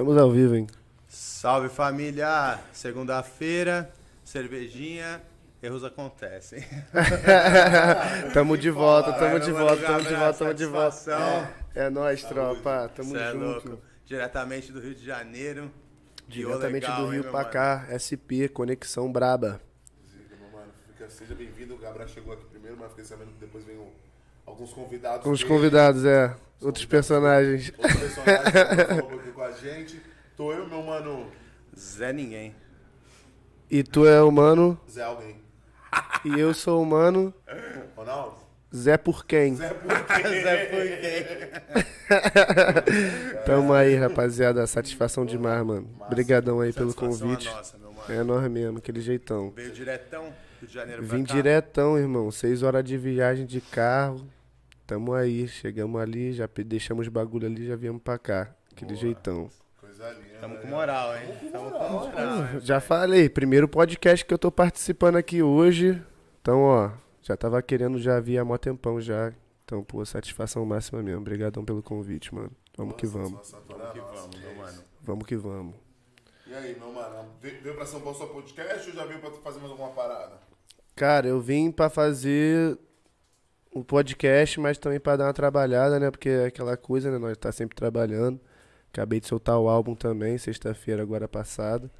Estamos ao vivo, hein? Salve família! Segunda-feira, cervejinha, erros acontecem. tamo de volta, tamo de volta, tamo de volta, tamo de volta. É, é nóis, tropa. Tamo Cê é junto. louco. Diretamente do Rio de Janeiro. Diretamente legal, do hein, Rio meu pra mano? cá, SP, Conexão Braba. Seja bem-vindo. O Gabriel chegou aqui primeiro, mas fiquei sabendo que depois vem um- alguns convidados. Os dele, convidados, é. Outros personagens. Outros personagens que com a gente. Tô eu, meu mano Zé Ninguém. E tu é o mano, Zé Alguém. e eu sou o mano Ronaldo? Zé por quem. Zé Porque. Zé Fui Tamo aí, rapaziada. Satisfação demais, mano. Obrigadão aí pelo Satisfação convite. é nossa, meu mano. É nós mesmo, aquele jeitão. Veio diretão Rio de Janeiro pra Vim cá. diretão, irmão. Seis horas de viagem de carro. Tamo aí. Chegamos ali, já deixamos o bagulho ali já viemos pra cá. Aquele jeitão. Coisa linda. Tamo com né? moral, hein? Tamo com moral. hein? Já falei, primeiro podcast que eu tô participando aqui hoje. Então, ó, já tava querendo já vir há mó tempão já. Então, pô, satisfação máxima mesmo. Obrigadão pelo convite, mano. Vamos que vamos. Nossa, Vamos que vamos, meu mano. Vamos que vamos. E aí, meu mano? Veio veio pra São Paulo só podcast ou já veio pra fazer mais alguma parada? Cara, eu vim pra fazer o podcast, mas também pra dar uma trabalhada, né? Porque é aquela coisa, né? Nós tá sempre trabalhando. Acabei de soltar o álbum também, sexta-feira agora passada.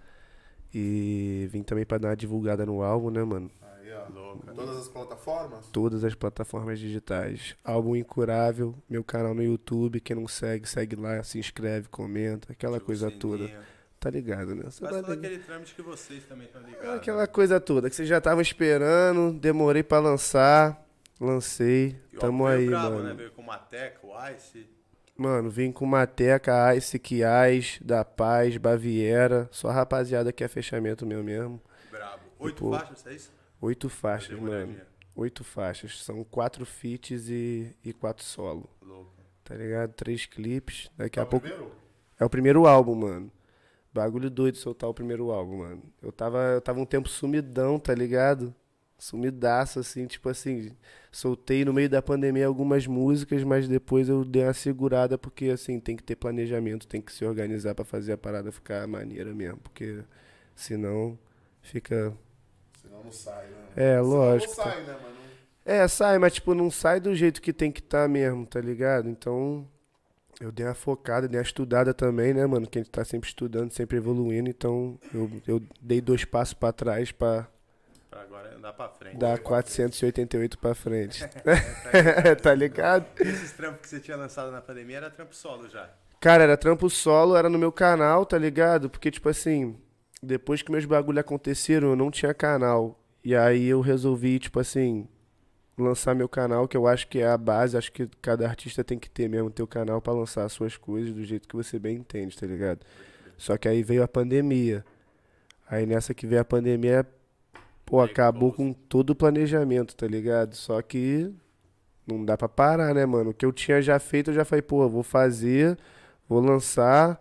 E vim também pra dar uma divulgada no álbum, né, mano? Aí, ó. Louco. Todas as plataformas? Todas as plataformas digitais. Álbum Incurável, meu canal no YouTube. Quem não segue, segue lá, se inscreve, comenta, aquela coisa sininho. toda. Tá ligado, né? Você Faz tá todo aquele trâmite que vocês também estão ligados. Aquela coisa toda que vocês já estavam esperando, demorei pra lançar, lancei, E tamo aí, brabo, mano. Né? Veio com Mateca, o Ice. Mano, vim com Mateca, Ice, Kiais, Da Paz, Baviera, só rapaziada que é fechamento meu mesmo. Brabo. Oito pô, faixas, é isso? Oito faixas, mano. Oito faixas. São quatro feats e, e quatro solo. Louco. Tá ligado? Três clipes. Daqui É a o pouco. primeiro? É o primeiro álbum, mano. Bagulho doido soltar o primeiro álbum, mano. Eu tava, eu tava um tempo sumidão, tá ligado? Sumidaço, assim, tipo assim. Soltei no meio da pandemia algumas músicas, mas depois eu dei uma segurada, porque, assim, tem que ter planejamento, tem que se organizar pra fazer a parada ficar maneira mesmo, porque senão fica. Senão não sai, né? É, Senão lógico. Não sai, né, mano? É, sai, mas tipo, não sai do jeito que tem que estar mesmo, tá ligado? Então, eu dei uma focada, dei uma estudada também, né, mano? Que a gente tá sempre estudando, sempre evoluindo, então eu, eu dei dois passos pra trás pra Pra agora andar pra frente. dar 488 pra frente. tá ligado? Esses trampos que você tinha lançado na pandemia era trampo solo já. Cara, era trampo solo, era no meu canal, tá ligado? Porque, tipo assim, depois que meus bagulho aconteceram, eu não tinha canal. E aí eu resolvi, tipo assim, lançar meu canal, que eu acho que é a base, acho que cada artista tem que ter mesmo teu canal pra lançar as suas coisas do jeito que você bem entende, tá ligado? Só que aí veio a pandemia. Aí nessa que veio a pandemia, pô, acabou com todo o planejamento, tá ligado? Só que não dá pra parar, né, mano? O que eu tinha já feito, eu já falei, pô, vou fazer, vou lançar.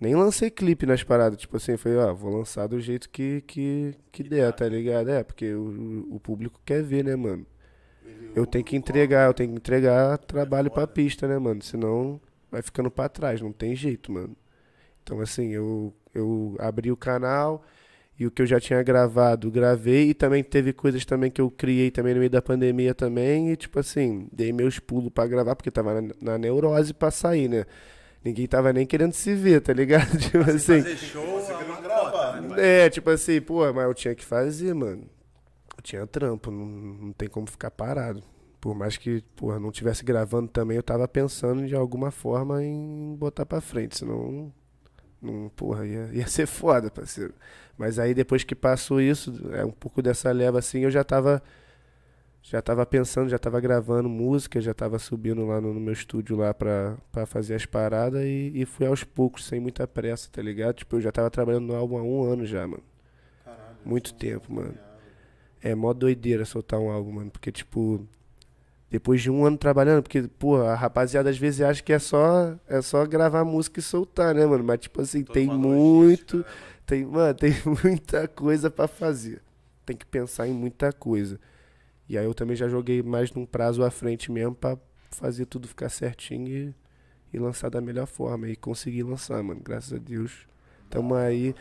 Nem lancei clipe nas paradas, tipo assim, foi, ó, vou lançar do jeito que, que, que der, tá ligado? É, porque o, o público quer ver, né, mano? Eu tenho que entregar, eu tenho que entregar trabalho pra pista, né, mano? Senão vai ficando pra trás, não tem jeito, mano. Então, assim, eu, eu abri o canal e o que eu já tinha gravado, gravei e também teve coisas também que eu criei também no meio da pandemia também e, tipo assim, dei meus pulos pra gravar porque tava na, na neurose pra sair, né? Ninguém tava nem querendo se ver, tá ligado? Tipo assim. Fazer show Você é que uma não grava, cota, né? É, tipo assim, pô, mas eu tinha que fazer, mano. Eu tinha trampo, não, não tem como ficar parado. Por mais que, porra, não tivesse gravando também, eu tava pensando de alguma forma em botar pra frente, senão, não, porra, ia, ia ser foda, parceiro. Mas aí depois que passou isso, é um pouco dessa leva assim, eu já tava já tava pensando, já tava gravando música, já tava subindo lá no, no meu estúdio lá pra, pra fazer as paradas e, e fui aos poucos, sem muita pressa, tá ligado? Tipo, eu já tava trabalhando no álbum há um ano já, mano. Caralho, Muito tempo, mano. É mó doideira soltar um álbum, mano. Porque, tipo, depois de um ano trabalhando, porque, pô, a rapaziada às vezes acha que é só, é só gravar música e soltar, né, mano? Mas, tipo assim, Toda tem muito. logística, né, mano? Tem, mano, tem muita coisa pra fazer. Tem que pensar em muita coisa. E aí eu também já joguei mais num prazo à frente mesmo pra fazer tudo ficar certinho e, e lançar da melhor forma. E consegui lançar, mano. Graças a Deus. Tamo aí.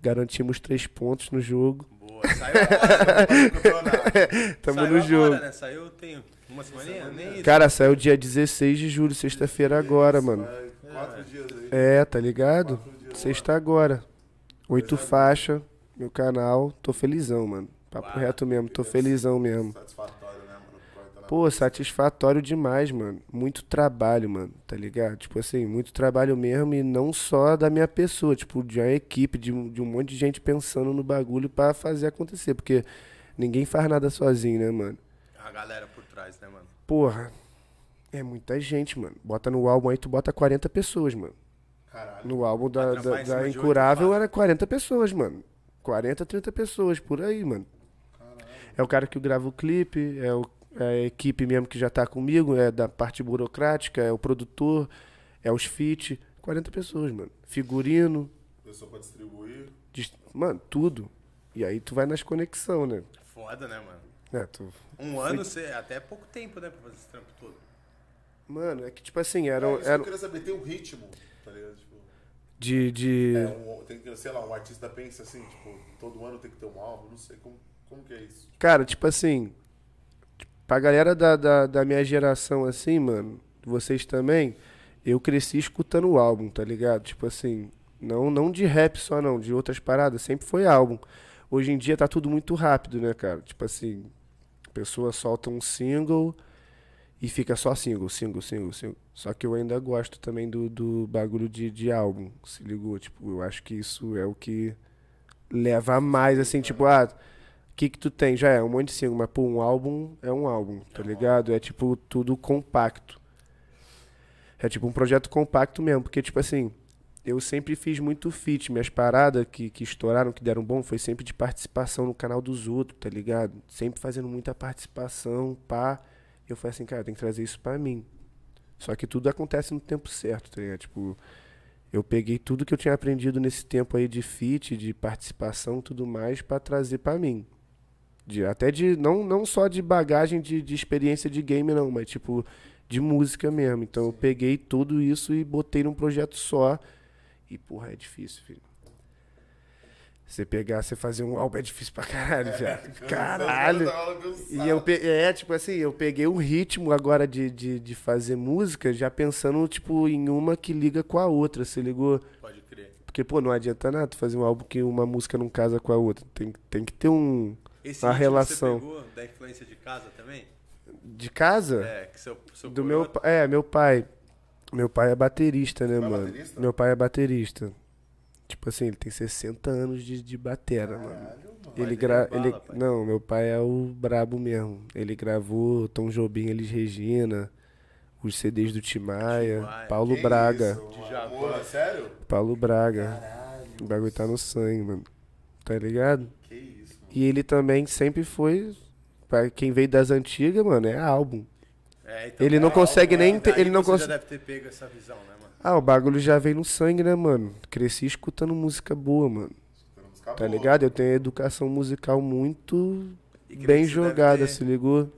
Garantimos três pontos no jogo. Boa, saiu agora no campeonato. Tamo Saiu no agora, jogo. né? Saiu tem uma semaninha? Nem isso. Cara, saiu dia 16 de julho, sexta-feira agora, mano. Quatro dias aí. É, tá ligado? Sexta agora. Oito faixa, meu canal. Tô felizão, mano. Papo reto mesmo, tô felizão mesmo. Satisfatório, né, mano? Corre tá na Pô, satisfatório demais, mano. Muito trabalho, mano, tá ligado? Tipo assim, muito trabalho mesmo e não só da minha pessoa, tipo, de uma equipe, de, um- de um monte de gente pensando no bagulho pra fazer acontecer, porque ninguém faz nada sozinho, né, mano? A galera por trás, né, mano? Porra, é muita gente, mano. Bota no álbum aí, tu bota 40 pessoas, mano. Caralho. No álbum da, da, da Incurável era 40 pessoas, mano. 40, 30 pessoas, por aí, mano. É o cara que grava o clipe, é, o- a equipe mesmo que já tá comigo, é da parte burocrática, é o produtor, é os feat. 40 pessoas, mano. Figurino, Pessoa pra distribuir. dis- mano, tudo. E aí tu vai nas conexão, né? Foda, né, mano? É, tu... Um ano, você, até pouco tempo, né, pra fazer esse trampo todo. Mano, é que tipo assim, era, É, isso que era eu queria saber, tem um ritmo, tá ligado? Tipo, de. de... é, um, tem que, sei lá, um artista pensa assim, tipo, todo ano tem que ter um álbum, não sei como, como que é isso. Cara, tipo assim, pra galera da, da, da minha geração, assim, mano, vocês também, eu cresci escutando o álbum, tá ligado? Tipo assim, não, não de rap só não, de outras paradas, sempre foi álbum. Hoje em dia tá tudo muito rápido, né, cara? Tipo assim, a pessoa solta um single e fica só single, single, single, single. Só que eu ainda gosto também do, do bagulho de, de álbum, se ligou? Tipo, eu acho que isso é o que leva a mais, assim, tipo, ah, que que tu tem? Já é um monte de single, mas pô, um álbum é um álbum, tá ligado? É tipo tudo compacto. É tipo um projeto compacto mesmo, porque tipo assim, eu sempre fiz muito feat, minhas paradas que, que estouraram, que deram bom, foi sempre de participação no canal dos outros, tá ligado? Sempre fazendo muita participação, pá. Eu falei assim, cara, tem que trazer isso pra mim. Só que tudo acontece no tempo certo, tá ligado? Tipo, eu peguei tudo que eu tinha aprendido nesse tempo aí de feat, de participação tudo mais pra trazer pra mim. De, até de. Não, não só de bagagem de, de experiência de game, não, mas tipo, de música mesmo. Então eu peguei tudo isso e botei num projeto só. E, porra, é difícil, filho. Você pegar, você fazer um álbum é difícil pra caralho, velho. Caralho! E eu pe... é, tipo assim, eu peguei um ritmo agora de, de, de fazer música, já pensando, tipo, em uma que liga com a outra, você ligou? Pode crer. Porque, pô, não adianta nada fazer um álbum que uma música não casa com a outra. Tem, tem que ter um. Esse ritmo relação. que você pegou da influência de casa também? De casa? É, que seu, seu Do meu É, meu pai. Meu pai é baterista, né, pai é mano? baterista? Meu pai é baterista. Tipo assim, ele tem 60 anos de, de batera, mano. Caralho, mano. Ele gra... bala, ele... pai. Não, meu pai é o brabo mesmo. Ele gravou Tom Jobim, Elis Regina, os CDs do Timaya. Paulo Que Braga. isso, amor, sério? Paulo Braga. Caralho. O bagulho tá no sangue, mano. Tá ligado? E ele também sempre foi. Pra quem veio das antigas, mano, é álbum. É, então, Ele não é, consegue nem daí ter- ele não você cons- já deve ter pego essa visão, né, mano? Ah, o bagulho já vem no sangue, né, mano? Cresci escutando música boa, mano. Escutando música Tá boa. ligado? Eu tenho educação musical muito bem jogada, ter- se ligou?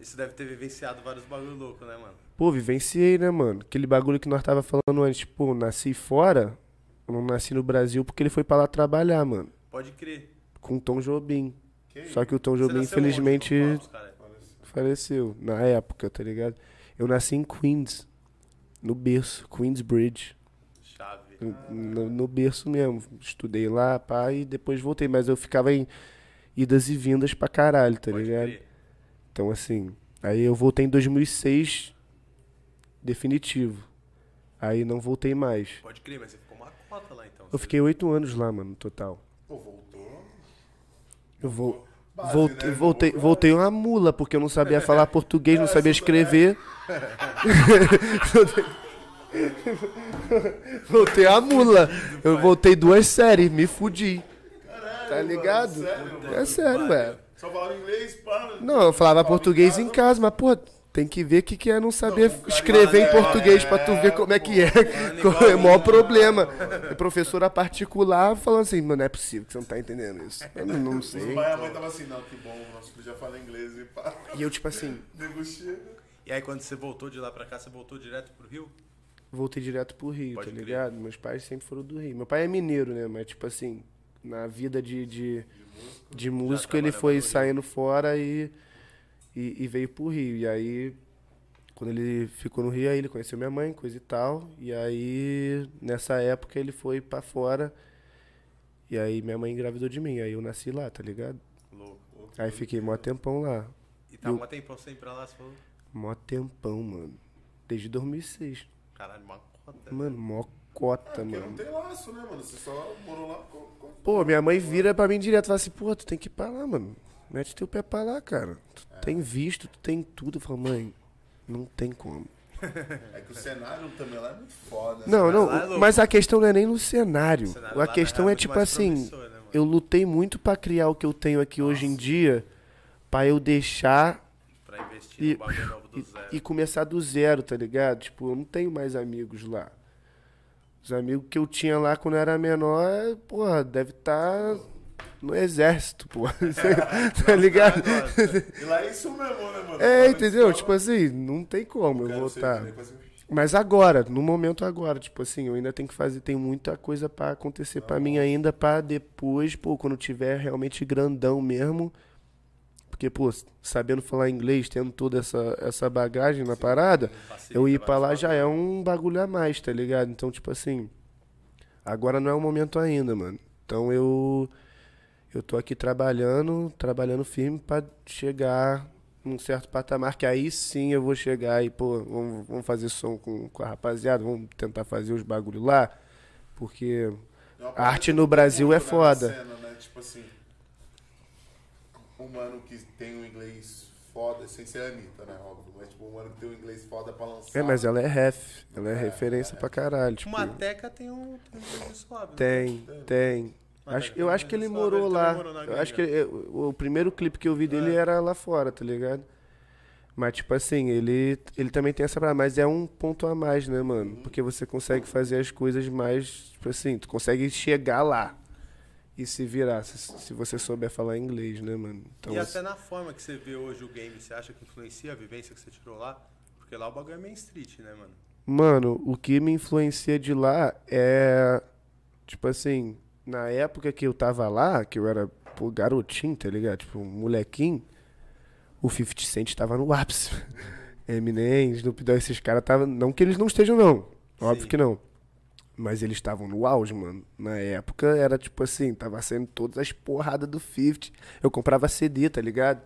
Isso deve ter vivenciado vários bagulho louco, né, mano? Pô, vivenciei, né, mano? Aquele bagulho que nós tava falando antes, tipo, nasci fora, não nasci no Brasil porque ele foi pra lá trabalhar, mano. Pode crer. Com o Tom Jobim. Que Só que o Tom Jobim, onde, infelizmente, faleceu. Na época, tá ligado? Eu nasci em Queens. No berço, Queensbridge. Chave. No, no berço mesmo. Estudei lá, pá, e depois voltei. Mas eu ficava em idas e vindas pra caralho, tá Pode ligado? crer. Então, assim, aí eu voltei em 2006, definitivo. Aí não voltei mais. Pode crer, mas você ficou uma cota lá, então. Eu fiquei oito anos lá, mano, no total. Pô. Eu vou. Voltei, né? voltei, voltei uma mula, porque eu não sabia falar português, não sabia escrever. voltei a mula. Eu voltei duas séries, me fudi. Caralho, Tá ligado? É sério, velho. Só falava inglês, pá. Não, eu falava português em casa. mas, pô, tem que ver o que, que é não saber Não, escrever em é, português pra tu ver como é que é. É o maior problema. E professora particular falando assim, mano, não é possível que você não tá entendendo isso. Eu não, não sei. pai e a mãe tava assim, não, que bom, nosso filho já fala inglês e pá. E eu, tipo assim. E aí, quando você voltou de lá pra cá, você voltou direto pro Rio? voltei direto pro Rio, Pode tá crer. ligado? Meus pais sempre foram do Rio. Meu pai é mineiro, né? Mas, tipo assim, na vida de, de, de músico, ele trabalhava foi no Rio. saindo fora e, e, e veio pro Rio. E aí, quando ele ficou no Rio, aí ele conheceu minha mãe, coisa e tal. E aí, nessa época, ele foi pra fora. E aí, minha mãe engravidou de mim. Aí eu nasci lá, tá ligado? Louco. Aí fiquei mó tempão lá. E tá Eu- um tempão sem ir pra lá, você falou. Mó tempão, mano. Desde 2006. Caralho, uma cota. Mano, mó cota, Porque não mano. tem laço, né, mano? Você só morou lá com. com... Pô, minha mãe vira pra mim direto e fala assim, pô, tu tem que ir pra lá, mano. Mete teu pé pra lá, cara. Tu tem visto, tu tem tudo. Eu falo, mãe, não tem como. É que o cenário também lá é muito foda. Não, né? não, é mas a questão não é nem no cenário. Cenário A questão é muito tipo assim, né, eu lutei muito pra criar o que eu tenho aqui hoje em dia, pra eu deixar Pra investir e, no bagulho novo do e, zero. e começar do zero, tá ligado? Tipo, eu não tenho mais amigos lá. Os amigos que eu tinha lá quando eu era menor, porra, deve estar no exército, porra. tá ligado? Agora. E lá é isso mesmo, né, mano? É, Lá entendeu? Tipo assim, não tem como eu voltar. Mas agora, no momento agora, tipo assim, eu ainda tenho que fazer, tem muita coisa pra acontecer pra mim ainda pra depois, pô, quando tiver realmente grandão mesmo. Porque, pô, sabendo falar inglês, tendo toda essa, essa bagagem na parada, Facilita eu ir pra lá já é um bagulho a mais, tá ligado? Então, tipo assim, agora não é o momento ainda, mano. Então eu eu tô aqui trabalhando, trabalhando firme pra chegar num certo patamar que aí sim eu vou chegar e, pô, vamos, vamos fazer som com, com a rapaziada, vamos tentar fazer os bagulho lá, porque É A arte no tem Brasil é né, foda. cena, né? Tipo assim, um mano que tem um inglês foda, sem ser a Anitta, né? Óbvio. Mas tipo, um mano que tem um inglês foda pra lançar. é, mas ela é ref, ela é É, referência é. pra caralho, tipo, Uma teca tem um, tem um vídeo suave. né? tem, tem. Uma Acho, teca eu acho que ele morou lá. morou Eu acho que ele- o, o primeiro clipe que eu vi dele É. era lá fora, tá ligado? Mas, tipo assim, ele, ele também tem essa parada, mas é um ponto a mais, né, mano? Porque você consegue fazer as coisas mais, tipo assim, tu consegue chegar lá e se virar, se, se você souber falar inglês, né, mano? Então, E até na forma que você vê hoje o game, você acha que influencia a vivência que você tirou lá? Porque lá o bagulho é main street, né, mano? Mano, o que me influencia de lá é. Tipo assim, na época que eu tava lá, que eu era pô, garotinho, tá ligado? Tipo, um molequinho, o 50 Cent tava no ápice. Eminem, Snoop Dogg, esses caras estavam. Não que eles não estejam, não. Óbvio Sim. que não. Mas eles estavam no auge, mano. Na época era tipo assim, tava saindo todas as porradas do 50. Eu comprava CD, tá ligado?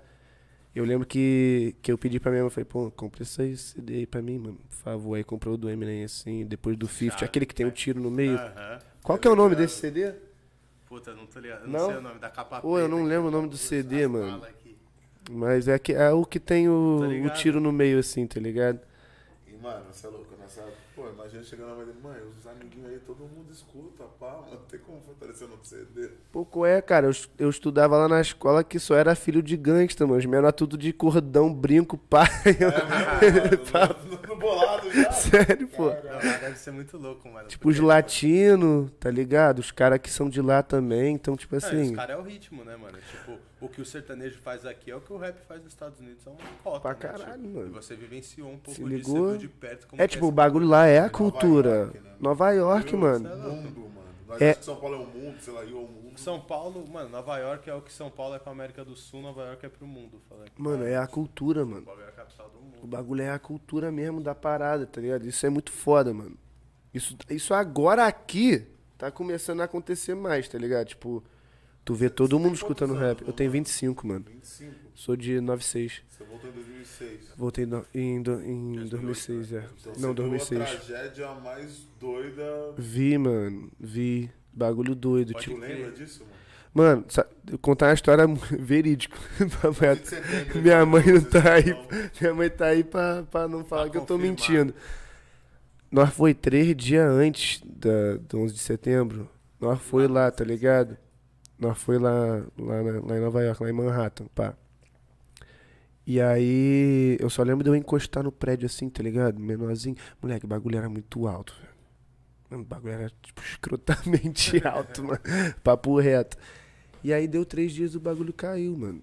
Eu lembro que, que eu pedi pra minha mãe, eu falei, pô, compra esse CD aí pra mim, mano, por favor. Aí comprou o do Eminem assim, depois do 50, Chave, aquele que tem o né? tiro no meio. Aham. Qual que é o nome desse CD? Puta, eu não tô ligado. Eu Não? não, sei o nome da capa Pô, eu não lembro o nome do CD, mano. Mas é, que, é o que tem o, o tiro no meio assim, tá ligado? E, mano, você é louco, nessa. Pô, imagina chegando na mãe dele, mãe, os amiguinhos aí, todo mundo escuta, pá, mano, tem como fortalecer no CD. Pouco é, cara. Eu, eu estudava lá na escola que só era filho de gangsta, mano. Os menores tudo de cordão, brinco, pá. É mesmo, mano, no, no bolado já. Sério, pô. Não, lá deve ser muito louco, mano. Tipo, os latinos, tá ligado? Os caras que são de lá também. Então, tipo Não, assim. os caras é o ritmo, né, mano? Tipo, o que o sertanejo faz aqui é o que o rap faz nos Estados Unidos. É uma cota, Pra né? caralho, Tipo, mano. E você vivenciou um pouco Se disso, ligou? de perto como É que tipo, o esse bagulho lá é a Nova cultura. York, né? Nova York, mano. É. Mundo, mano. Nós É. São Paulo é o mundo, sei lá, Rio é o mundo. São Paulo, mano, Nova York é o que São Paulo é pra América do Sul, Nova York é pro mundo. Falei. Mano, é a cultura, mano. Nova York é a capital do O mundo. bagulho é a cultura mesmo da parada, tá ligado? Isso é muito foda, mano. Isso, isso agora aqui tá começando a acontecer mais, tá ligado? Tipo, tu vê todo mundo escutando rap. Eu tenho mano? 25, mano. 25. Sou de 96. Você voltou em 2006. Voltei no- em, do- em 2006, é. Então, Não, você 2006. viu a tragédia mais doida. Vi, mano. Vi. Bagulho doido. Tu Tipo, lembra disso, mano? mano, contar uma história verídica. 20 de setembro, Minha mãe não tá aí. Minha mãe tá aí pra, pra não falar Pra que eu tô confirmar. mentindo. Nós foi três dias antes da, do 11 de setembro. Nós foi lá, tá ligado? Nós foi lá, lá, na- lá em Nova York, lá em Manhattan, pá. E aí, eu só lembro de eu encostar no prédio assim, tá ligado? Menorzinho. Moleque, o bagulho era muito alto, velho. Mano, O bagulho era, tipo, escrotamente alto, mano. Papo reto. E aí deu três dias o bagulho caiu, mano.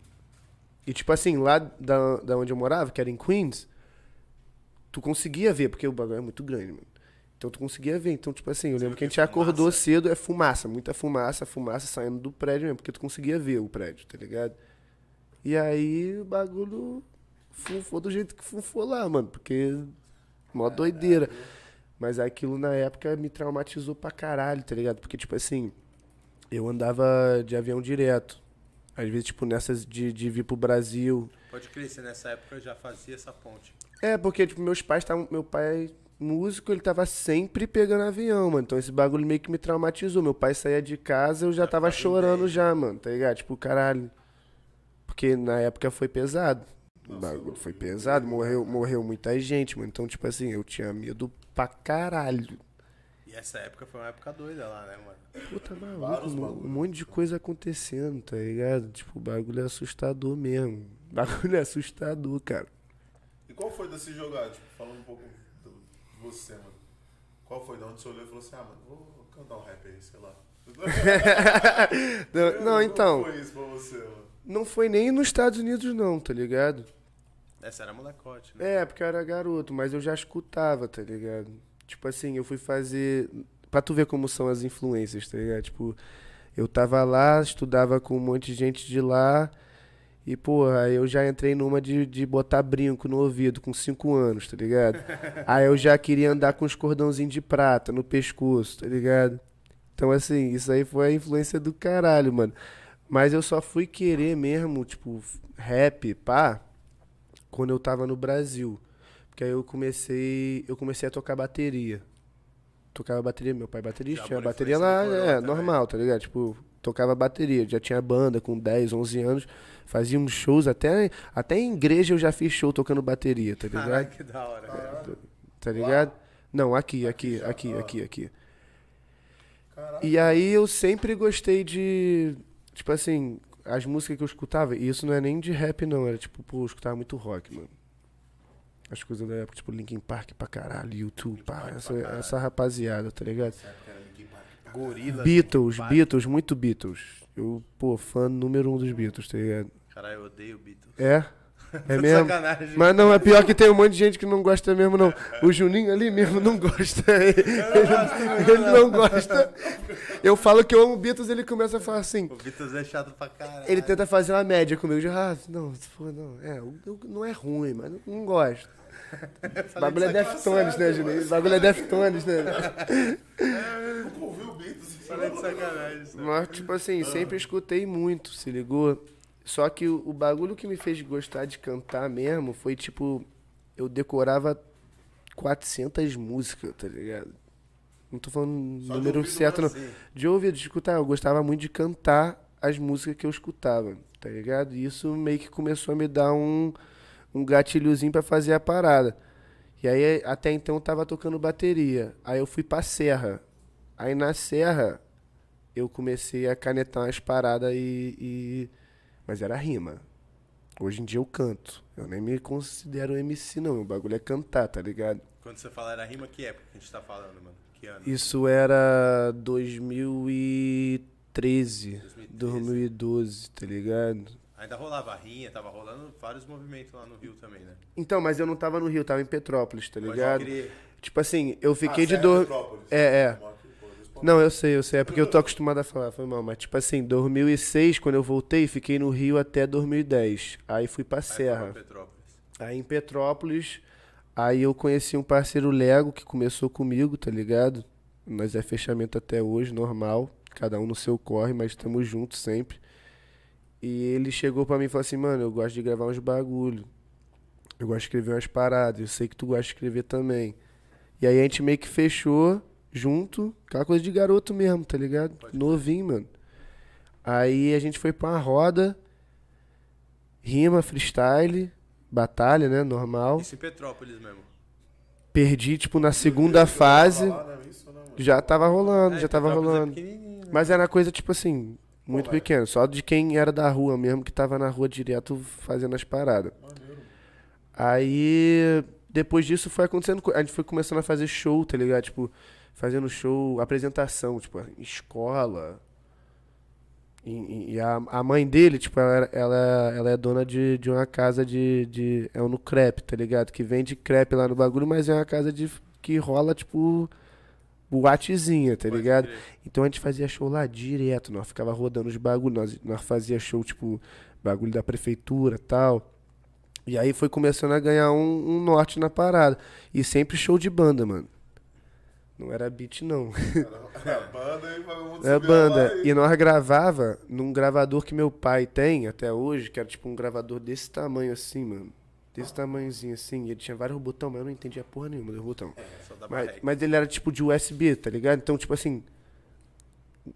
E tipo assim, lá da, da onde eu morava, que era em Queens, tu conseguia ver, porque o bagulho é muito grande, mano. Então tu conseguia ver. Então, tipo assim, eu lembro que a gente acordou fumaça? cedo, é fumaça, muita fumaça, fumaça saindo do prédio mesmo, porque tu conseguia ver o prédio, tá ligado? E aí o bagulho funfou do jeito que funfou lá, mano, porque mó doideira. Mas aquilo na época me traumatizou pra caralho, tá ligado? Porque, tipo assim, eu andava de avião direto. Às vezes, tipo, nessas de, de vir pro Brasil. Pode crer, você nessa época já fazia essa ponte. É, porque, tipo, meus pais estavam. Meu pai, músico, ele tava sempre pegando avião, mano. Então esse bagulho meio que me traumatizou. Meu pai saía de casa, eu já tava chorando ideia. já, mano, tá ligado? Tipo, caralho. Porque na época foi pesado. O Nossa, bagulho eu- foi pesado, morreu, morreu muita gente, mano. Então, tipo assim, eu tinha medo pra caralho. E essa época foi uma época doida lá, né, mano? Puta maluco, um, bagulho. um monte de coisa acontecendo, tá ligado? Tipo, o bagulho é assustador mesmo. O bagulho é assustador, cara. E qual foi desse jogar? Tipo, falando um pouco você, mano. Qual foi de onde você olhou e falou assim, ah, mano, vou cantar um rap aí, sei lá. Não, não, então, Como foi isso pra você, mano? não foi nem nos Estados Unidos não, tá ligado? Essa era molecote, né? É, porque eu era garoto, mas eu já escutava, tá ligado? Tipo assim, eu fui fazer. Pra tu ver como são as influências, tá ligado? Tipo, eu tava lá, estudava com um monte de gente de lá. E, porra, eu já entrei numa de, de botar brinco no ouvido com 5 anos, tá ligado? Aí eu já queria andar com os cordãozinhos de prata no pescoço, tá ligado? Então, assim, isso aí foi a influência do caralho, mano. Mas eu só fui querer mesmo, tipo, rap, pá, quando eu tava no Brasil. Porque aí eu comecei, eu comecei a tocar bateria. Tocava bateria, meu pai é baterista, tinha bateria lá, é, também. normal, tá ligado? Tipo, tocava bateria, já tinha banda com 10, 11 anos, fazia uns shows, até, até em igreja eu já fiz show tocando bateria, tá ligado? Caralho, que da hora, cara. Caralho. Tá ligado? Não, aqui, Aqui aqui, já, aqui, ah. aqui. Caralho. E aí eu sempre gostei de. Tipo assim, as músicas que eu escutava, e isso não é nem de rap, não. Era tipo, pô, eu escutava muito rock, mano. As coisas da época, tipo Linkin Park pra caralho, YouTube, pá, essa, essa rapaziada, tá ligado? Essa época era Linkin Park. Gorila. Beatles, Park. Beatles, muito Beatles. Eu, pô, fã número um dos Beatles, tá ligado? Caralho, eu odeio Beatles. É? É mesmo? Sacanagem. Mas não, é pior que tem um monte de gente que não gosta mesmo, não. O Juninho ali mesmo não gosta. Ele, ele não gosta. Eu falo que eu amo Beatles, ele começa a falar assim. O Beatles é chato pra caralho. Ele tenta fazer uma média comigo. De, ah, não, se for, não. É, não é ruim, mas não gosto. O bagulho é Deftones, né, Juninho? O bagulho é Deftones, né? Nunca ouviu o Beatles? Falei de sacanagem. sabe? Mas, tipo assim, sempre escutei muito, se ligou? Só que o, o bagulho que me fez gostar de cantar mesmo foi, tipo, eu decorava 400 músicas, tá ligado? Não tô falando Só número certo, não. mesmo. De ouvir, de escutar, eu gostava muito de cantar as músicas que eu escutava, tá ligado? E isso meio que começou a me dar um, um gatilhozinho pra fazer a parada. E aí, até então, eu tava tocando bateria. Aí eu fui pra serra. Aí na serra, eu comecei a canetar umas paradas e, e- Mas era rima. Hoje em dia eu canto. Eu nem me considero MC, não. O bagulho é cantar, tá ligado? Quando você fala era rima, que época que a gente tá falando, mano? Que ano? Isso era 2013, 2013. 2012, tá ligado? Ainda rolava rinha, tava rolando vários movimentos lá no Rio também, né? Então, mas eu não tava no Rio, tava em Petrópolis, tá ligado? crer. Tipo assim, eu fiquei Ah, de dor. É, é. Não, eu sei, eu sei. É porque eu tô acostumado a falar, foi mal. Mas, tipo assim, 2006, quando eu voltei, fiquei no Rio até 2010. Aí fui pra Aí Serra. pra Petrópolis. Aí em Petrópolis, aí eu conheci um parceiro Lego que começou comigo, tá ligado? Nós é fechamento até hoje, normal. Cada um no seu corre, mas estamos juntos sempre. E ele chegou pra mim e falou assim, mano, eu gosto de gravar uns bagulho. Eu gosto de escrever umas paradas. Eu sei que tu gosta de escrever também. E aí a gente meio que fechou junto, aquela coisa de garoto mesmo, tá ligado? Pode Novinho, mano. Aí a gente foi pra uma roda, rima, freestyle, batalha, né? Normal. Isso em Petrópolis mesmo. Perdi, tipo, na segunda fase. Falar, né, isso, mano? Já tava rolando, É, já tava Petrópolis é rolando. pequenininho, né? Mas era coisa, tipo assim, muito Pô, pequena. Só de quem era da rua mesmo, que tava na rua direto fazendo as paradas. Maneiro. Aí, depois disso, foi acontecendo. co- A gente foi começando a fazer show, tá ligado? Tipo, fazendo show, apresentação, tipo, escola. E, e- a, a mãe dele, tipo, ela, ela, ela é dona de, de uma casa de, de. É um no crepe, tá ligado? Que vende crepe lá no bagulho, mas é uma casa de, que rola, tipo, boatezinha, tá Pode ligado? crer. Então a gente fazia show lá direto, nós ficava rodando os bagulhos, nós, nós fazia show, tipo, bagulho da prefeitura tal. E aí foi começando a ganhar um, um norte na parada. E sempre show de banda, mano. Não era beat, não. Era a banda e vagabundo subia banda. E nós gravava num gravador que meu pai tem até hoje, que era tipo um gravador desse tamanho assim, mano. Desse tamanhozinho assim. Ele tinha vários botões, mas eu não entendia porra nenhuma botões. Só dá Mas, mas ele era tipo de USB, tá ligado? Então, tipo assim,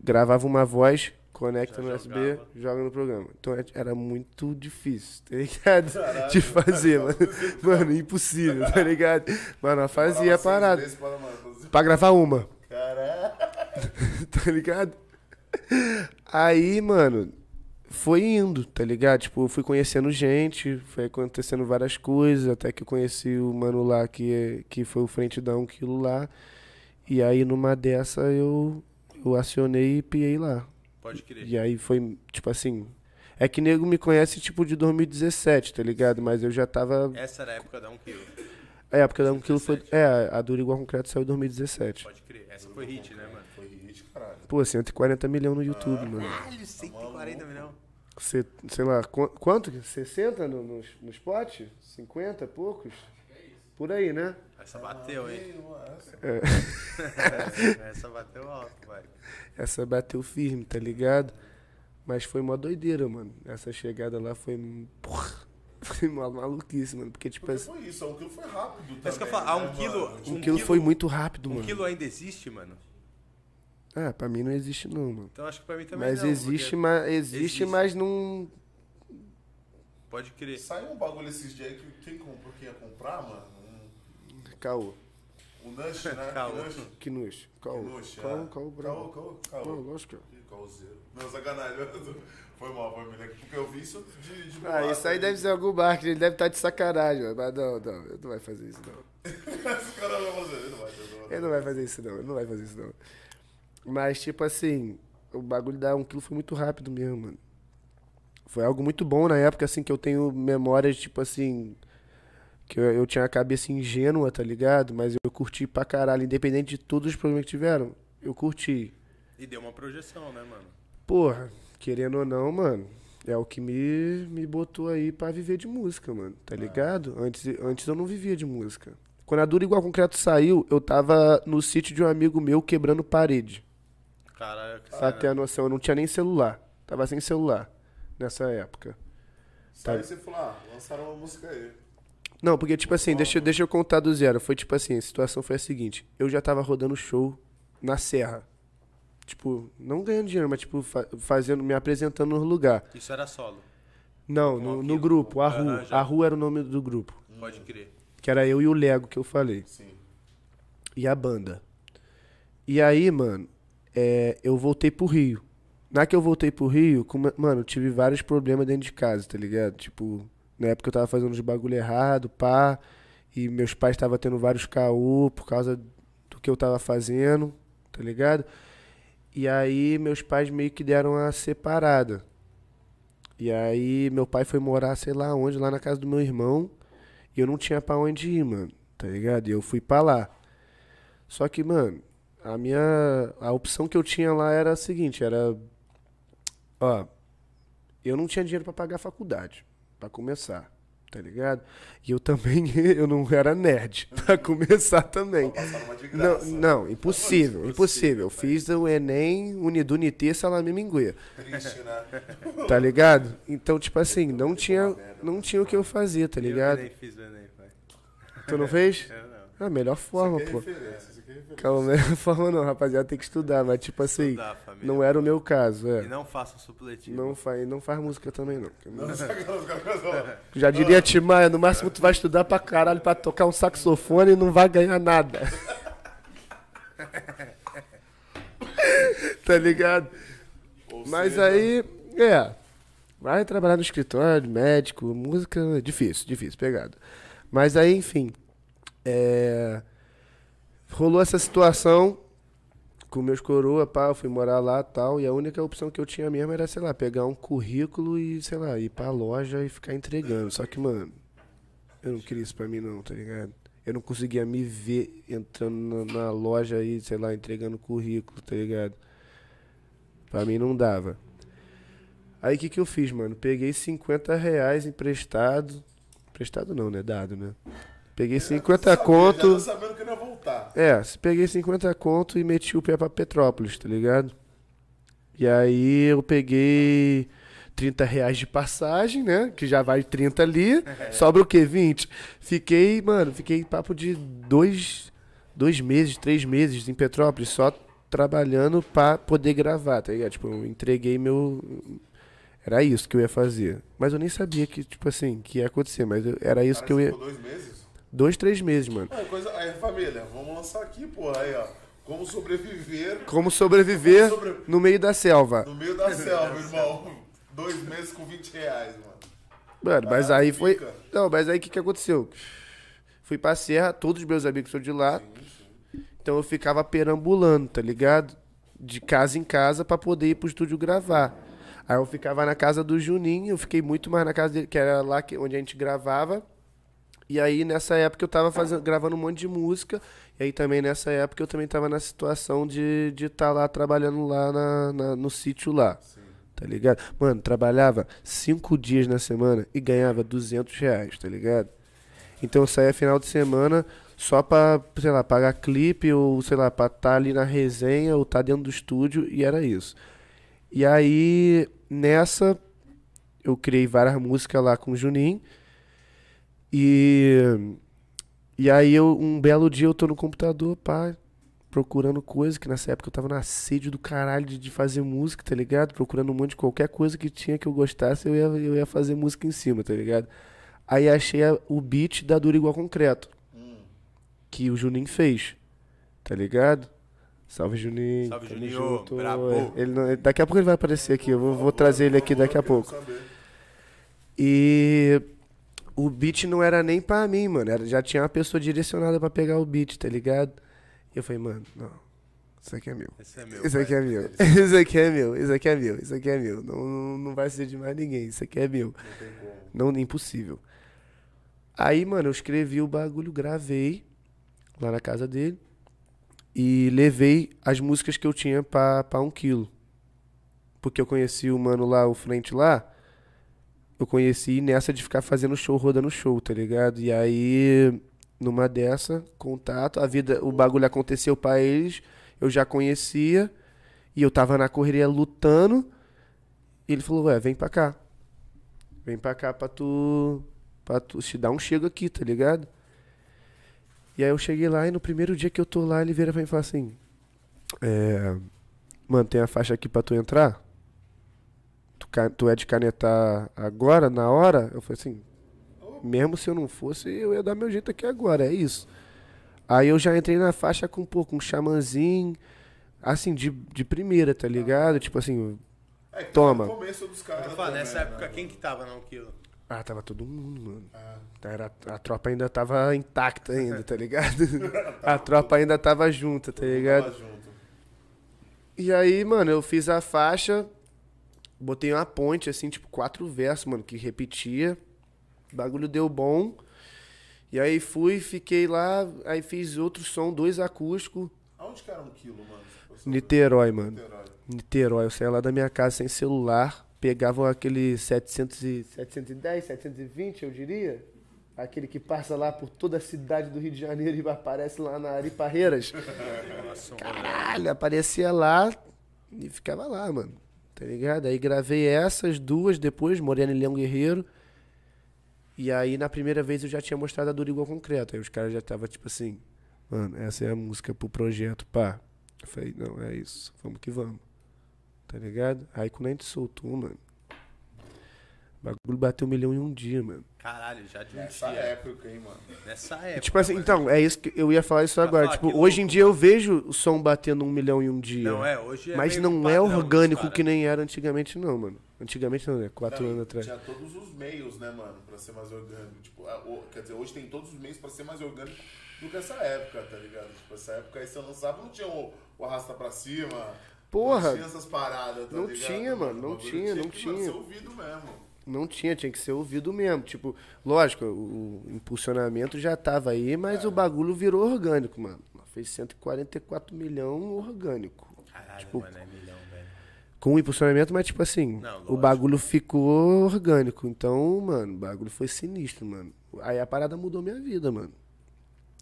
gravava uma voz, conecta Já no USB, jogava. joga no programa. Então é- era muito difícil, tá ligado? De fazer, mano. Mano, impossível, tá ligado? Mas nós fazia a Parava parada. mano, Pra gravar uma. Caralho. tá ligado? Aí, mano, foi indo, tá ligado? Tipo, eu fui conhecendo gente, foi acontecendo várias coisas, até que eu conheci o mano lá que, que foi o frente da 1 quilo lá. E aí, numa dessa, eu, eu acionei e piei lá. Pode crer. E aí foi, tipo assim. É que nego me conhece, tipo, de 2017, tá ligado? Mas eu já tava. Essa era a época da 1 quilo. É, a época da 1 quilo foi. É, a Dura Igual Concreto saiu em 2017. Pode crer. Essa foi hit, né, mano? Pô, 140 milhões no YouTube, mano. Caralho, 140 milhões. Cê, sei lá, qu- quanto? 60 no, no, no spot? 50 e poucos? Por aí, né? Essa bateu, hein? Mano, essa- bateu alto, vai. Essa bateu firme, tá ligado? Mas foi uma doideira, mano. Essa chegada lá foi. Porra, foi uma maluquice, mano. Porque, tipo, Porque foi isso, um quilo foi rápido também. Mas que eu falo, ah, né, um quilo- mano? um, um quilo, quilo- foi muito rápido, Um mano. quilo ainda existe, mano? Ah, pra mim não existe, não, mano. Então acho que pra mim também Mas não. existe, porque- mas existe, existe. mas não. Pode crer. Saiu um bagulho esses dias aí que quem comprou, quem ia comprar, mano? Um, Caô. um Nush, né? Caô. Nush. Que. Caô. Nush, Caô, é. caô, bravo. Caô, caô, Não, caô. lógico. Ih, Caôzeiro. Não, sacanagem. Foi mal, foi melhor. Porque eu vi isso de, de Ah, isso aí deve ser algum marketing, ele deve estar de sacanagem, mano. Mas não, não, ele não vai fazer isso, não. Esse cara vai fazer, ele não vai fazer. Ele não vai fazer isso, não. Ele não vai fazer isso, não. Mas, tipo assim, o bagulho da 1 quilo foi muito rápido mesmo, mano. Foi algo muito bom na época, assim, que eu tenho memórias, tipo assim. Que eu, eu tinha a cabeça ingênua, tá ligado? Mas eu curti pra caralho, independente de todos os problemas que tiveram. Eu curti. E deu uma projeção, né, mano? Porra, querendo ou não, mano, é o que me, me botou aí pra viver de música, mano, tá ligado? Antes, antes eu não vivia de música. Quando a Dura Igual Concreto saiu, eu tava no sítio de um amigo meu quebrando parede. Caralho, que Pra ter a noção, eu não tinha nem celular. Tava sem celular nessa época. Sai você falou, ah, lançaram uma música aí. Não, porque, tipo assim, deixa, deixa eu contar do zero. Foi tipo assim, a situação foi a seguinte. Eu já tava rodando show na serra. Tipo, não ganhando dinheiro, mas tipo, fa- fazendo, me apresentando no lugar. Isso era solo. Não, no, no grupo, a Aham, rua. já. A rua era o nome do grupo. Pode crer. Que era eu e o Lego que eu falei. Sim. E a banda. E aí, mano, é, eu voltei pro Rio. Na que eu voltei pro Rio, como- mano, tive vários problemas dentro de casa, tá ligado? Tipo, na época eu tava fazendo uns bagulho errado, pá. E meus pais estavam tendo vários caô por causa do que eu tava fazendo, tá ligado? E aí meus pais meio que deram a separada. E aí meu pai foi morar, sei lá onde, lá na casa do meu irmão. E eu não tinha pra onde ir, mano, tá ligado? E eu fui pra lá. Só que, mano, a minha. A opção que eu tinha lá era a seguinte, era. Ó, eu não tinha dinheiro pra pagar a faculdade, pra começar, tá ligado? E eu também, eu não era nerd, pra começar também. De Não, graça. não, impossível, impossível. Eu fiz o Enem, Unidunité, Salame Minguê, Triste, né? tá ligado? Então, tipo assim, não tinha, não tinha o que eu fazer, tá ligado? Eu nem fiz o Enem, pai. Tu não fez? Eu não. Ah, melhor forma, Que pô. referência, isso aqui é. Calma, forma não, rapaziada, tem que estudar, mas tipo assim, Estudar, família. não era o meu caso, E é. não faça supletivo. Não faz, não faz música também, não. Não, Já diria Timaya, no máximo tu vai estudar pra caralho pra tocar um saxofone e não vai ganhar nada. tá ligado? ou Mas seja, aí, é. Vai trabalhar no escritório, médico, música, difícil, difícil, pegado. Mas aí, enfim. é, rolou essa situação com meus coroa, pá, eu fui morar lá e tal, e a única opção que eu tinha mesmo era, sei lá, pegar um currículo e, sei lá, ir pra loja e ficar entregando. Só que, mano, eu não queria isso pra mim não, tá ligado? Eu não conseguia me ver entrando na, na loja aí, sei lá, entregando currículo, tá ligado? Pra mim não dava. Aí o que, que eu fiz, mano? Peguei 50 reais emprestado. Emprestado não, né? Dado, né? Peguei 50 Sabia, conto. Sabendo que não ia voltar. É, peguei 50 conto e meti o pé pra Petrópolis, tá ligado? E aí eu peguei 30 reais de passagem, né? Que já vai 30 ali. Sobra o quê? 20. Fiquei, mano, fiquei papo de dois, dois meses, três meses em Petrópolis, só trabalhando pra poder gravar, tá ligado? Tipo, eu entreguei meu. Era isso que eu ia fazer. Mas eu nem sabia que, tipo assim, que ia acontecer, mas eu- era isso Cara, que eu ia. dois meses? Dois, três meses, mano. Aí, coisa... aí, família, vamos lançar aqui, porra. Aí, ó. Como sobreviver Como sobreviver Como sobre- no meio da selva. no meio da selva, irmão. Dois meses com 20 reais, mano. Mano, mas aí foi. Não, mas aí o que, que aconteceu? Fui pra serra, todos os meus amigos são de lá. Então eu ficava perambulando, tá ligado? De casa em casa pra poder ir pro estúdio gravar. Aí eu ficava na casa do Juninho, eu fiquei muito mais na casa dele, que era lá que, onde a gente gravava. E aí nessa época eu tava fazendo, gravando um monte de música. E aí também nessa época eu também tava na situação de estar de tá lá trabalhando lá na, na- no sítio lá. Tá ligado? Mano, trabalhava cinco dias na semana e ganhava 200 reais, tá ligado? Então eu saía final de semana só pra, sei lá, pagar clipe ou, sei lá, pra estar ali na resenha ou estar dentro do estúdio e era isso. E aí, nessa, eu criei várias músicas lá com o Juninho. E. E aí, eu, um belo dia, eu tô no computador, pá, procurando coisa, que nessa época eu tava na sede do caralho de, de fazer música, tá ligado? Procurando um monte de qualquer coisa que tinha que eu gostasse, eu ia, eu ia fazer música em cima, tá ligado? Aí achei a- o beat da Dura Igual Concreto, que o Juninho fez, tá ligado? Salve, Juninho. Salve, Juninho, junto. brabo. Ele não- daqui a pouco ele vai aparecer aqui, eu vou, vou trazer ele aqui daqui a pouco. E o beat não era nem pra mim, mano. Era, já tinha uma pessoa direcionada pra pegar o beat, tá ligado? E eu falei, mano, não. Isso aqui é meu. Esse é meu. Isso aqui é meu. Isso aqui é meu. Isso aqui é meu. Isso aqui é meu. Não, não, não vai ser de mais ninguém. Isso aqui é meu. Não. Não, impossível. Aí, mano, eu escrevi o bagulho, gravei lá na casa dele e levei as músicas que eu tinha pra, pra um quilo. Porque eu conheci o mano lá, o frente lá. Eu conheci nessa de ficar fazendo show, rodando show, tá ligado? E aí, numa dessa, contato, a vida, o bagulho aconteceu pra eles, eu já conhecia, e eu tava na correria lutando, e ele falou, ué, vem pra cá. Vem pra cá pra tu. pra tu te dar um chego aqui, tá ligado? E aí eu cheguei lá e no primeiro dia que eu tô lá, ele vira pra mim e fala assim: É. Mano, tem a faixa aqui pra tu entrar? Tu, tu é de canetar agora, na hora? Eu falei assim: Mesmo se eu não fosse, eu ia dar meu jeito aqui agora, é isso. Aí eu já entrei na faixa com um pouco, um xamanzinho, assim, de, de primeira, tá ligado? Tipo assim, É Toma. No começo dos caras. Eu falo, também, nessa né, época, mano? quem que tava no quilo? ah, tava todo mundo, mano. Ah, Era, a tropa ainda tava intacta ainda, tá ligado? a tropa ainda tava junta, tá ligado? tava junto. E aí, mano, eu fiz a faixa, botei uma ponte, assim, tipo, quatro versos, mano, que repetia. O bagulho deu bom. E aí fui, fiquei lá, aí fiz outro som, dois acústicos. Aonde que era um quilo, mano? Niterói, mano. Niterói. Niterói, eu saía lá da minha casa sem celular, pegava aquele 700 e, 710, 720, eu diria. Aquele que passa lá por toda a cidade do Rio de Janeiro e aparece lá na Ariparreiras. Nossa, um Caralho, aparecia lá e ficava lá, mano. Tá ligado? Aí gravei essas duas depois, Morena e Leão Guerreiro. E aí na primeira vez eu já tinha mostrado a Dura Igual Concreto. Aí os caras já estavam tipo assim, mano, essa é a música pro projeto, pá. Eu falei, não, é isso, vamos que vamos. Tá ligado? Aí quando a gente soltou, mano, o bagulho bateu um milhão em um dia, mano. Caralho, já de um Nessa dia. época, hein, mano. Nessa época. tipo assim, mano. então, é isso que eu ia falar isso agora. falar Tipo, que hoje em louco. dia eu vejo o som batendo um milhão em um dia. Não é, hoje é Mas meio não que é orgânico cara. que nem era antigamente, não, mano. Antigamente não, né? Quatro Não, anos atrás. Tinha todos os meios, né, mano, pra ser mais orgânico. Tipo, a- o- quer dizer, hoje tem todos os meios pra ser mais orgânico do que essa época, tá ligado? Tipo, essa época aí você lançava, não tinha o, o arrasta pra cima. Porra. Não tinha essas paradas, tá Não ligado? tinha, mano, não tinha, não que, mano, tinha. ser ouvido mesmo. Não tinha, tinha que ser ouvido mesmo. Tipo, lógico, o, o impulsionamento já tava aí, mas o bagulho virou orgânico, mano. Fez 144 milhões orgânico. Caralho, Tipo, mano, é milhão, velho. Com o impulsionamento, mas tipo assim, Não, o bagulho ficou orgânico. Então, mano, o bagulho foi sinistro, mano. Aí a parada mudou minha vida, mano.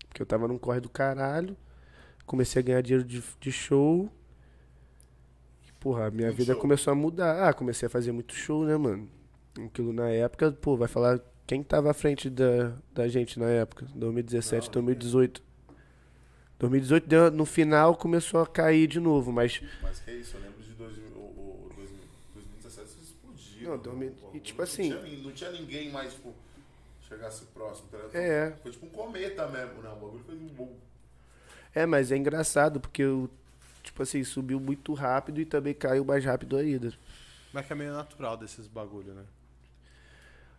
Porque eu tava num corre do caralho, comecei a ganhar dinheiro de, de show. E, porra, a minha vida show. começou a mudar. Ah, comecei a fazer muito show, né, mano? Aquilo na época, pô, vai falar quem tava à frente da, da gente na época, 2017, Não, 2018. 2018, deu- no final, começou a cair de novo, mas Mas que isso, eu lembro de dois, o, o, 2000 2017 isso explodiu. Não, 2000 pô. e, tipo não assim- Tinha, não tinha ninguém mais, tipo, chegasse próximo, tá? É. Foi tipo um cometa mesmo, né? O bagulho fez um bom. É, mas é engraçado porque eu, tipo assim, subiu muito rápido e também caiu mais rápido ainda. Mas que é meio natural desses bagulho, né?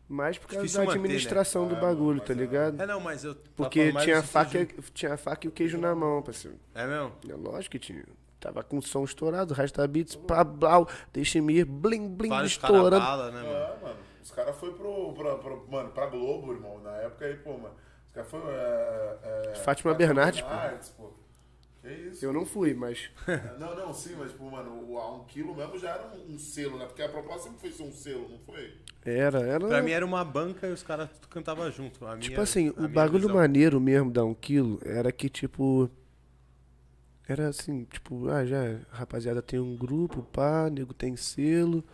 Mais por causa Difícil da manter, né? administração do É, bagulho, mas tá é- ligado? É, não, mas eu. Porque tinha a, faca, tinha a faca e o queijo na mão, parceiro. É mesmo? É lógico que tinha. Tava com o som estourado, rasta beats, pá, blau, deixa-me ir, blim, blim, Vários estourando. carabala, né, mano? É, mano. Os caras foram pro, pra, pra- mano, pra Globo, irmão. Na época aí, pô, mano. Os caras foram. É, é, Fátima Bernardes, pô. Bernardes, pô. Que isso? Eu não fui, mas. Não, não, sim, mas, tipo, mano, o a um quilo mesmo já era um, um selo, né? Porque a proposta sempre foi ser um selo, não foi? Era, era. Pra mim era uma banca e os caras cantavam junto. A Tipo minha- assim, a o minha bagulho visão. maneiro mesmo da um quilo era que, tipo. Era assim, tipo, ah, já, a rapaziada tem um grupo, pá, nego tem selo.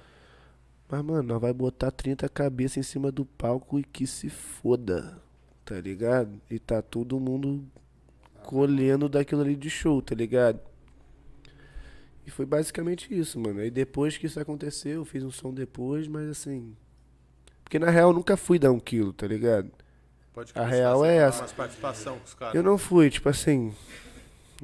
Mas, mano, nós vai botar 30 cabeças em cima do palco e que se foda, tá ligado? E tá todo mundo colhendo daquilo ali de show, tá ligado? E foi basicamente isso, mano. Aí depois que isso aconteceu, eu fiz um som depois, mas assim. Porque na real eu nunca fui dar um quilo, tá ligado? Pode a real é essa. Participação com os caras. Eu não fui, tipo assim.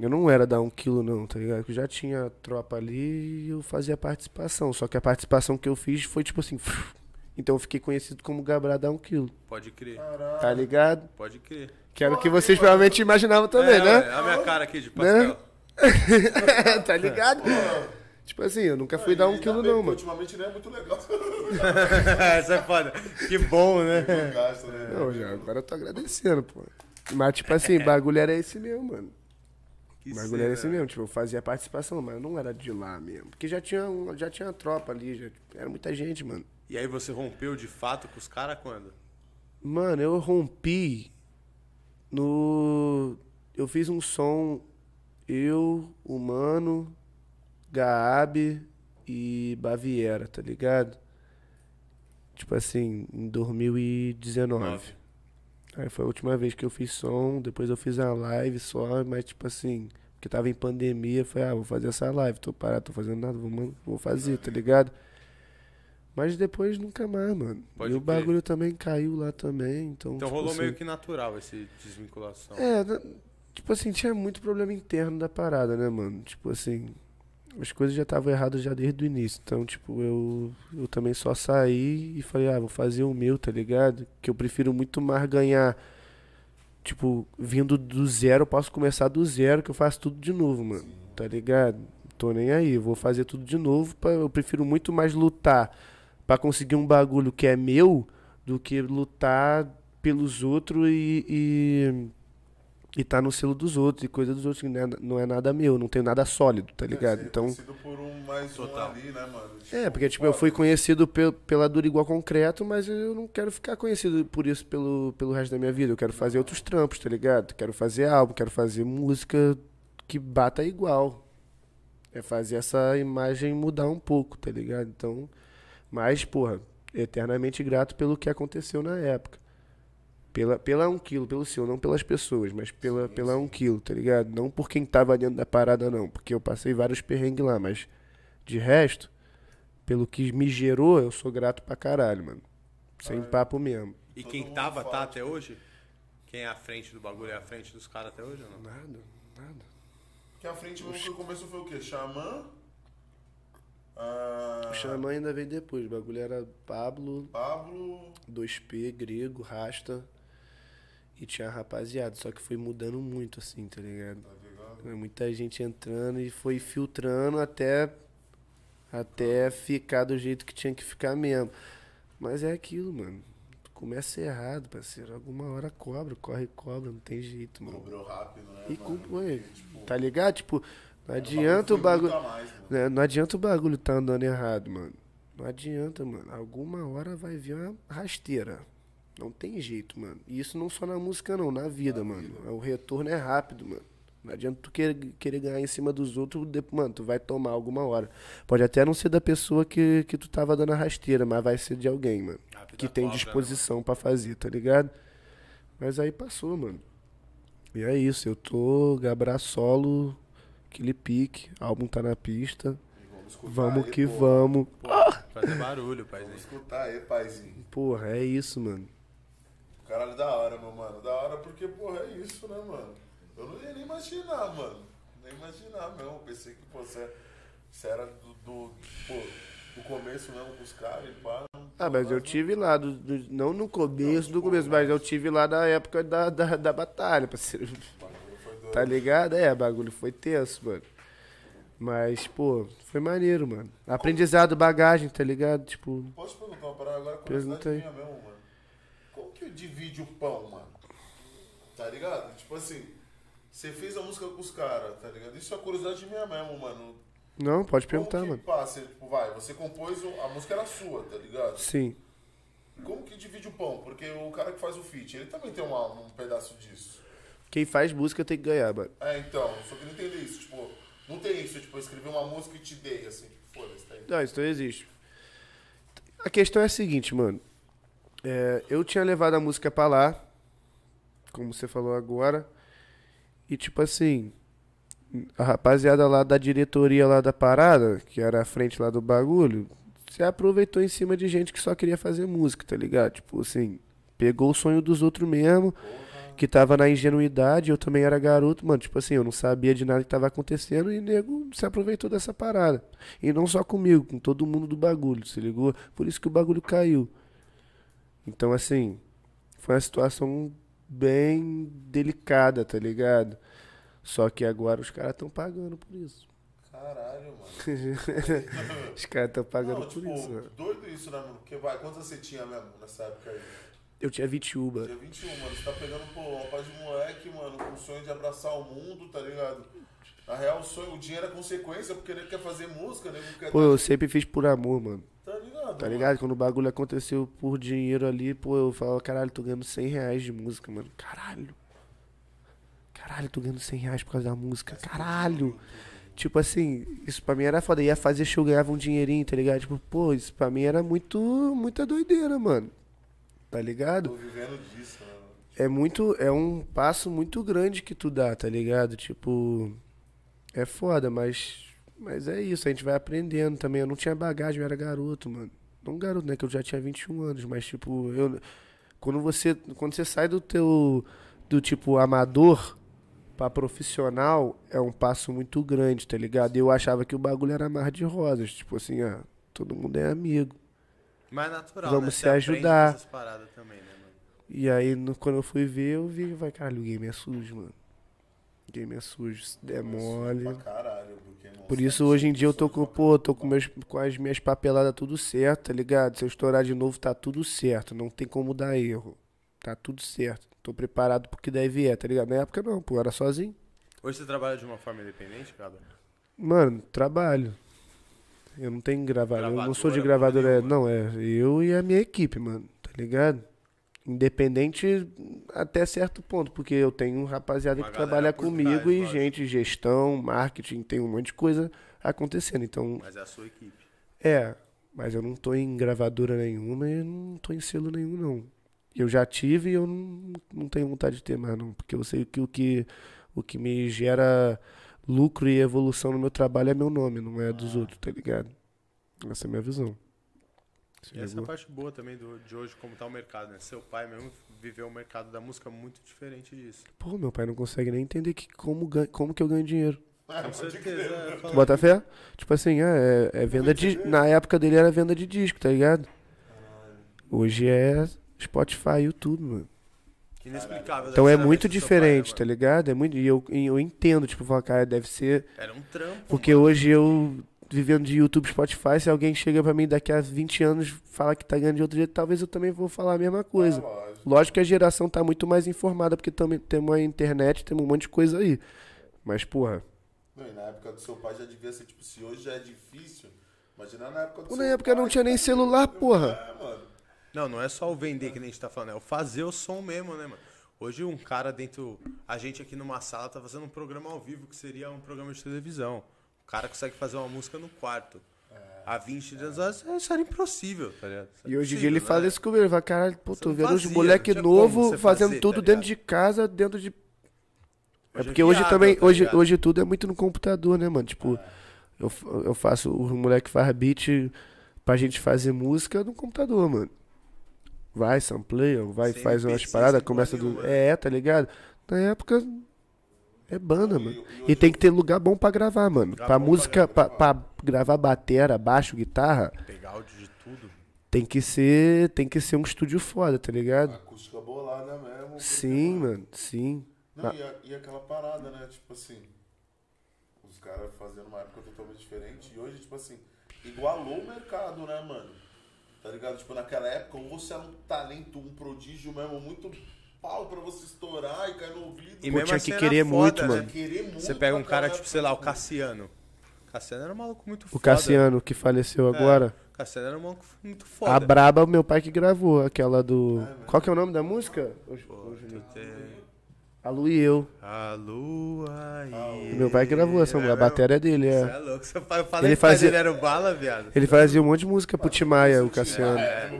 Eu não era dar um quilo, não, tá ligado? Eu já tinha tropa ali e eu fazia participação. Só que a participação que eu fiz foi tipo assim. Então eu fiquei conhecido como Gabriel dar um quilo, Pode crer. Caralho. tá ligado? Pode crer. Que era o que vocês provavelmente imaginavam também, é, né? ué, a minha cara aqui de pastel. tá ligado? Tipo assim, eu nunca fui dar um quilo, bem, não, mano. Ultimamente não é muito legal. Essa é foda. Que bom, né? Não né? Não, já, agora eu tô agradecendo, pô. Mas, tipo assim, bagulho era esse mesmo, mano. Que O bagulho era esse mesmo, tipo, eu fazia participação, mas eu não era de lá mesmo. Porque já tinha, um, já tinha tropa ali, já, era muita gente, mano. E aí você rompeu de fato com os caras quando? Mano, eu rompi no. Eu fiz um som, eu, o Mano, Gaab e Baviera, tá ligado? Tipo assim, em 2019. Nove. Aí foi a última vez que eu fiz som, depois eu fiz a live só, mas tipo assim, porque tava em pandemia, foi, ah, vou fazer essa live, tô parado, tô fazendo nada, vou, vou fazer, tá ligado? Mas depois nunca mais, mano. Pode e o bagulho também caiu lá também, então. Então tipo rolou assim, meio que natural esse desvinculação. É, tipo assim, tinha muito problema interno da parada, né, mano? Tipo assim, as coisas já estavam erradas já desde o início. Então, tipo, eu, eu também só saí e falei, ah, vou fazer o meu, tá ligado? Que eu prefiro muito mais ganhar, tipo, vindo do zero, eu posso começar do zero, que eu faço tudo de novo, mano. Tá ligado? Tô nem aí, vou fazer tudo de novo. Pra, eu prefiro muito mais lutar pra conseguir um bagulho que é meu do que lutar pelos outros e, e, e tá no selo dos outros e coisa dos outros, que não é, não é nada meu, não tenho nada sólido, tá ligado? Ser Então. conhecido por um mais Total. um ali, né, mano? É, porque tipo, eu fui conhecido pe- pela dura igual concreto, mas eu não quero ficar conhecido por isso pelo, pelo resto da minha vida. Eu quero fazer outros trampos, tá ligado? Quero fazer álbum, quero fazer música que bata igual. É fazer essa imagem mudar um pouco, tá ligado? Então, mas, porra, eternamente grato pelo que aconteceu na época. Pela, pela um quilo, pelo seu, não pelas pessoas, mas pela, pela um quilo, tá ligado? Não por quem tava dentro da parada, não. Porque eu passei vários perrengues lá, mas de resto, pelo que me gerou, eu sou grato pra caralho, mano. Sem papo mesmo. E quem tava, tá até hoje? Quem é à frente do bagulho é à frente dos caras até hoje ou não? Nada, nada. Que a frente mesmo que começou foi o quê? Xamã? Ah, O Xamã ainda veio depois. O bagulho era Pablo, Pablo. 2P, Grego, Rasta. E tinha rapaziada. Só que foi mudando muito, assim, tá ligado? Tá ligado? Muita gente entrando e foi filtrando até, até ficar do jeito que tinha que ficar mesmo. Mas é aquilo, mano. Tu começa errado, parceiro. Alguma hora cobra, corre cobra, não tem jeito, mano. Cobrou rápido, né? E mano? Porque, tipo, Tá ligado? Tipo, não o adianta o bagulho. muito a mais, né, Não adianta o bagulho tá andando errado, mano. Não adianta, mano. Alguma hora vai vir uma rasteira. Não tem jeito, mano. E isso não só na música, não, na vida, mano. O retorno é rápido, mano. Não adianta tu querer, querer ganhar em cima dos outros, mano, tu vai tomar alguma hora. Pode até não ser da pessoa que, que tu tava dando a rasteira, mas vai ser de alguém, mano. A vida Que tem cobra, né, disposição pra fazer, tá ligado? Mas aí passou, mano. E é isso, eu tô Gabra solo, aquele pique, álbum tá na pista. Vamos Vamos aí, que pô. vamos. Pô, fazer barulho, paizinho. Vamos escutar aí, paizinho. Porra, é isso, mano. Caralho, da hora, meu mano. Da hora porque, porra, é isso, né, mano? Eu não ia nem imaginar, mano. Nem imaginar mesmo. Pensei que, você, você era do, do, pô, do começo mesmo com os caras e pá. Ah, mas eu tive lá, do, do- não no começo do começo, mas eu tive lá da época da, da, da batalha, parceiro. O bagulho foi doido. Tá ligado? É, bagulho foi tenso, mano. Mas, pô, foi maneiro, mano. Aprendizado, bagagem, tá ligado? Tipo, Posso perguntar uma parada agora? Pergunta aí. minha mesmo, mano. Como que divide o pão, mano? Tá ligado? Tipo assim, você fez a música com os caras, tá ligado? Isso é curiosidade minha mesmo, mano. não, pode Como perguntar, que mano. passa? Tipo, vai, você compôs, a música era sua, tá ligado? Sim. Como que divide o pão? Porque o cara que faz o feat, ele também tem uma- um pedaço disso. Quem faz música tem que ganhar, mano. É, então, só queria entender isso. Tipo, não tem isso, tipo, eu escrevi uma música e te dei, assim, tipo, foda-se, tá aí. Não, isso não existe. A questão é a seguinte, mano. É, eu tinha levado a música pra lá, como você falou agora, e tipo assim, a rapaziada lá da diretoria lá da parada, que era a frente lá do bagulho, se aproveitou em cima de gente que só queria fazer música, tá ligado? Tipo assim, pegou o sonho dos outros mesmo, que tava na ingenuidade, eu também era garoto, mano, tipo assim, eu não sabia de nada que tava acontecendo e nego se aproveitou dessa parada. E não só comigo, com todo mundo do bagulho, se ligou? Por isso que o bagulho caiu. Então, assim, foi uma situação bem delicada, tá ligado? Só que agora os caras estão pagando por isso. Caralho, mano. Os caras estão pagando Não, por tipo, isso, mano. doido isso, né, mano? Porque vai, quantos você tinha mesmo nessa época aí? Eu tinha 21, mano. Dia 21, mano. Você tá pegando, pô, uma paz de moleque, mano, com o sonho de abraçar o mundo, tá ligado? Na real, o sonho, o dinheiro é consequência, porque ele quer fazer música, né? Quer Pô, eu sempre fiz por amor, mano. Tá ligado? Tá ligado? Quando o bagulho aconteceu por dinheiro ali, pô, eu falava, caralho, tô ganhando 100 reais de música, mano. Caralho. Caralho, tô ganhando 100 reais por causa da música. Caralho. Tipo assim, isso pra mim era foda. Ia fazer show, ganhava um dinheirinho, tá ligado? Tipo, pô, isso pra mim era muito, muita doideira, mano. Tá ligado? Tô vivendo disso, né? mano? É muito, é um passo muito grande que tu dá, tá ligado? Tipo, é foda, mas mas é isso, a gente vai aprendendo também. Eu não tinha bagagem, eu era garoto, mano. Não garoto, né, que eu já tinha 21 anos, mas tipo, eu quando você quando você sai do teu do tipo amador pra profissional, é um passo muito grande, tá ligado? E eu achava que o bagulho era mar de rosas, tipo assim, ah, todo mundo é amigo. Mais natural, Vamos né? se ajudar. com essas paradas também, né, mano? E aí, no- quando eu fui ver, eu vi, vai, caralho, o game é sujo, mano. O game é sujo, se der mole. Pra caralho, Por isso, hoje em dia, eu tô com, pô, tô com, meus, com as minhas papeladas tudo certo, tá ligado? Se eu estourar de novo, tá tudo certo. Não tem como dar erro. Tá tudo certo. Tô preparado pro que deve é, tá ligado? Na época, não, pô, era sozinho. Hoje você trabalha de uma forma independente, cara? Mano, trabalho. Eu não tenho gravador, eu não sou de Gravadora, gravador, é, não, é eu e a minha equipe, mano, tá ligado? Independente até certo ponto, porque eu tenho um rapaziada Uma que trabalha comigo e lógico. gente, gestão, marketing, tem um monte de coisa acontecendo. Então, Mas é a sua equipe. é, mas eu não tô em gravadora nenhuma e não tô em selo nenhum, não. Eu já tive e eu não, não tenho vontade de ter mais, não. Porque eu sei que o que, o que me gera lucro e evolução no meu trabalho é meu nome, não é dos outros, tá ligado? Essa é a minha visão. Se E essa é a ligou? parte boa também do, de hoje, como tá o mercado, né? Seu pai mesmo viveu o mercado da música muito diferente disso. Pô, meu pai não consegue nem entender que, como, gan- como que eu ganho dinheiro. É, Com certeza. é, bota fé? Tipo assim, é, é venda de. Na época dele era venda de disco, tá ligado? Hoje é Spotify, YouTube, mano. Inexplicável. Então é muito seu diferente, pai, tá né, ligado? É muito, e eu, eu entendo, tipo, falar, cara, deve ser. Era um trampo. Porque mano. hoje eu. vivendo de YouTube, Spotify, se alguém chega pra mim daqui a 20 anos fala que tá ganhando de outro jeito, talvez eu também vou falar a mesma coisa. É, lógico. Lógico que a geração tá muito mais informada, porque também temos a internet, temos um monte de coisa aí. Mas, porra, Não, e na época do seu pai já devia ser, tipo, se hoje já é difícil, imagina na época do na época pai, não tinha nem tá celular, porra. É, mano. Não, não é só o vender que nem a gente tá falando, é o fazer o som mesmo, né, mano? Hoje um cara dentro. A gente aqui numa sala tá fazendo um programa ao vivo que seria um programa de televisão. O cara consegue fazer uma música no quarto. Há 20 dias atrás, isso era impossível, tá ligado? Isso é E hoje em dia ele né? fala isso comigo, ele fala, caralho, pô, tô vendo os moleque novo fazendo fazer, tudo tá dentro de casa, dentro de. É Hoje é porque hoje viável, também, tá hoje, hoje tudo é muito no computador, né, mano? Tipo, eu, fa- eu faço, o moleque faz beat pra gente fazer música no computador, mano. Vai, sampleia, vai, Sem faz umas paradas, começa do. nenhuma. É, tá ligado? Na época. É banda, mano. e E tem que ter lugar bom pra gravar, mano. Lugar Pra pra música, pra, gravar. pra gravar batera, baixo, guitarra, Pegar áudio de tudo. tem que ser, tem que ser um estúdio foda, tá ligado? Acústica bolada mesmo. porque, Sim, mano, sim. Não, e, a- e aquela parada, né? Tipo assim, os caras fazendo uma época totalmente diferente. E hoje, tipo assim, igualou o mercado, né, mano? Tá ligado? Tipo, naquela época, ou você era um talento, um prodígio mesmo, muito pau pra você estourar e cair no ouvido. E Pô, mesmo tinha assim que era querer foda, muito, né? mano. Querer muito Você pega um cara, tipo, sei lá, o pô. Cassiano. Cassiano era um maluco muito O foda. Cassiano, que faleceu agora. Cassiano era um maluco muito A foda. Braba, meu pai que gravou, aquela do. É. Qual que é o nome da música? Pô, tem- A Lu e eu. A lua e... Meu pai gravou essa música, a bateria dele, Você é. é louco. Você fa- eu falei Ele que pai fazia- dele era o bala, viado. Ele fazia um monte de música pro Timaya, o Cassiano. É.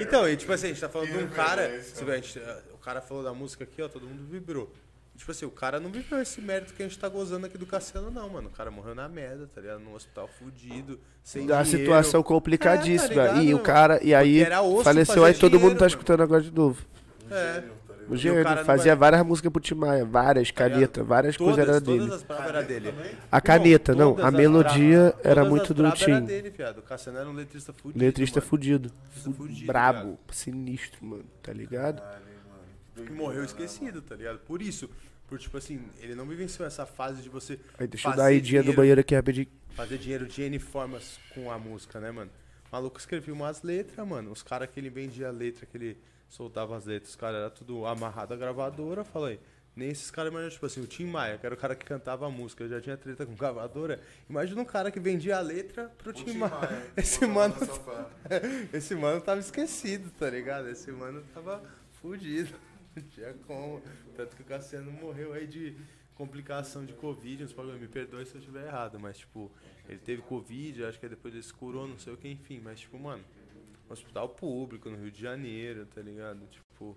Então, e tipo assim, a gente tá falando de um cara. a gente- o cara falou da música aqui, ó, todo mundo vibrou. Tipo assim, o cara não viveu esse mérito que a gente tá gozando aqui do Cassiano, não, mano. O cara morreu na merda, tá ligado? Num hospital fudido, sem Da dinheiro. situação É, complicadíssima. tá ligado, e o cara, e aí faleceu, aí todo mundo dinheiro, tá mano. escutando agora de novo. É. O não fazia vai- várias músicas pro Timaya, várias, Tá caneta, várias Todas, coisas era todas dele. as bravas era dele. A caneta, não, todas a as melodia bravas- era todas muito as do bravas era Tim. dele, viado. O Cassiano era um letrista fudido. Letrista mano. fudido. Letrista fudido, Brabo, sinistro, mano, tá ligado? Caralho. Que morreu esquecido, tá ligado? Por isso, por tipo assim, ele não vivenciou essa fase de você Aí deixa eu fazer dar a idinha do banheiro aqui rapidinho. fazer dinheiro de N formas com a música, né, mano? O maluco escrevia umas letras, mano. Os caras que ele vendia a letra, que ele soltava as letras, os caras era tudo amarrado à gravadora, falei. Nem esses caras imaginam, tipo assim, o Tim Maia, que era o cara que cantava a música, já tinha treta com gravadora. Imagina um cara que vendia a letra pro O Tim Tim Maia. Maia, Esse mano, esse mano tava esquecido, tá ligado? Esse mano tava fudido. Não tinha como. Tanto que o Cassiano morreu aí de complicação de Covid. uns bagulho. Me perdoe se eu estiver errado, mas tipo, ele teve Covid, acho que depois ele se curou, não sei o que, enfim. Mas tipo, mano, hospital público no Rio de Janeiro, tá ligado? Tipo,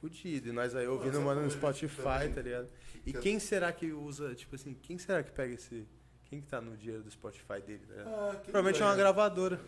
fudido. E nós aí ouvindo mano no coisa Spotify, também. tá ligado? E Que- quem será que usa, tipo assim, quem será que pega esse. Quem que tá no dinheiro do Spotify dele, tá ligado? Ah, Provavelmente é uma gravadora.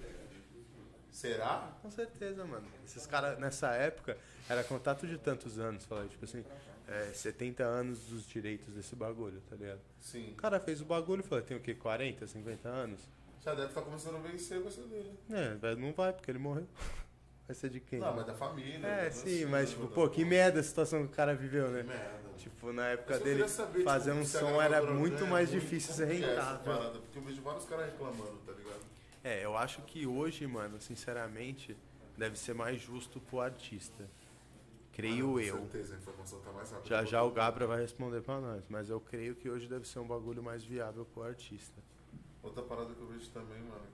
Será? Com certeza, mano. Esses caras, nessa época, era contato de tantos anos, falei, tipo assim, é, 70 anos dos direitos desse bagulho, tá ligado? Sim. O cara fez o bagulho e falou, tem o quê? 40, 50 anos? Já deve estar começando a vencer, ser dele. É, não vai, porque ele morreu. Vai ser de quem? Não, mas da família. É, da sim, dancinha, mas tipo, da- pô, que merda a situação que o cara viveu, Que né? merda. Tipo, na época dele, saber, fazer tipo, um som era muito mais difícil ser que é rentável. parada? Porque eu vejo vários caras reclamando, tá ligado? É, eu acho que hoje, mano, sinceramente, deve ser mais justo pro artista. Creio Com eu. certeza, a informação tá. Já já o Gabra vai responder pra nós, mas eu creio que hoje deve ser um bagulho mais viável pro artista. Outra parada que eu vejo também, mano,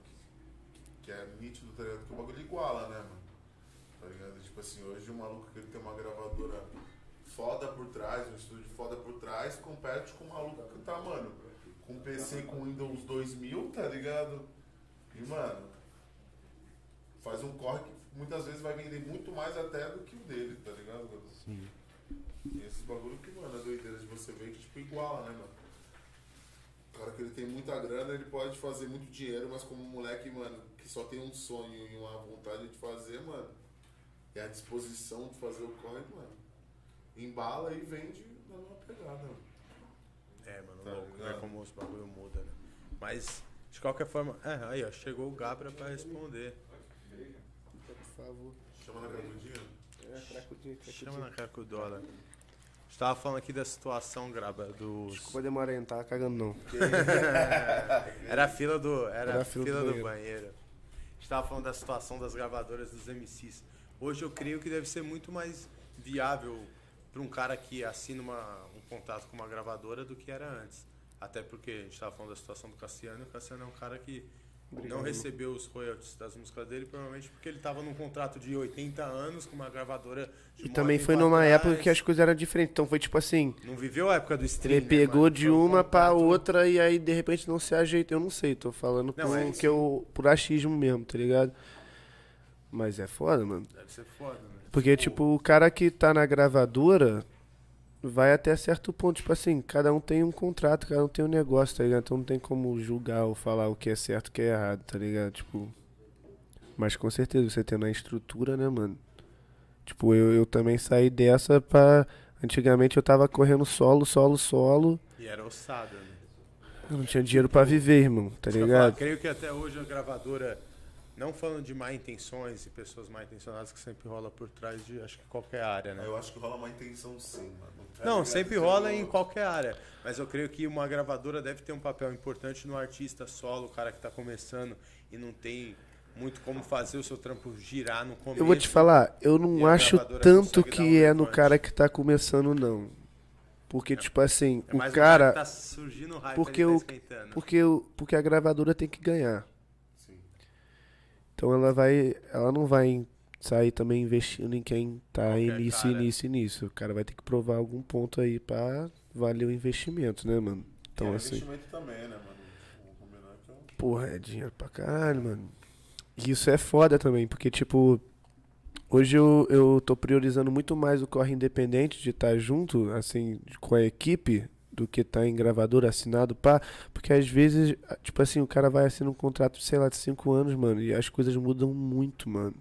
que, que é nítido, tá ligado? Que o bagulho iguala, né, mano? Tá ligado? Tipo assim, hoje o maluco que ele tem uma gravadora foda por trás, um estúdio foda por trás, compete com o maluco que tá, mano, com PC com Windows 2000, tá ligado? E, mano, faz um corre que muitas vezes vai vender muito mais até do que o dele, tá ligado? Sim. E esses bagulho que, mano, é doideira de você ver que, tipo, iguala, né, mano? O cara que ele tem muita grana, ele pode fazer muito dinheiro, mas como um moleque, mano, que só tem um sonho e uma vontade de fazer, mano, e a disposição de fazer o corre, mano, embala e vende na mesma pegada, mano. É, mano, Tá louco, né? ligado? Como os bagulho muda, né? Mas, de qualquer forma. É, aí, ó, chegou o Gabra pra responder. Por favor. Chama na cracudinha? É, cracudinho, Chama na cara com o dólar. A gente tava falando aqui da situação, Graba, dos. Desculpa demorar não tava cagando não. Era a fila do. Era, Era a fila fila, do do, banheiro. banheiro. A gente tava falando da situação das gravadoras dos MCs. Hoje eu creio que deve ser muito mais viável para um cara que assina uma- um contrato com uma gravadora do que era antes. Até porque a gente tava falando da situação do Cassiano, e o Cassiano é um cara que não recebeu os royalties das músicas dele, provavelmente porque ele tava num contrato de 80 anos com uma gravadora de E também foi numa atrás. época que as coisas eram diferentes. Então foi tipo assim, Não viveu a época do stream, ele né, pegou mano? de um uma pra contrato- outra e aí de repente não se ajeita. Eu não sei, tô falando Não, por, é que eu, por achismo mesmo, tá ligado? Mas é foda, mano. Deve ser foda, né? Porque, tipo, o cara que tá na gravadora vai até certo ponto. Tipo assim, cada um tem um contrato, cada um tem um negócio, tá ligado? Então não tem como julgar ou falar o que é certo e o que é errado, tá ligado? Tipo. Mas com certeza, você tendo a estrutura, né, mano? Tipo, eu, eu também saí dessa pra. Antigamente eu tava correndo solo, solo, solo. E era ossada, né? Eu não tinha dinheiro pra viver, irmão, tá ia falar, ligado? creio que até hoje a gravadora, não falando de má intenções e pessoas mal intencionadas que sempre rola por trás de acho que qualquer área, né? Eu acho que rola uma intenção sim, mano. Tá Não, sempre Tipo, rola em qualquer área. Mas eu creio que uma gravadora deve ter um papel importante no artista solo, o cara que tá começando e não tem muito como fazer o seu trampo girar no começo. Eu vou te falar, eu não acho tanto que um é no cara que tá começando, não. Porque, tipo assim, É o cara. tá surgindo o hype, porque tá o- esquentando. Porque, o- porque a gravadora tem que ganhar. Sim. Então ela vai. Ela não vai sair também investindo em quem tá Qualquer início, cara. início, início. O cara vai ter que provar algum ponto aí pra valer o investimento, né, mano? Então é assim. investimento também, né, mano? É Porra, é dinheiro pra caralho, mano. E isso é foda também, porque, tipo, hoje eu, eu tô priorizando muito mais o corre independente de estar junto, assim, com a equipe, do que estar em gravador assinado, pá. Porque às vezes, tipo assim, o cara vai assinar um contrato, sei lá, de cinco anos, mano, e as coisas mudam muito, mano.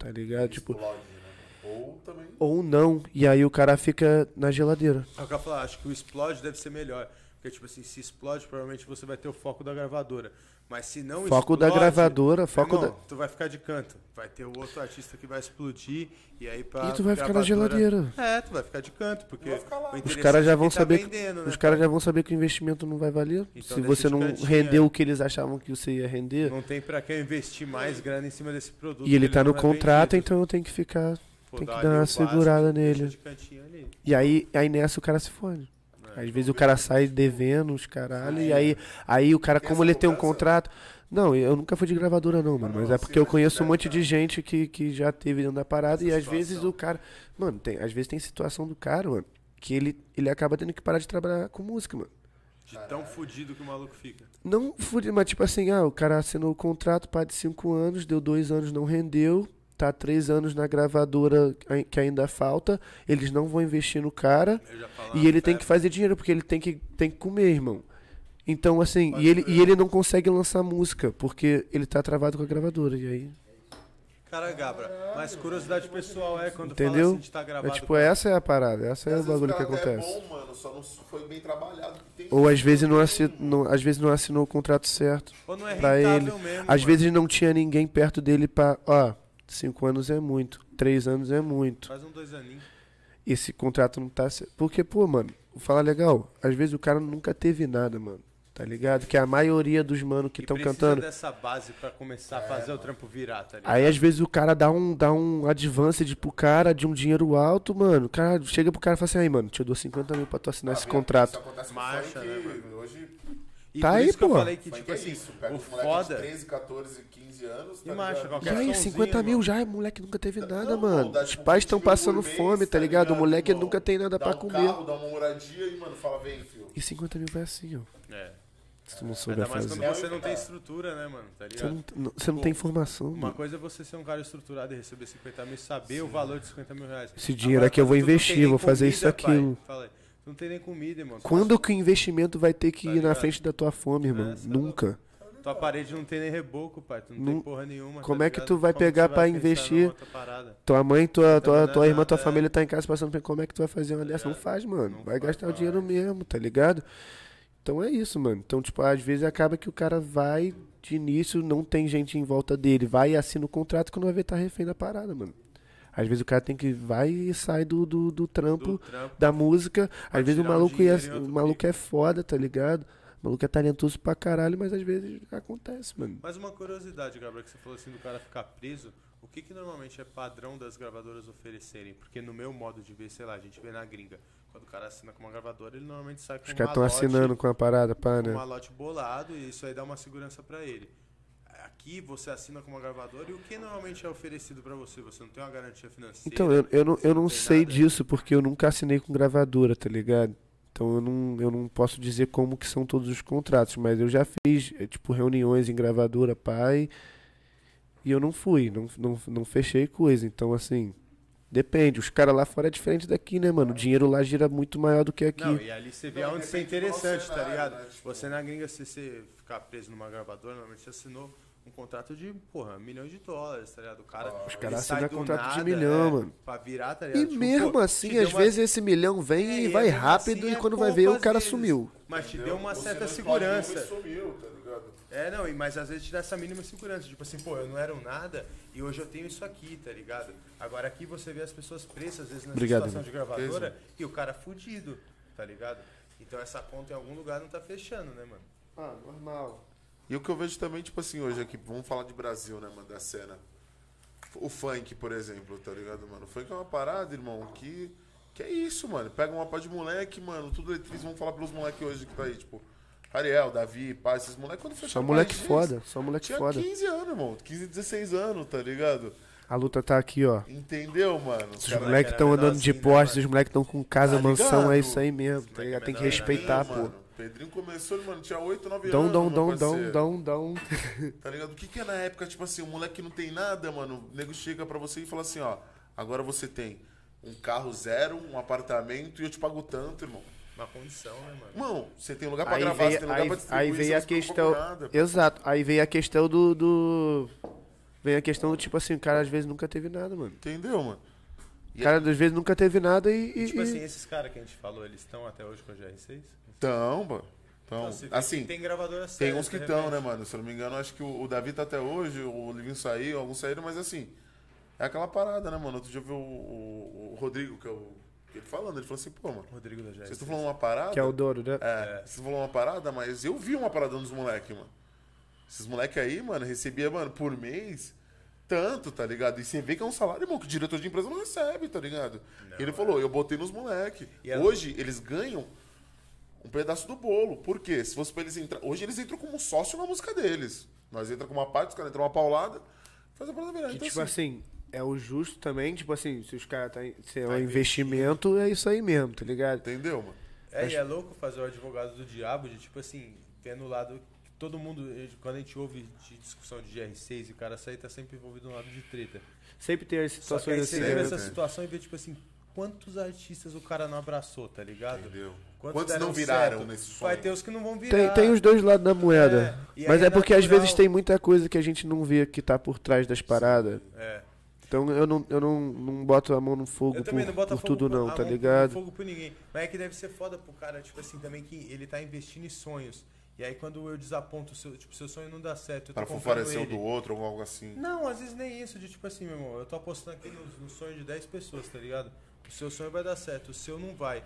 Tá ligado? Tipo, explode, né? Ou também. ou não, e aí o cara fica na geladeira. É o que eu ia falar, acho que o explode deve ser melhor. Porque, tipo assim, se explode, provavelmente você vai ter o foco da gravadora. Mas se não Foco da explode, gravadora, foco irmão, da. Tu vai ficar de canto. Vai ter o outro artista que vai explodir. E aí pra. E tu vai ficar na geladeira. É, tu vai ficar de canto. Porque Vai ficar lá. o Os caras já é vão quem tá saber que- vendendo, né, Os caras já vão saber que o investimento não vai valer. Então se você não cantinho, rendeu é. o que eles achavam que você ia render. Não tem pra que eu investir mais grana em cima desse produto. E ele que tá no é contrato, vendido. então eu tenho que ficar. Pô, tem que dar uma básico, segurada nele. E aí, aí nessa o cara se fode. Né? Às vezes o cara sai devendo os caralho, e aí, aí o cara, como ele tem um contrato. Não, eu nunca fui de gravadora, não, mano. Mas é porque eu mas conheço um monte de gente que, que já teve dentro da parada, e às vezes o cara. Mano, tem, às vezes tem situação do cara, mano, que ele, ele acaba tendo que parar de trabalhar com música, mano. De tão fudido que o maluco fica. Não fude, mas tipo assim, ah, o cara assinou o contrato para de cinco anos, deu dois anos, não rendeu, tá três anos na gravadora que ainda falta, eles não vão investir no cara e ele tem que "Fé, fazer dinheiro, porque ele tem que, tem que comer, irmão. Então, assim, Pode e ele, e ele não consegue lançar música, porque ele tá travado com a gravadora, e aí... Cara, Gabra, mas curiosidade pessoal é quando Entendeu? fala assim de tá É, gravado. tipo, com- essa é a parada, essa é o bagulho que até acontece. É bom, mano, só não foi bem trabalhado. Tem Ou às vezes não, tem- assi- não- às vezes não assinou o contrato certo. Ou não é pra ele. mesmo. Às mano. vezes não tinha ninguém perto dele pra. Ó, cinco anos é muito, três anos é muito. Faz um dois aninhos. Esse contrato não tá. Porque, pô, mano, vou falar legal. Às vezes o cara nunca teve nada, mano. Tá ligado? Que a maioria dos mano que estão precisa cantando. dessa base pra começar a fazer o trampo virar, tá ligado? Aí às vezes o cara dá um, dá um advance pro cara de um dinheiro alto, mano. O cara chega pro cara e fala assim, aí, mano, te dou 50 mil pra tu assinar Ah, esse Isso contrato. acontece com Marcha, funk, né, mano? Hoje, E Tá por aí, isso que eu pô. falei que, funk tipo é assim, isso. Pega o os foda... de 13, 14, 15 anos, E tá marcha, ligado? qualquer E aí, somzinho, 50 mil já, moleque nunca teve nada, Não, mano. dá, Os tipo, pais 20 estão passando mês, fome, tá ligado? O moleque irmão? nunca tem nada Dá pra um comer. carro, dá uma moradia e, mano, fala, vem, filho. E 50 mil vai assim, ó. É. Se tu não souber Ainda mais fazer. quando você não tem estrutura, né, mano? Tá Você ligado? não, não- você não tem informação, Uma mano. coisa é você ser um cara estruturado e receber 50 mil e saber o valor de 50 mil reais. Esse dinheiro Agora, aqui eu vou não investir, vou fazer comida, isso, aí, tu não tem nem comida, irmão. Quando que o investimento vai ter que Tá ir na ligado? frente da tua fome, irmão? É, é Nunca. Tua parede não tem nem reboco, pai. Tu não, Não- tem porra nenhuma. Como tá é que tu vai Como pegar pra pensar numa investir? Tua mãe, tua, tua, Não tua irmã, tua família é. tá em casa passando por como é que tu vai fazer uma dessa? Não faz, mano. Não Vai faz, gastar o faz. dinheiro mesmo, tá ligado? Então é isso, mano. Então, tipo, às vezes acaba que o cara vai de início, não tem gente em volta dele, vai e assina o contrato quando vai ver tá refém da parada, mano. Às vezes o cara tem que vai e sai do, do, do trampo, Do trampo. da música. Às vezes o maluco, é, outro o maluco é foda, tá ligado? O maluco é talentoso pra caralho, mas às vezes acontece, mano. Mas uma curiosidade, Gabriel, que você falou assim do cara ficar preso, o que que normalmente é padrão das gravadoras oferecerem? Porque no meu modo de ver, sei lá, a gente vê na gringa, quando o cara assina com uma gravadora, ele normalmente sai com Os um caras tão malote, assinando com a parada, pá, com né? um malote bolado e isso aí dá uma segurança pra ele. Aqui você assina com uma gravadora e o que normalmente é oferecido pra você? Você não tem uma garantia financeira? Então, eu, eu não, eu não sei nada? disso porque eu nunca assinei com gravadora, tá ligado? Então eu não, eu não posso dizer como que são todos os contratos, mas eu já fiz, eh, tipo, reuniões em gravadora, pai, e eu não fui, não, não, não fechei coisa. Então, assim, depende. Os caras lá fora é diferente daqui, né, mano? O dinheiro lá gira muito maior do que aqui. Não, e ali você vê Não, onde isso é interessante, tá cenário, ligado? né? Tipo- Você na gringa, se você ficar preso numa gravadora, normalmente você assinou um contrato de, porra, milhões de dólares, tá ligado? O cara, Os caras sai assinam contrato de nada, milhão, é, mano. Pra virar, tá E ligado? Tipo, mesmo pô, assim, às uma- vezes esse milhão vem É, e e vai rápido assim e é quando vai ver o cara vezes. sumiu. Mas te deu uma Você certa segurança. e sumiu, tá ligado? É, não, e- mas às vezes te dá essa mínima segurança. Tipo assim, pô, eu não era um nada e hoje eu tenho isso aqui, tá ligado? Agora aqui você vê as pessoas presas, às vezes, nessa Obrigado, situação de gravadora e o cara fudido, tá ligado? Então essa conta em algum lugar não tá fechando, né, mano? Ah, normal. E o que eu vejo também, tipo assim, hoje aqui, vamos falar de Brasil, né, mano, da cena. O funk, por exemplo, tá ligado, mano? O funk é uma parada, irmão, que. Que é isso, mano. Pega uma pá de moleque, mano, tudo letriz, vamos falar pelos moleques hoje que tá aí, tipo. Ariel, Davi, pá, esses moleques, quando Só fecharam moleque foda, só moleque Tinha foda. 15 anos, irmão. 15, 16 anos, tá ligado? A luta tá aqui, ó. Entendeu, mano? Os Os moleques estão andando de assim, né, Porsche, mano? os moleques estão com casa, Tá mansão, é isso aí mesmo, tá ligado? Tem que né? respeitar, mano. Pedrinho começou, ele, mano, tinha 8, 9 Dom, anos. dom, dom, dom, dom, dom. Tá ligado? O que, que é na época, tipo assim, um moleque que não tem nada, mano? O nego chega pra você e fala assim, ó, agora você tem um carro zero, um apartamento e eu te pago tanto, irmão. Uma condição, né, mano? Irmão, você tem lugar pra Aí gravar, veio, você tem lugar aí, pra distribuir, aí veio a questão. nada. Exato. Aí veio a questão do, do. Vem a questão do tipo assim, o cara às vezes nunca teve nada, mano. Entendeu, mano? O cara às vezes nunca teve nada e. E, tipo e- assim, esses caras que a gente falou, eles estão até hoje com a GR6? Então, mano. Então, Não, você vê assim, tem gravadora tem séria, uns que estão, né, mano? Se eu não me engano, acho que o, o Davi tá até hoje, o Livinho saiu, alguns saíram, mas assim, é aquela parada, né, mano? Outro dia eu vi o, o- o Rodrigo, que é o. Ele falando, ele falou assim, pô, mano, Rodrigo da GR6. vocês estão falando uma parada. Que é o Douro, né? É, vocês falaram uma parada, mas eu vi uma parada nos moleques, mano. Esses moleques aí, mano, recebia, mano, por mês, tanto, tá ligado? E você vê que é um salário, irmão, que o diretor de empresa não recebe, tá ligado? Ele falou, eu botei nos moleques. E a- Hoje, eles ganham um pedaço do bolo. Por quê? Se fosse pra eles entrar... Hoje eles entram como sócio na música deles. Nós entramos com uma parte, os caras entram uma paulada, faz a parada virar. Que, Então, tipo assim, é o justo também, tipo assim, se os caras tá. Se é um Vai investimento, é isso aí mesmo, tá ligado? entendeu, mano? É, e é louco fazer o advogado do diabo de, tipo assim, vendo o lado todo mundo, eh, quando a gente ouve de discussão de GR6 e o cara sai, tá sempre envolvido no lado de treta. Sempre tem as Só que aí situações você assim, vê né? essa situação e vê, tipo assim, quantos artistas o cara não abraçou, tá ligado? Entendeu? Quantos deram não viraram certo? nesse sonho? Vai ter os que não vão virar. Tem, tem os dois lados da moeda. É, mas é, é porque às natural. vezes tem muita coisa que a gente não vê que tá por trás das paradas. É. Então eu não, eu não, não boto a mão no fogo Eu por, não por fogo tudo por- não, a tá mão ligado? fogo por ninguém. Mas é que deve ser foda pro cara, tipo assim, também que ele tá investindo em sonhos. E aí quando eu desaponto, seu, tipo, seu sonho não dá certo, Para favorecer o do outro ou algo assim. Não, às vezes nem isso, de tipo assim, meu irmão, eu tô apostando aqui no, no sonho de 10 pessoas, tá ligado? O seu sonho vai dar certo, o seu não vai.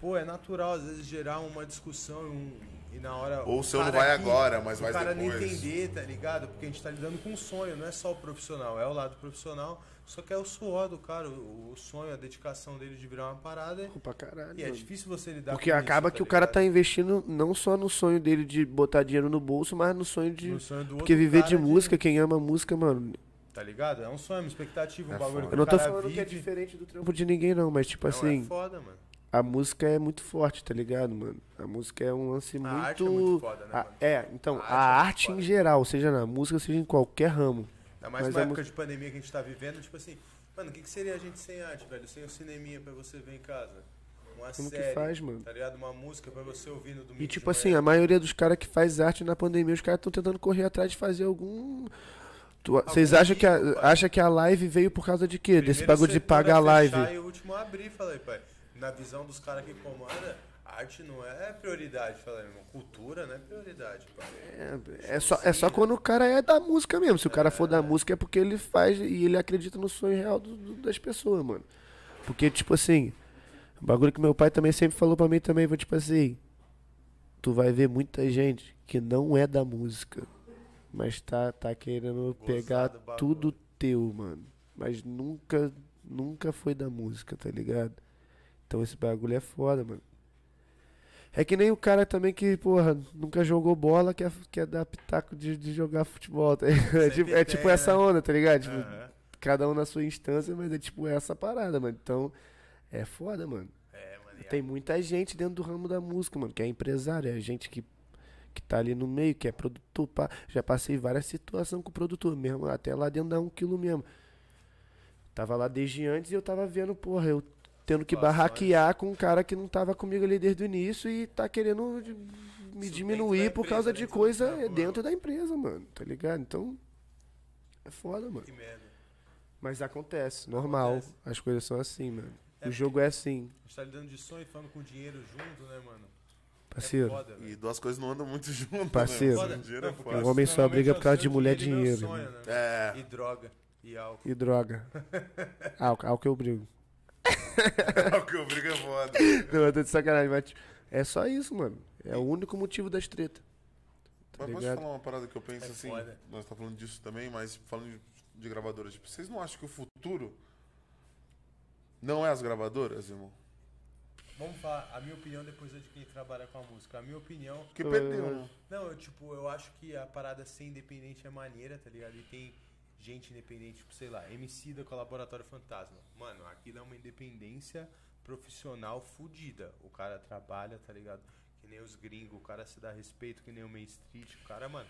Pô, é natural às vezes gerar uma discussão e, um- e na hora. Ou o seu não vai aqui, agora, mas vai O cara depois. não entender, tá ligado? Porque a gente tá lidando com um sonho, não é só o profissional, é o lado profissional, só que é o suor do cara, o, o sonho, a dedicação dele de virar uma parada. Pra caralho, E é difícil você lidar Porque com acaba isso, que o cara tá investindo não só no sonho dele de botar dinheiro no bolso, mas no sonho de. No sonho do Porque viver cara de música, quem ama música, mano. Tá ligado? É um sonho, uma expectativa, um É bagulho foda. que Eu não tô cara falando vive. que é diferente do trampo de ninguém, não, mas tipo Não, assim, é foda, mano. A música é muito forte, tá ligado, mano? A música é um lance A muito. arte é muito foda, né, a- é, então, A a, arte é arte em geral, seja na música, seja em qualquer ramo. Ainda mais Mas época de pandemia que a gente tá vivendo, tipo assim, mano, o que, que seria a gente sem arte, velho? Sem o cineminha pra você ver em casa. Uma Como que série, faz, mano? Tá ligado? Uma música pra você ouvir no domingo. E tipo assim, a maioria dos caras que faz arte na pandemia, os caras estão tentando correr atrás de fazer algum. Vocês acham que, a, acha que a live veio por causa de quê? Desse Primeiro bagulho de pagar a live. fechar E o último abrir, falei, pai. Na visão dos caras que comanda, Arte não é prioridade, fala, irmão. Cultura não é prioridade, pai. É, é, só, é só quando o cara é da música mesmo. Se o cara for da música é porque ele faz e ele acredita no sonho real do- do- das pessoas, mano. Porque, tipo assim, o bagulho que meu pai também sempre falou pra mim também, foi tipo assim, tu vai ver muita gente que não é da música, mas tá, tá querendo Gozar pegar tudo teu, mano. Mas nunca, nunca foi da música, tá ligado? Então esse bagulho é foda, mano. É que nem o cara também que, porra, nunca jogou bola, quer, quer dar pitaco de, de jogar futebol. Tá? É tipo, é tipo essa né? onda, tá ligado? Tipo, cada um na sua instância, mas é tipo essa parada, mano. Então, é foda, mano. É, mano. Tem muita gente dentro do ramo da música, mano, que é empresário, é gente que, que tá ali no meio, que é produtor. pá. Já passei várias situações com o produtor mesmo, até lá dentro da um quilo mesmo. Tava lá desde antes e eu tava vendo, porra, eu tendo que barraquear com um cara que não tava comigo ali desde o início e tá querendo me Isso diminuir por empresa, causa de do coisa trampo, mano. dentro da empresa, mano, tá ligado? Então, é foda, mano. Que merda. Mas acontece, normal. Acontece. As coisas são assim, mano. É o jogo é assim, A gente tá lidando de sonho e falando com dinheiro junto, né, mano? parceiro. É foda, E duas coisas não andam muito juntas, Parceiro. né? Foda. Dinheiro é Não. O homem só briga é por causa de mulher e dinheiro e meu dinheiro, sonho, né? É. E droga. E álcool. E droga. álcool, álcool eu brigo. o que eu brigo é foda. Não, eu tô de sacanagem, mas é só isso, mano. É o único motivo das tretas. Tá Mas posso ligado? falar uma parada que eu penso É assim? foda. Nós tá falando disso também, mas falando de, de gravadoras, tipo, vocês não acham que o futuro não é as gravadoras, irmão? Vamos falar, a minha opinião depois é de quem trabalha com a música. A minha opinião. Porque perdeu, né? Não, eu, tipo, eu acho que a parada ser independente é maneira, tá ligado? E tem gente independente, tipo, sei lá, MC da Colaboratório Fantasma. Mano, aquilo é uma independência profissional fudida. O cara trabalha, tá ligado? Que nem os gringos, o cara se dá respeito, que nem o Main Street. O cara, mano,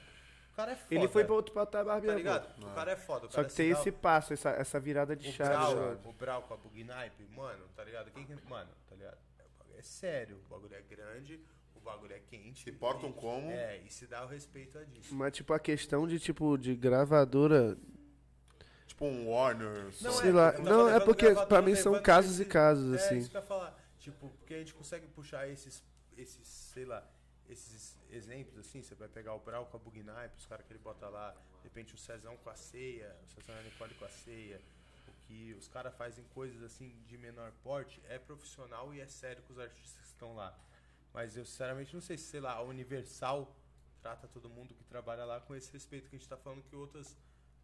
o cara é foda. Ele foi pra outro patamar Tá mesmo. ligado? O cara é foda. O Só cara que se tem dá- esse passo, essa, essa virada de o chave. Brau, né? o Brau com a Bugnipe, mano, tá ligado? Quem que, mano, tá ligado? É, o bagulho é sério, o bagulho é grande, o bagulho é quente. Se portam e- como? É, e se dá o respeito a disso. Mas tipo, a questão de tipo, de gravadora. Tipo um Warner. Não, sei é, lá. Não, é porque gravador, pra mim são casos esse- e casos, É, assim. isso que eu ia falar. Tipo, porque a gente consegue puxar esses, esses, sei lá, esses exemplos, assim, você vai pegar o Brau com a Bugnipe, os caras que ele bota lá, de repente o Cezão com a ceia, o Cezão a Nicole com a ceia, o que os caras fazem coisas assim de menor porte, é profissional e é sério com os artistas que estão lá. Mas eu sinceramente não sei se, sei lá, a Universal trata todo mundo que trabalha lá com esse respeito que a gente tá falando que outras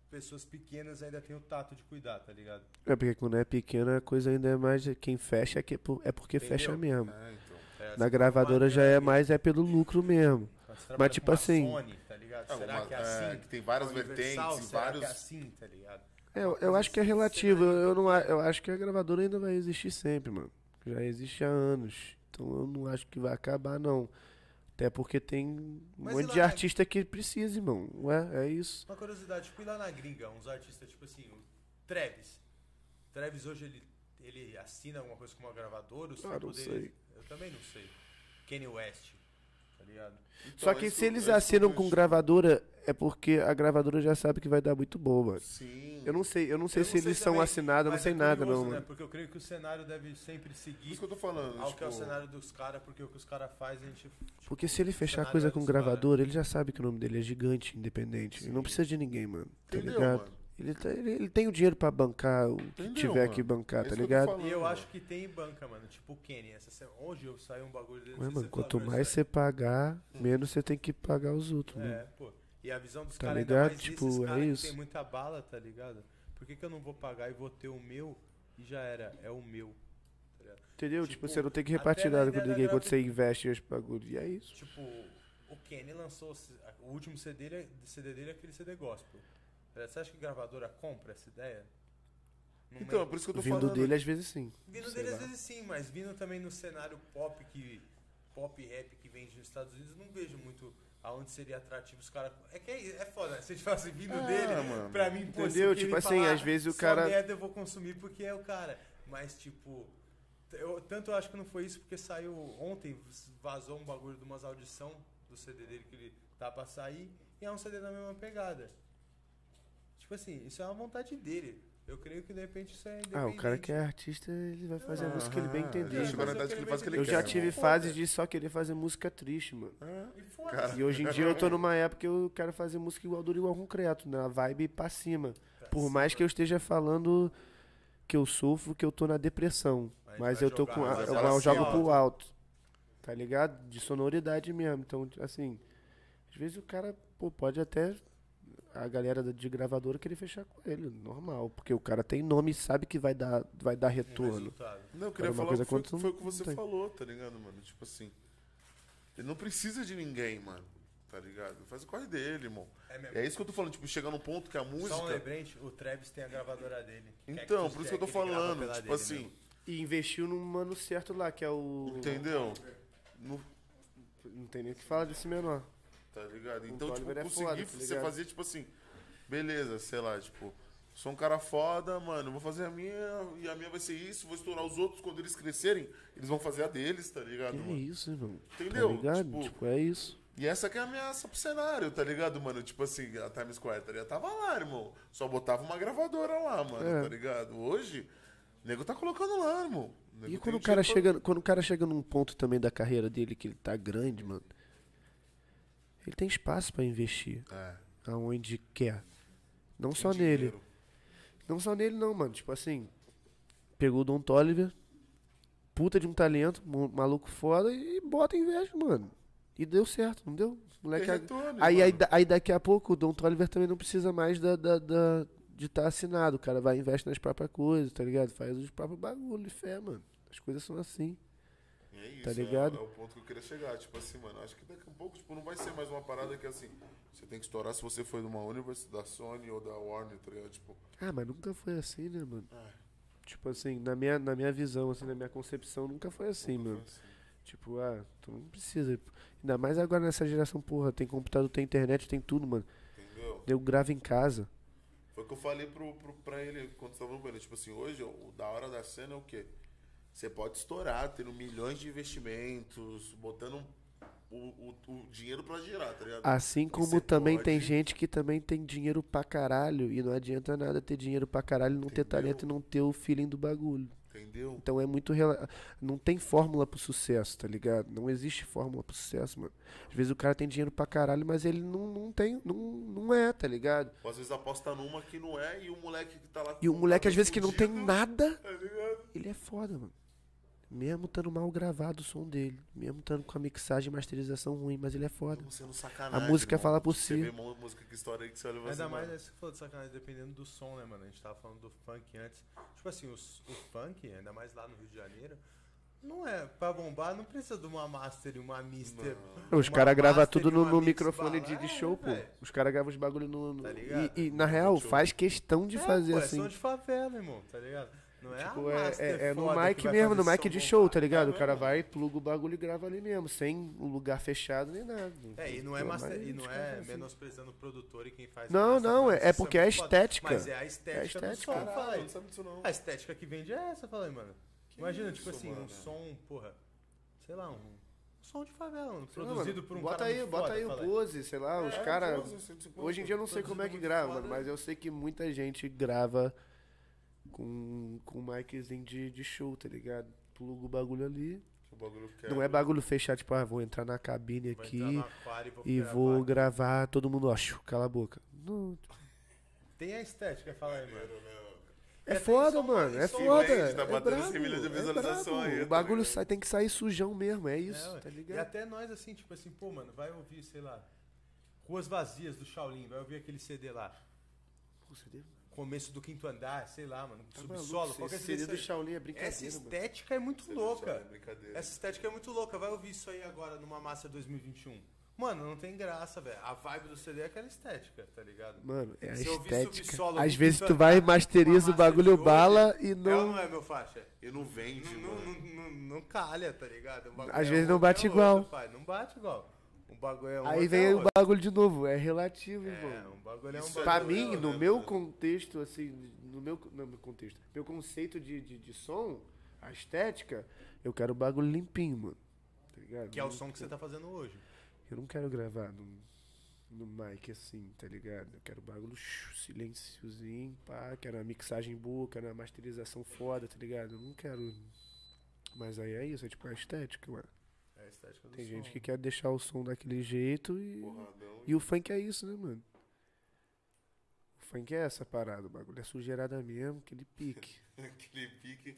pessoas pequenas ainda têm o tato de cuidar, tá ligado? É porque quando é pequena a coisa ainda é mais. Quem fecha é, que, é porque Entendeu? fecha mesmo. É, então. É, Na você gravadora já é mais é pelo lucro mesmo. mas tipo assim- Sony, tá ligado? É, será uma- que é é, assim? que tem várias vertentes e será vários- que é assim, tá ligado? É, eu, eu acho que é assim, relativo. será Eu, eu não, eu acho que a gravadora ainda vai existir sempre, mano. Já existe há anos. Então eu não acho que vai acabar, não. Até porque tem um Mas monte e lá de na- artista que precisa, irmão. Ué, é isso. Uma curiosidade, fui lá na gringa, uns artistas tipo assim, o Travis. Travis hoje ele, ele assina alguma coisa com uma gravadora, o Ah, não dele. sei. Eu também não sei. Kanye West, tá ligado? Então, Só que isso- se eles assinam com gravadora, é porque a gravadora já sabe que vai dar muito bom, mano. Sim. Eu não sei, eu não sei Eu se eles são também, assinados, eu não sei é nada, curioso, não, né? mano. Porque eu creio que o cenário deve sempre seguir isso que eu tô falando. ao tipo, que é o cenário dos caras, porque o que os caras fazem, a gente. tipo, Porque se ele fechar cenário coisa é com dos caras. gravador, ele já sabe que o nome dele é gigante, independente. Ele não precisa de ninguém, mano. Tá Entendeu, ligado? mano? Ele, tá- ele, ele tem o dinheiro pra bancar o que Entendeu, tiver mano? que bancar, É tá isso que eu ligado? falando, E eu mano. acho que tem banca, mano. Tipo o Kenny. Essa semana, hoje eu saí um bagulho dele. Ué, mano, quanto mais você pagar, menos você tem que pagar os outros, mano. É, pô. E a visão dos Tá caras, ligado? ainda mais Tipo, esses é isso. tem muita bala, tá ligado? Por que, que eu não vou pagar e vou ter o meu e já era? É o meu. tá ligado? Entendeu? Tipo, Tipo, você não tem que repartir na nada com ninguém quando você investe esse bagulho. E é isso. Tipo, o Kenny lançou. O último CD dele, CD dele é aquele CD gospel. Você acha que gravadora compra essa ideia? No Então, é meio- por isso que eu tô Vindo falando. dele, às vezes sim. Vindo Sei dele às lá. vezes sim, mas vindo também no cenário pop que pop e rap que vende nos Estados Unidos, não vejo muito aonde seria atrativo os caras. É que é, é foda, né? Se a gente fala assim, vindo É, dele, mano. pra mim, pô, se Entendeu? eu Tipo assim, falar, às vezes o cara- merda eu vou consumir porque é o cara. Mas, tipo, eu, tanto eu acho que não foi isso porque saiu ontem, vazou um bagulho de umas audição do CD dele que ele tá pra sair e é um CD da mesma pegada. Tipo assim, isso é uma vontade dele. Eu creio que de repente isso é Ah, o cara que é artista, ele vai fazer a música que ele bem Ah, entender. ele chegou na idade que ele faz o que ele Eu quer. já tive fases de só querer fazer música triste, mano. E foda-se. E hoje em dia eu tô numa época que eu quero fazer música igual do igual concreto, na vibe pra cima. Pra Por cima. mais que eu esteja falando que eu sofro, que eu tô na depressão. Mas vai eu tô jogar com. mais Eu, ela eu assim, jogo pro alto. Tá ligado? De sonoridade mesmo. Então, assim. Às vezes o cara, pô, pode até. A galera de gravadora querer fechar com ele. Normal. Porque o cara tem nome e sabe que vai dar, vai dar retorno. resultado. Não, eu queria Era uma falar coisa que foi, foi o que você tem. falou, tá ligado, mano? Tipo assim. Ele não precisa de ninguém, mano. Tá ligado? Faz o corre dele, irmão. É. É isso que eu tô falando, tipo, chegar num ponto que a música. Só um lembrete, o Travis tem a gravadora dele. Então, por isso que eu tô falando. Tipo dele assim, mesmo. E investiu num mano certo lá, que é o. entendeu? No- Não tem nem o que falar desse menor. Tá ligado? O Então, tipo, é conseguir foda, tá você fazer, tipo assim, beleza, sei lá, tipo, sou um cara foda, mano, vou fazer a minha e a minha vai ser isso, vou estourar os outros quando eles crescerem, eles vão fazer a deles, tá ligado, Que é mano? isso, irmão? Entendeu? Tá ligado? Tipo- Tipo, é isso. E essa que é a ameaça pro cenário, tá ligado, mano? Tipo assim, a Times Square, tá ligado? Tava lá, irmão. Só botava uma gravadora lá, mano, É. tá ligado? Hoje, o nego tá colocando lá, irmão. O E quando o cara pra- chega, quando o cara chega num ponto também da carreira dele que ele tá grande, mano, ele tem espaço pra investir É. aonde quer. Não tem só nele. dinheiro. Não só nele não, mano. Tipo assim, pegou o Don Toliver, puta de um talento, maluco foda e bota inveja, mano. E deu certo, não deu? O Moleque retorno, aí, aí, aí daqui a pouco o Don Toliver também não precisa mais da, da, da- de estar assinado. O cara vai e investe nas próprias coisas, tá ligado? Faz os próprios bagulho de fé, mano. As coisas são assim. E é isso, Tá é- ligado? É, o ponto que eu queria chegar. Tipo assim, mano, acho que daqui a pouco tipo, não vai ser mais uma parada que assim, você tem que estourar se você foi numa Universe, da Sony ou da Warner, tá ligado? Tipo, Ah, mas nunca foi assim, né, mano? ah, Tipo assim, na minha, na minha visão, assim, na minha concepção, nunca foi assim, nunca mano. foi assim. Tipo, ah, tu não precisa. Ainda mais agora nessa geração, porra, tem computador, tem internet, tem tudo, mano. Entendeu? Eu gravo em casa. Foi o que eu falei pro, pro, pra ele quando estava no banheiro. Tipo assim, hoje o da hora da cena é o quê? Você pode estourar, tendo milhões de investimentos, botando o, o, o dinheiro pra girar, tá ligado? Assim como também tem pode- gente que também tem dinheiro pra caralho. E não adianta nada ter dinheiro pra caralho, não ter Entendeu? talento e não ter o feeling do bagulho. Entendeu? Então é muito. rela- Não tem fórmula pro sucesso, tá ligado? Não existe fórmula pro sucesso, mano. Às vezes o cara tem dinheiro pra caralho, mas ele não, não tem. Não, não é, tá ligado? Ou às vezes aposta numa que não é e o moleque que tá lá. E o com moleque, às vezes, que não tem nada, Tá ligado? ele é foda, mano. Mesmo estando mal gravado o som dele. Mesmo estando com a mixagem e masterização ruim, mas ele é foda. A música irmão. fala por Você si. vê uma música que história aí que você olha fala Ainda assim, mais mano, que falou de sacanagem, dependendo do som, né, mano? A gente tava falando do funk antes. Tipo assim, os- o, funk, ainda mais lá no Rio de Janeiro, não é. Pra bombar, não precisa de uma master e uma mister. Os uma caras gravam tudo no, no mix microfone de, de É, show, pô. Os caras gravam os bagulho no. no- Tá ligado? e, e, na real, faz questão de É, fazer pô, assim. É som de favela, irmão, tá ligado? Não é Tipo, a é, é, é no mic que mesmo, no mic de show, tá ligado? O É cara vai, pluga o bagulho e grava ali mesmo, sem um lugar fechado nem nada. É, e não é, master, mas e os não caras é assim. menosprezando o produtor e quem faz Não, não, é- é porque é a muito foda. estética. Mas é a estética, É a estética. do som, Caralho, falei. não sabe disso não. A estética que vende é essa, falei, mano. Imagina, isso, tipo assim, um mano? som, porra, sei lá, um som de favela, mano, produzido mano, por um bota cara aí, bota foda, aí o pose, sei lá, os É, caras. Pose, 150. Hoje em dia eu não sei como é que grava, mano, mas eu sei que muita gente grava com, com miczinho de, de show, tá ligado? Pluga o bagulho ali. O bagulho quebra. Não é bagulho fechado, tipo, ah, vou entrar na cabine Vou aqui vou e vou gravar, todo mundo, ó, cala a boca. Não, Tem a estética, fala aí, mano. É É, foda, mano. É foda. vende, tá é batendo brabo, 100 milhões de é visualização brabo. aí, O tá bagulho sai, tem que sair sujão mesmo, é É, isso, ué. tá E ligado? até nós, assim, tipo assim, pô, mano, vai ouvir, sei lá, Ruas Vazias do Shaolin, vai ouvir aquele CD lá. Pô, você deu- Começo do quinto andar, sei lá, mano, Tá subsolo, maluco, qualquer. CD do Shaolin é Essa brincadeira, mano. estética é muito Você louca. é brincadeira. Essa estética é muito louca. Vai ouvir isso aí agora numa massa 2021. Mano, não tem graça, velho. A vibe do CD é aquela estética, tá ligado? Mano, é a Se estética. subsolo Às vezes tu vai e masteriza o bagulho de bala hoje, e É ou não. não é, meu faixa? E não vende, Não, não, mano. não, não, não calha, tá ligado? Às é vezes não bate é igual. outro, pai. Não bate igual. Um bagulho é um Aí vem é o bagulho de novo, é relativo, É, irmão. um bagulho é um é Pra bagulho. mim, no meu mano? contexto, assim, no meu, no meu contexto, meu conceito de, de, de som, a estética, eu quero o bagulho limpinho, mano. Tá ligado? Que é o Não- som que você tá fazendo hoje. Eu não quero gravar. Não, no mic assim, tá ligado? Eu quero bagulho silenciozinho, pá, quero uma mixagem boa, quero uma masterização foda, tá ligado? Eu não quero. Mas aí é isso, é tipo a estética, mano. É a estética do Tem som. gente que quer deixar o som daquele jeito e. Porradão. E o funk é isso, né, mano? O funk é essa parada, o bagulho é sujeirada mesmo, aquele pique. Aquele pique.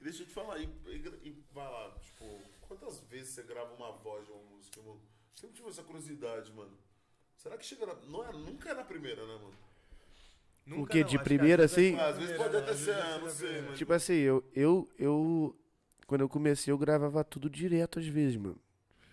Deixa eu te falar, e, e- e vai lá, tipo, quantas vezes você grava uma voz de uma música, mano? Sempre tive essa curiosidade, mano. Será que chega na. Não é, nunca é na primeira, né, mano? Nunca O quê? não, De que primeira, assim? é a Às vezes pode até ser, ah, é não a sei, mas. Tipo assim, eu, eu, eu. Quando eu comecei, eu gravava tudo direto às vezes, mano.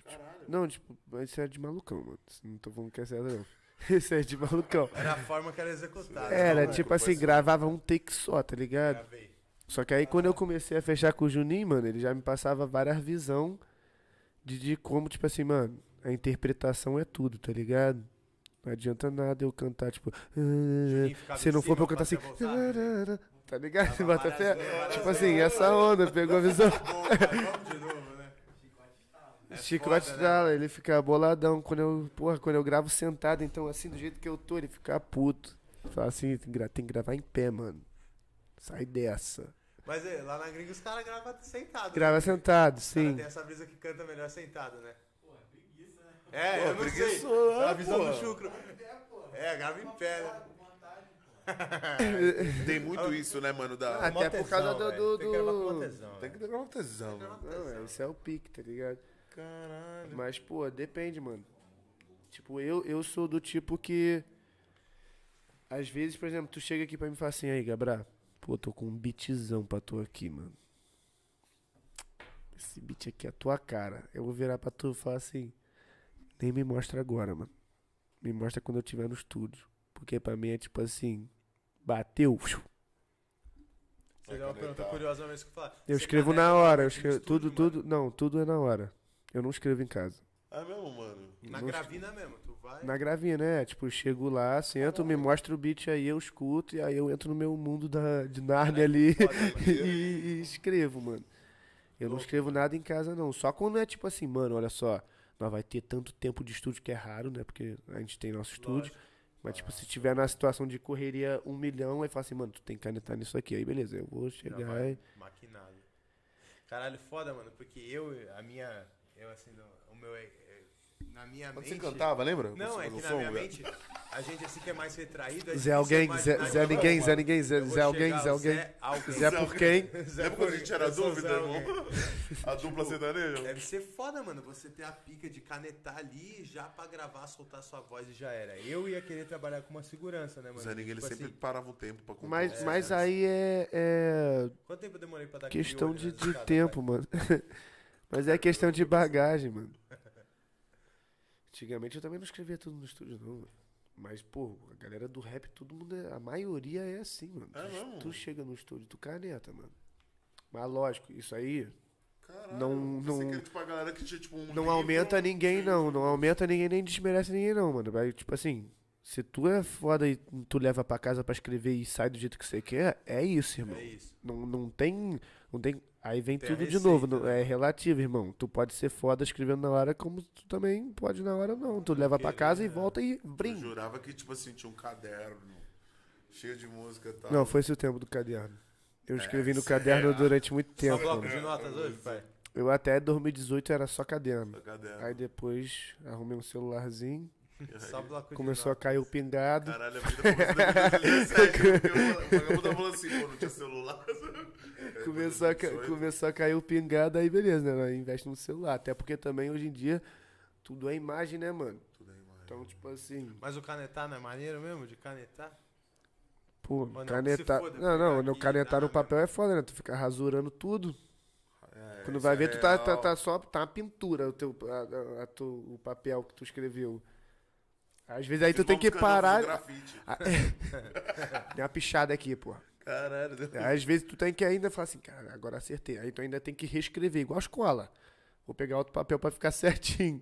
Caralho. Não, tipo, isso é de malucão, mano. Não tô falando que é certo, não. Isso é de malucão. Era a forma que era executada. Era, tipo assim, isso. gravava um take só, tá ligado? Gravei. Só que aí quando eu comecei a fechar com o Juninho, mano, ele já me passava várias visão de, de como, tipo assim, mano, a interpretação é tudo, tá ligado? Não adianta nada eu cantar, tipo. ficava Se não for pra eu cantar assim. pra você voltar, Tá ligado? Dava Bota fé? Tipo assim, essa onda, pegou a visão. Vamos de novo, né? É Chicote foda, né? ele fica boladão quando eu, porra, quando eu gravo sentado, então assim, do jeito que eu tô, ele fica puto. Fala assim, tem que gravar em pé, mano. Sai dessa. Mas é, lá na gringa os caras gravam sentado. Grava né? sentado, Os sim. tem essa brisa que canta melhor sentado, né? Pô, é preguiça, né? É, Pô, eu não sei. É a né, visão pô? do chucro. É. É, grava em pé, né? Tem muito isso, né, mano? Da... Até por causa do- do- Tem que gravar com do- tesão, Tem que gravar um tesão, mano. Não, é, esse é o pique, tá ligado? Caralho. Mas, pô, depende, mano. Tipo, eu, eu sou do tipo que. Às vezes, por exemplo, tu chega aqui pra mim e fala assim, aí, Gabra, pô, tô com um beatzão pra tu aqui, mano. Esse beat aqui é a tua cara. Eu vou virar pra tu e falar assim, nem me mostra agora, mano. Me mostra quando eu estiver no estúdio. Porque pra mim é tipo assim, bateu. Você deu uma pergunta curiosa mesmo que eu falar. Eu Você escrevo na hora, eu no escrevo, tudo, mano? tudo, não, tudo é na hora. Eu não escrevo em casa. É mesmo, mano? Na Não gravina mesmo, tu vai. Na gravinha, né? Tipo, eu chego lá, sento, me mostra o beat aí, eu escuto, e aí eu entro no meu mundo da, de Narnia ali foda, mano. e, e escrevo, mano. Eu não escrevo nada em casa, não. Só quando é tipo assim, mano, olha só, nós vai ter tanto tempo de estúdio que é raro, né? Porque a gente tem nosso estúdio. Lógico. Mas, tipo, se tiver na situação de correria um milhão, aí fala assim, mano, tu tem que canetar nisso aqui. Aí, beleza, eu vou chegar e... Maquinado. Caralho, foda, mano, porque eu, a minha. Eu assim, o meu. É- é- na minha Quando mente. você cantava, lembra? Não, é que na som, minha velho? mente, a gente assim que é mais retraído. É Zé difícil alguém, Zé, que Zé vou, ninguém, Zé mano. ninguém, Zé, Eu vou Zé alguém, chegar, Zé alguém. Zé alguém. Zé por quem? Zé Lembra quando a gente era eu sou dúvida, Zé irmão? alguém. A dupla sertaneja? Deve ser foda, mano, você ter a pica de canetar ali já pra gravar, soltar sua voz e já era. Eu ia querer trabalhar com uma segurança, né, mano? Zé Ninguém, ele Tipo sempre assim, parava o tempo pra compor. Mas, mas aí é- é Quanto tempo eu demorei pra dar aquele Questão olho de, nessa de escada, tempo, mano. Mas é questão de bagagem, mano. Antigamente eu também não escrevia tudo no estúdio, não, mano. Mas, pô, a galera do rap, todo mundo é, A maioria é assim, mano. É tu, tu chega no estúdio, tu caneta, mano. Mas lógico, isso aí Caralho, não- não- que tipo a galera que tinha tipo um não livro, aumenta ninguém, não. Não aumenta ninguém, nem desmerece ninguém, não, mano. Vai, tipo assim, se tu é foda e tu leva pra casa pra escrever e sai do jeito que você quer, é isso, irmão. É isso. Não, não tem. Não tem. Aí vem Tem tudo de novo. não- né? É relativo, irmão. Tu pode ser foda escrevendo na hora, como tu também pode na hora não. Tu leva pra casa e volta e Eu brinca. jurava que, tipo assim, tinha um caderno cheio de música e tal. Não, foi esse o tempo do caderno. Eu escrevi no será? caderno durante muito Só tempo. bloco mano. de notas hoje, pai? Eu até 2018 era só caderno. Só caderno. Aí depois arrumei um celularzinho, Só bloco começou a cair o pingado. Caralho, a vida começou em 2017. porque O vagabundo tava falando assim, pô, não tinha celular. Começou a, ca- 2018. começou a cair o pingado, aí beleza, né? Investe no celular. Até porque também hoje em dia tudo é imagem, né, mano? Tudo aí, mano. Então, tipo assim, Mas o canetar não é maneiro mesmo? De canetar? pô, não, canetar. foda, Não, não, no e canetar no papel é foda, né? Tu fica rasurando tudo. É, Quando vai é ver, tu tá, tá, real. tá só. Tá uma pintura o, teu, a- a- a tu- o papel que tu escreveu. Às vezes aí tu tem que parar. Ah, Tem uma pichada aqui, pô. Caralho. deu- Às vezes tu tem que ainda falar assim, cara, agora acertei. Aí tu ainda tem que reescrever, igual a escola. Vou pegar outro papel pra ficar certinho.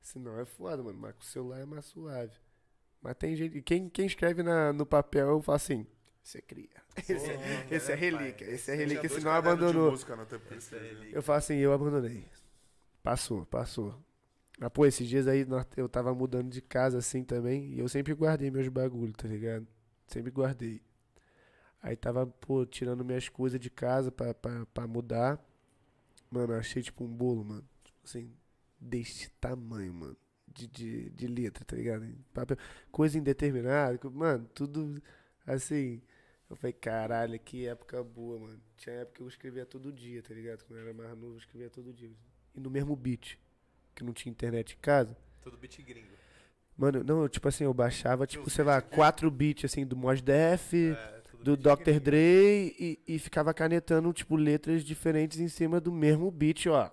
Senão é foda, mano. Mas com o celular é mais suave. Mas tem gente. Quem, quem escreve na, no papel, eu falo assim. Você cria. Esse, é- esse é relíquia. pai? Esse é relíquia, cadernos de abandonou. música Esse é. Eu falo assim, eu abandonei. Passou, passou. Mas, pô, esses dias aí eu tava mudando de casa assim também. E eu sempre guardei meus bagulhos, tá ligado? Sempre guardei. Aí tava, pô, tirando minhas coisas de casa pra, pra, pra mudar. Mano, achei tipo um bolo, mano. Tipo assim, deste tamanho, mano. De, de, de letra, tá ligado? Papel, coisa indeterminada. Mano, tudo assim. Eu falei, caralho, que época boa, mano. Tinha época que eu escrevia todo dia, tá ligado? Quando eu era mais novo, eu escrevia todo dia. E no mesmo beat, que não tinha internet em casa. Todo beat gringo. Mano, não, tipo assim, eu baixava, tipo, sei lá, quatro beats, assim, do Mos Def, É, do Dr. Dre, e, e ficava canetando, tipo, letras diferentes em cima do mesmo beat, ó.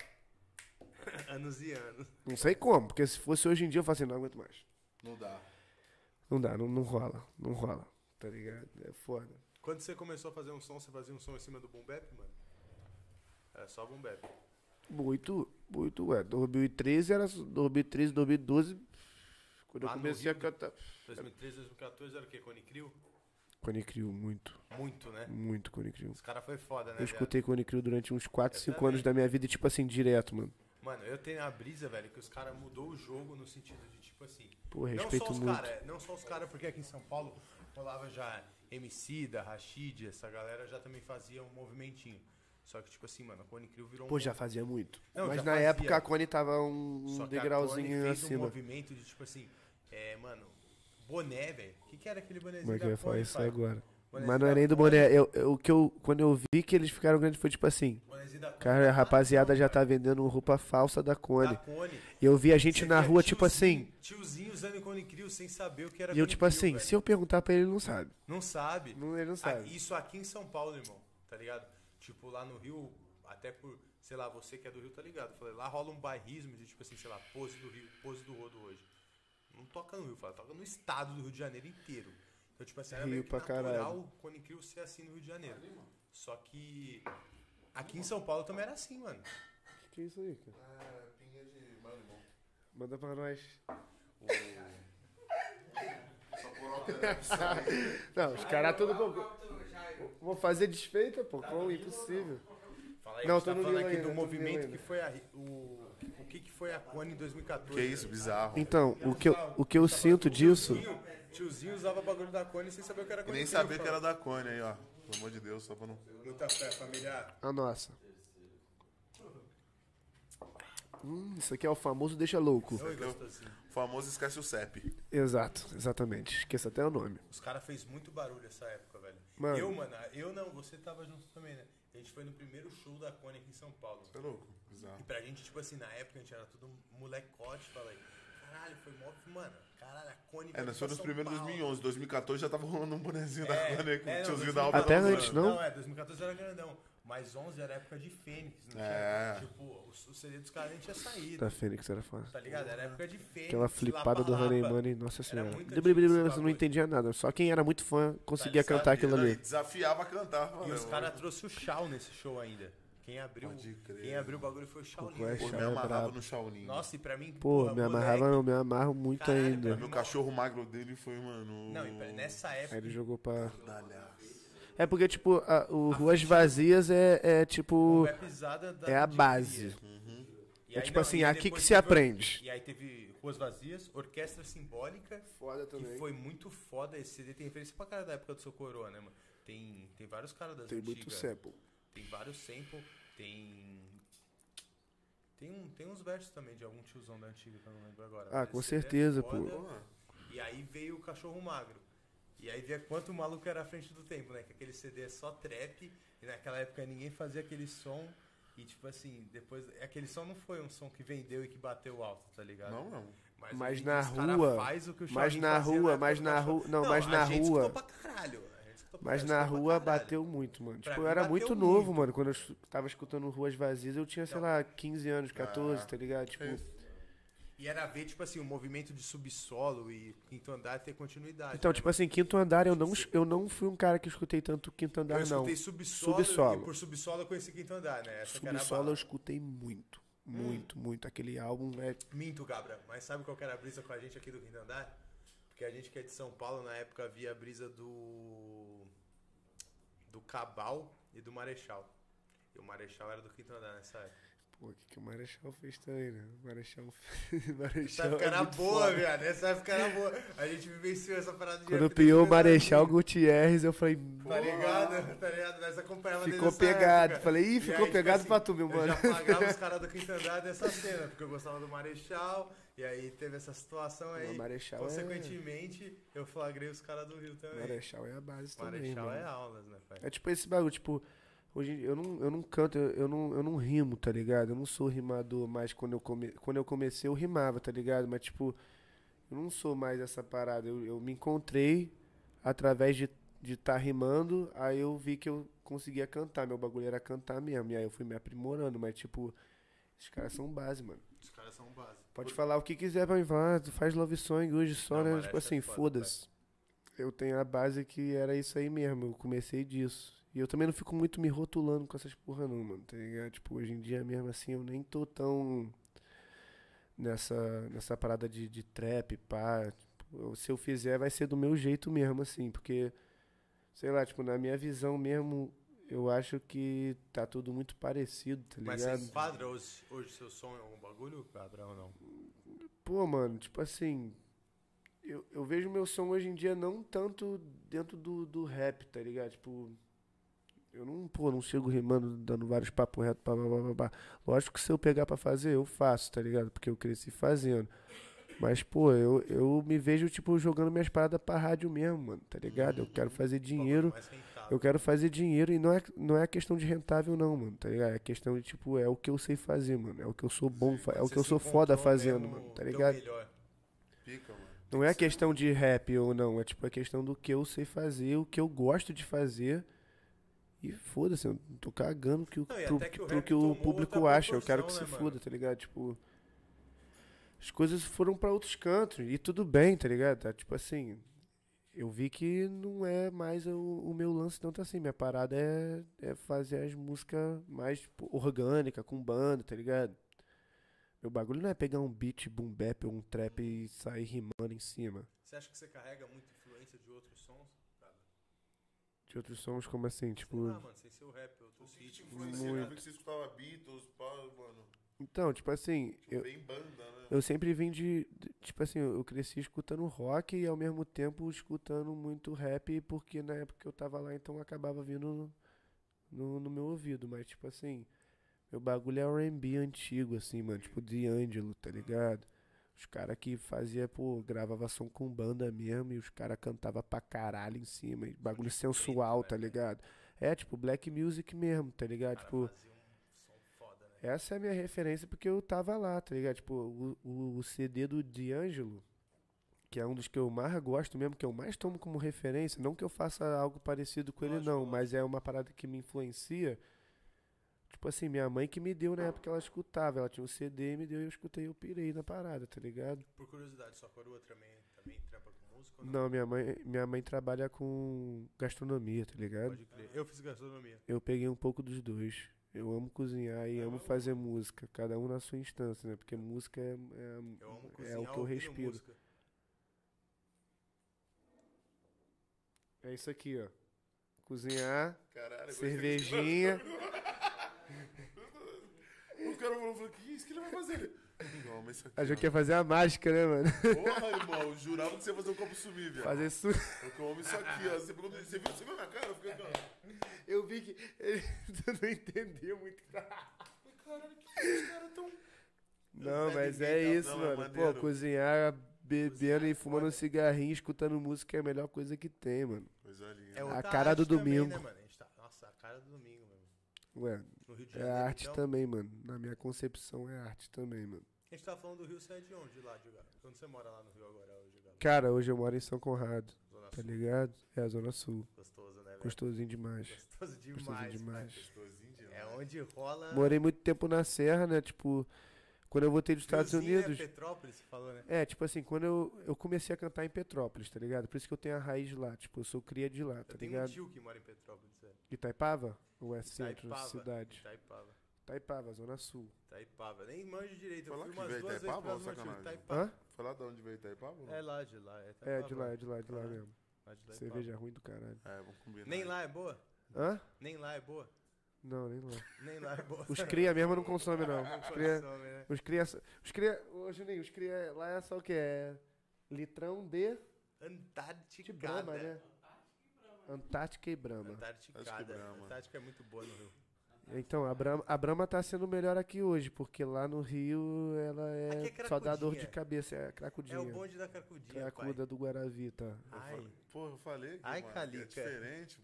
Anos e anos. Não sei como, porque se fosse hoje em dia eu falo assim, não aguento mais. Não dá. Não dá, não, não rola, não rola, tá ligado? É foda. Quando você começou a fazer um som, você fazia um som em cima do boom bap, mano? Era só boom bap. Muito, muito, ué. 2013 era 2013, 2012. Quando Lá eu no comecei a Rio? cantar. 2013, 2014 era o quê? Cone Crew? Cone Crew, muito, Muito, né? muito Cone Crew. Os caras foi foda, né? Eu escutei Cone Crew durante uns 4, Eu 5 também. anos da minha vida, tipo assim, direto, mano. Mano, eu tenho a brisa, velho, que os caras mudou o jogo no sentido de, tipo assim... Pô, não respeito só os muito. cara, não só os caras, porque aqui em São Paulo rolava já MC, da Rashid, essa galera já também fazia um movimentinho. Só que, tipo assim, mano, a Cone Crew virou um Pô, já fazia muito. Não, Mas na fazia. época a Cone tava um, um Só que a Cone degrauzinho fez um acima. movimento de, tipo assim, é, mano, boné, velho. O que, que era aquele bonézinho Como é que eu ia falar isso agora? Bonézinho Mas não é nem do boné. Eu, eu- o que eu, quando eu vi que eles ficaram grandes foi tipo assim. Cara, a rapaziada já tá vendendo roupa falsa da Cone. E eu vi a gente Você na rua, tipo assim. Tiozinho usando Cone Crew sem saber o que era E eu, tipo Crew, assim, velho. se eu perguntar pra ele, ele não sabe. Não sabe. Não, ele não sabe. Isso aqui em São Paulo, irmão, tá ligado? Tipo, lá no Rio, até por, sei lá, você que é do Rio, tá ligado? Eu Falei, lá rola um bairrismo de, tipo assim, sei lá, pose do Rio, pose do Rodo hoje. Não toca no Rio, fala, toca no estado do Rio de Janeiro inteiro. Então, tipo assim, era Rio meio que natural caralho. o Cone Crew ser assim no Rio de Janeiro. Só que aqui em São Paulo também era assim, mano. Que é isso aí, cara? É, pinga de. Manda pra nós. Só por alterar. Não, os caras tudo com. Vou fazer desfeita, pô. Como? Impossível. Fala aí, Não, tô tá no falando aqui ainda, do movimento que foi a, o, o que, que foi a Cone em 2014. Que isso, bizarro. Então, o que eu, o que eu sinto disso. Tiozinho, tiozinho usava bagulho da Cone sem saber o que era Cone nem sabia que era da Cone aí, ó. Pelo amor de Deus, só pra não. Muita fé, familiar. A nossa. Hum, isso aqui é o famoso deixa louco. Gostosinho. O famoso esquece o CEP. Exato, exatamente. Esqueça até o nome. Os caras fez muito barulho essa época. Mano. Eu, mano, eu não, você tava junto também, né? A gente foi no primeiro show da Cone aqui em São Paulo. Você é louco? Bizarro. E pra gente, tipo assim, na época a gente era tudo molecote, falei. Caralho, foi mó. Mano, caralho, a Cone. É, nós foi nos primeiros Paulo. 2011. 2014 já tava rolando um bonezinho da É, Cone com é, o tiozinho 2014 da Alba. Até da antes, não? Não, é, 2014 era grandão. Mas 11 era época de Fênix. Não É. tinha, tipo, o, o CD dos caras nem tinha saído. Da Fênix era foda. Tá ligado? Era época de Fênix. Aquela flipada do Honey. Money, nossa senhora. Você não entendia nada. Só quem era muito fã conseguia Tá cantar aquilo e ali. Desafiava a cantar. E mano. os caras trouxeram o Shaw nesse show ainda. Quem abriu, crer. quem abriu o bagulho foi o Shaolin. Pô, é Pô, me é amarrava no Shaolin. Nossa, e pra mim, Pô, porra, me amarrava, não, me amarro muito Caralho, ainda. Meu cachorro magro dele foi, mano. Não, e pra- nessa Aí época. ele jogou pra. É porque, tipo, a- o Ruas Vazias é, é tipo. é É a base. E É aí, tipo não, assim, e aqui que se teve- aprende. E aí teve Ruas Vazias, Orquestra Simbólica, Foda que foi muito foda. Esse CD tem referência pra cara da época do seu coroa, né, mano? Tem, tem vários caras das Tem antigas. muito sample. Tem vários samples, tem. Tem, um, tem uns versos também de algum tiozão da antiga que eu não lembro agora. Ah, com é certeza, foda. pô. E aí veio o Cachorro Magro. E aí via quanto o maluco era à frente do tempo, né? Que aquele CD é só trap, e naquela época ninguém fazia aquele som. E tipo assim, depois. Aquele som não foi um som que vendeu e que bateu alto, tá ligado? Não, não. Mas, Mas na rua, faz o que o mas na rua, mas na rua- não, mas na rua- pra caralho. Mas na rua bateu muito, mano. Pra Tipo, eu era muito muito. novo, mano. Quando eu tava escutando Ruas Vazias, eu tinha, sei lá, 15 anos, 14, Ah, tá ligado? Tipo, E era ver, tipo assim, o movimento de subsolo e quinto andar ter continuidade. então, né, tipo assim, Quinto Andar, eu não, eu não fui um cara que escutei tanto Quinto Andar, eu não. escutei subsolo, Subsolo. e por subsolo eu conheci quinto andar, né? Essa Subsolo eu escutei muito. Hum. Muito, muito. Aquele álbum é. Minto, Gabra. Mas sabe qual que era a brisa com a gente aqui do Quinto Andar? Porque a gente que é de São Paulo, na época, via a brisa do... Do Cabal e do Marechal. E o Marechal era do Quinto Andar nessa época. Pô, o que, que o Marechal fez também, né? O Marechal. Essa Marechal época é era muito boa, foda. viado. Essa época era boa. A gente vivenciou essa parada de Quando piou o Marechal. Gutierrez, eu falei. Tá ligado? Tá ligado? Nós acompanhava Ficou pegado. época. Falei, ih, ficou aí, pegado tipo pra tu, meu Eu mano. já pagava os caras do Quinta Andar dessa cena, porque eu gostava do Marechal, e aí teve essa situação aí. O Marechal é- Consequentemente, eu flagrei os caras do Rio também. Marechal é a base também. Marechal mano. é aulas, né, pai? É tipo esse bagulho, tipo, hoje eu não, eu não canto, eu, eu não, eu não rimo, tá ligado? Eu não sou rimador, mas quando eu, come, quando eu comecei eu rimava, tá ligado? Mas tipo, eu não sou mais essa parada. Eu, eu me encontrei através de de estar rimando, aí eu vi que eu conseguia cantar, meu bagulho era cantar mesmo, e aí eu fui me aprimorando, mas tipo, esses caras são base, mano. Os caras são base. Pode falar o que quiser pra mim falar, ah, tu faz love song hoje só, Não, né? Tipo é assim, foda, foda-se. Eu tenho a base que era isso aí mesmo, eu comecei disso. E eu também não fico muito me rotulando com essas porra não, mano, tá ligado? Tipo, hoje em dia mesmo assim, eu nem tô tão nessa, nessa parada de, de trap, pá. Tipo, se eu fizer, vai ser do meu jeito mesmo, assim, porque, sei lá, tipo, na minha visão mesmo, eu acho que tá tudo muito parecido, tá Mas ligado? você enquadra hoje, hoje seu som em algum bagulho, padrão ou não? Pô, mano, tipo assim. Eu, eu vejo meu som hoje em dia não tanto dentro do, do rap, tá ligado? Tipo. Eu não, pô, não chego rimando, dando vários papos retos, pá, pá, pá. Lógico que se eu pegar pra fazer, eu faço, tá ligado? Porque eu cresci fazendo. Mas, pô, eu, eu me vejo, tipo, jogando minhas paradas pra rádio mesmo, mano, tá ligado? Eu quero fazer dinheiro. Eu quero fazer dinheiro e não é, não é questão de rentável, não, mano, tá ligado? É questão de, tipo, é o que eu sei fazer, mano. É o que eu sou bom, é o que eu sou foda fazendo, mano, tá ligado? Pica, mano. Não é questão de rap ou não, é tipo a questão do que eu sei fazer, o que eu gosto de fazer. E foda-se, eu tô cagando que o, Não, pro, que o pro que o público acha. Eu quero que proporção, se né, foda, mano? tá ligado? Tipo. As coisas foram pra outros cantos. E tudo bem, tá ligado? Tá, tipo assim. Eu vi que não é mais o, o meu lance tanto assim. Minha parada é, é fazer as músicas mais tipo, orgânica, com banda, tá ligado? Meu bagulho não é pegar um beat boom bap ou um trap e sair rimando em cima. Você acha que você carrega muita influência de outros sons? De outros sons, como assim? Sei Tipo. lá, mano, sem ser o rap, outros te ritmos. Muito. Que você escutava Beatles, pá, mano. Então, tipo assim, Tipo, eu, bem banda, né? eu sempre vim de, de- Tipo assim, eu cresci escutando rock e ao mesmo tempo escutando muito rap, porque na época que eu tava lá, então acabava vindo no, no, no meu ouvido. Mas, tipo assim, meu bagulho é RB antigo, assim, mano. Tipo, D'Angelo, tá ligado? Os caras que fazia, pô, gravava som com banda mesmo e os caras cantavam pra caralho em cima. bagulho sensual, né, tá velho? ligado? É, tipo, black music mesmo, tá ligado? Tipo. um foda, né? Essa é a minha referência porque eu tava lá, tá ligado? Tipo, o, o, o CD do D'Angelo, que é um dos que eu mais gosto mesmo, que eu mais tomo como referência, não que eu faça algo parecido com ele Lógico, não, mas é uma parada que me influencia. Tipo assim, minha mãe que me deu na época que ela escutava, ela tinha um CD e me deu e eu escutei, eu pirei na parada, tá ligado? Por curiosidade, sua coroa também, também trampa com música ou Não, minha mãe, minha mãe trabalha com gastronomia, tá ligado? Pode crer. Eu fiz gastronomia. Eu peguei um pouco dos dois. Eu amo cozinhar e amo fazer música, cada um na sua instância, né? Porque música é, é, é o que eu respiro. música. É isso aqui, ó. Cozinhar, Caralho, cervejinha. O cara falou, falou, que isso que ele vai fazer? Não, mas isso aqui. A gente ó. quer fazer a mágica, né, mano? Porra, irmão, jurava que você ia fazer o copo sumir, viado. Fazer su... Eu como isso aqui, ó. Você, perguntou, você, viu, você viu minha cara? Eu fiquei aqui, ó. Eu vi que ele não entendeu muito. Caralho, que os caras tão. Não, Não, mas ninguém é isso, não, é mano. Pô, maneiro. cozinhar, bebendo Cozinhar e é fumando um foda. cigarrinho, escutando música é a melhor coisa que tem, mano. Coisa linda. É A cara do arte também, domingo. né, mano? A tá... Nossa, a cara do domingo, mano. Ué, No Rio de é Janeiro, arte então, também, mano. Na minha concepção é arte também, mano. A gente tá falando do Rio, você é de onde lá, Diego? Quando você mora lá no Rio agora, hoje, Galo? Cara, hoje eu moro em São Conrado, Zona tá Sul. ligado? É a Zona Sul. Gostoso, né, velho? Gostosinho demais. Gostoso demais, Gostosinho demais. Gostosinho demais. É onde rola... Morei muito tempo na Serra, né? Tipo, quando eu voltei dos Estados Riozinho, Unidos. É Petrópolis, você falou, né? É, tipo assim, quando eu, eu comecei a cantar em Petrópolis, tá ligado? Por isso que eu tenho a raiz de lá. Tipo, eu sou cria de lá, tá Eu tenho um ligado? tio que mora em Petrópolis, é. Itaipava? Ou é centro, Itaipava. cidade? Itaipava. Itaipava, Zona Sul. Itaipava. Nem manjo direito. Eu Foi lá fui umas veio duas vezes Itaipava pra Sul. sacanagem? Itaipava. Hã? Foi lá de onde veio Itaipava? É lá de lá. É, É, de lá, é de lá, é de lá Ah, mesmo. lá de. Cerveja ruim do caralho. É, vamos combinar. Nem lá é boa? Hã? Nem lá é boa? Não, nem lá. Nem lá é boa. Os cria mesmo não consome, não. Os cria, consome, né? os cria, os cria, ô Juninho, os cria lá é só o que? É litrão de, Antártica. de Brahma, né? Antártica e Brahma. Antártica. Que Brahma. Antártica é muito boa no Rio. Então, a Brahma, a Brahma tá sendo melhor aqui hoje, porque lá no Rio ela é, é só dá dor de cabeça, é É cracudinha. o bonde da cracudinha, Cracuda do Guaravita. pai. Ai, Pô, eu falei que Ai, mano, é diferente,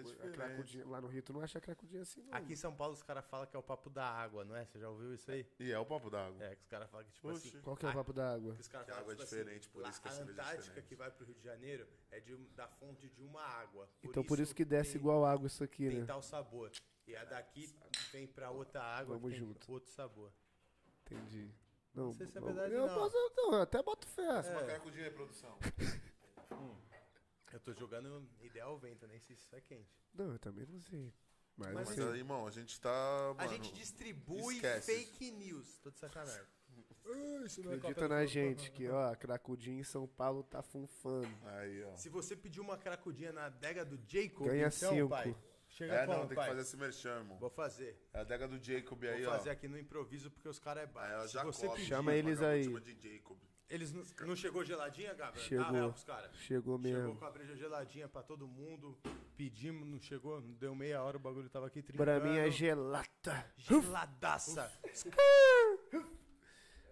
pô. É cracudinha, lá no Rio tu não acha cracudinha assim, não. aqui em São Paulo os caras falam que é o papo da água, não é? Você já ouviu isso aí? E é o papo d'água. É, que os caras falam que, tipo Oxi. assim... Qual que é o papo da água? que os caras falam, água é tipo diferente, por lá- isso que a cerveja é Antártica que vai pro Rio de Janeiro é de, da fonte de uma água. Então por isso que desce tem- igual água isso aqui, Tem né? tal sabor. E a daqui vem pra outra água Vamos que tem junto. outro sabor. Entendi. Não, sei se é não- verdade, eu não. Posso, não, eu até boto fé. Uma cracudinha aí, produção. Eu tô jogando ideal vento, nem sei se isso é quente. Não, eu também não sei. Mas, Mas Mas assim, aí, irmão, a gente tá. A mano, gente distribui esquece fake news. Tô de sacanagem. Isso não é acredita na gente que, ó, a cracudinha em São Paulo tá funfando. Aí, ó. Se você pedir uma cracudinha na adega do Jacob, Ganha então, cinco. pai. Chega É, como, não, tem que pai? fazer esse merchan, irmão. Vou fazer. É a adega do Jacob aí, Vou ó. fazer aqui no improviso porque os caras é baixo. ela Se já você pedir... Chama eles aí. chama de Jacob. Eles não, não chegou geladinha, Gabriel? Chegou. Dá real pros caras. Chegou Chegou mesmo. com a breja geladinha pra todo mundo. Pedimos, não chegou, não deu meia hora, o bagulho tava aqui trincando. Pra mim é gelata. Geladaça.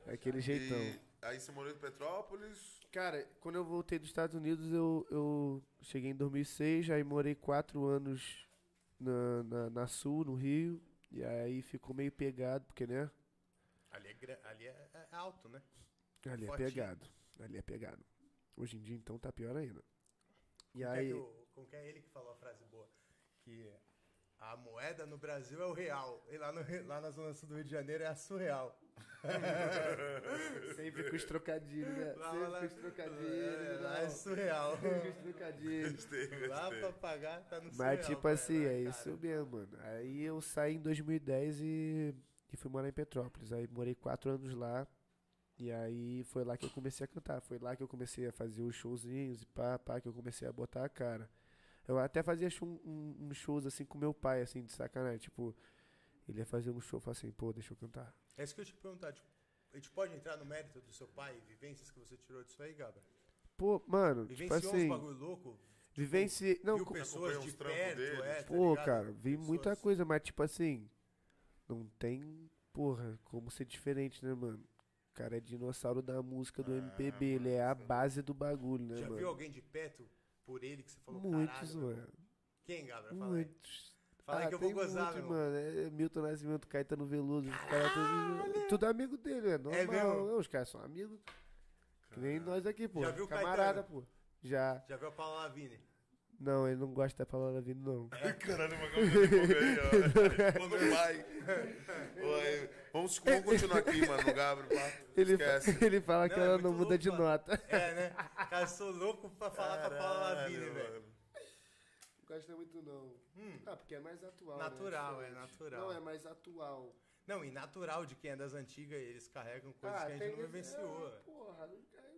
É aquele jeitão. E aí você morou em Petrópolis. Cara, quando eu voltei dos Estados Unidos, eu, eu cheguei em 2006, aí morei quatro anos na, na, na Sul, no Rio. E aí ficou meio pegado, porque, né? Ali é, ali é, é alto, né? Ali é pegado. Ali é pegado. Hoje em dia, então, tá pior ainda. E Como que é aí. que o- como que é ele que falou a frase boa? Que a moeda no Brasil é o real. E lá, no, lá na zona sul do Rio de Janeiro é a surreal. Sempre com os trocadilhos, né? Lá, Sempre lá, com os trocadilhos. é, lá não. é surreal. Sempre com os trocadilhos. lá pra pagar tá no surreal. Mas, tipo assim, lá, é cara. isso mesmo, mano. Aí eu saí em 2010 e, e fui morar em Petrópolis. Aí morei quatro anos lá. E aí foi lá que eu comecei a cantar. Foi lá que eu comecei a fazer os showzinhos e pá, pá, que eu comecei a botar a cara. Eu até fazia show- um- uns shows assim com meu pai, assim, de sacanagem. Tipo, ele ia fazer um show e falava assim, pô, deixa eu cantar. É isso que eu ia te perguntar. Tipo, a gente pode entrar no mérito do seu pai, vivências que você tirou disso aí, Gabra? Pô, mano, tipo Vivenciou assim. uns bagulho louco? Vivenci... Não, viu pessoas de perto, dele? é, tá Pô, ligado? cara, vi Pessoas- muita coisa, mas tipo assim, não tem, porra, como ser diferente, né, mano? O cara é dinossauro da música do MPB, ele é a base do bagulho, né, Já viu mano? alguém de perto por ele que você falou Muitos, mano. Quem, Gabra? Fala aí. Muitos. Fala aí Ah, que eu vou gozar, muito, mano. É Milton Nascimento, Caetano Veloso, os caras tudo, tudo amigo dele, é normal. mesmo? Não, os caras são amigos. Que nem nós aqui, pô. Já viu o Camarada, Caetano? pô. Já. Já viu a Paula Lavigne? Não, ele não gosta da palavra vindo, não. Caralho, fogo aí, ó. Quando vai. Oi, Vamos, vamos continuar aqui, mano, no Gabriel, pá. Ele, Esquece. ele fala que Não, é ela muito não muda louco, de mano. nota. É, né? Cara, eu sou louco pra falar com a Paula Lavigne, Caralho, velho. Não gosta muito, não. Ah, porque é mais atual. Hum. Natural, né? é natural. Não, é mais atual. Não, e natural de quem é das antigas, eles carregam coisas que a gente não vivenciou. é, porra,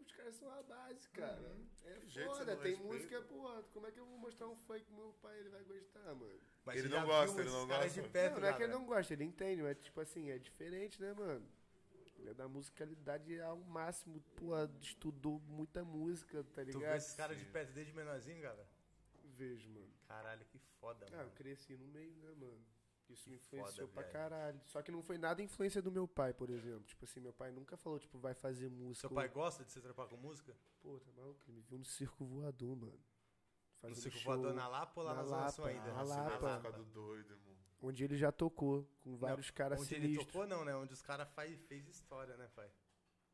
os caras são a base, cara. É jeito você foda, tem respeita. música, porra. Como é que eu vou mostrar um funk pro meu pai? Ele vai gostar, mano. Mas Ele não gosta, ele não gosta. de perto, não, não é que ele não gosta, ele entende, mas tipo assim, é diferente, né, mano? Ele é da musicalidade ao máximo, porra, estudou muita música, tá Tu ligado? vê esses caras de perto desde menorzinho, Gabra? Vejo, mano. Caralho, que foda, Ah, eu mano. cresci no meio, né, mano? Isso me foda, influenciou pra viado. caralho. Só que não foi nada influência do meu pai, por exemplo. Tipo assim, meu pai nunca falou, tipo, vai fazer música. Seu pai gosta de se trampar com música? Pô, tá maluco? Ele me viu no circo voador, mano. No Fazendo circo show, voador na Lapa ou lá na, na Zona Sul Lapa, ainda? na Nossa, Lapa. ele deve ter ficado doido, irmão. Onde ele já tocou, com vários caras Onde ele sinistros. tocou, não, né? Onde os caras faz, fez história, né, pai?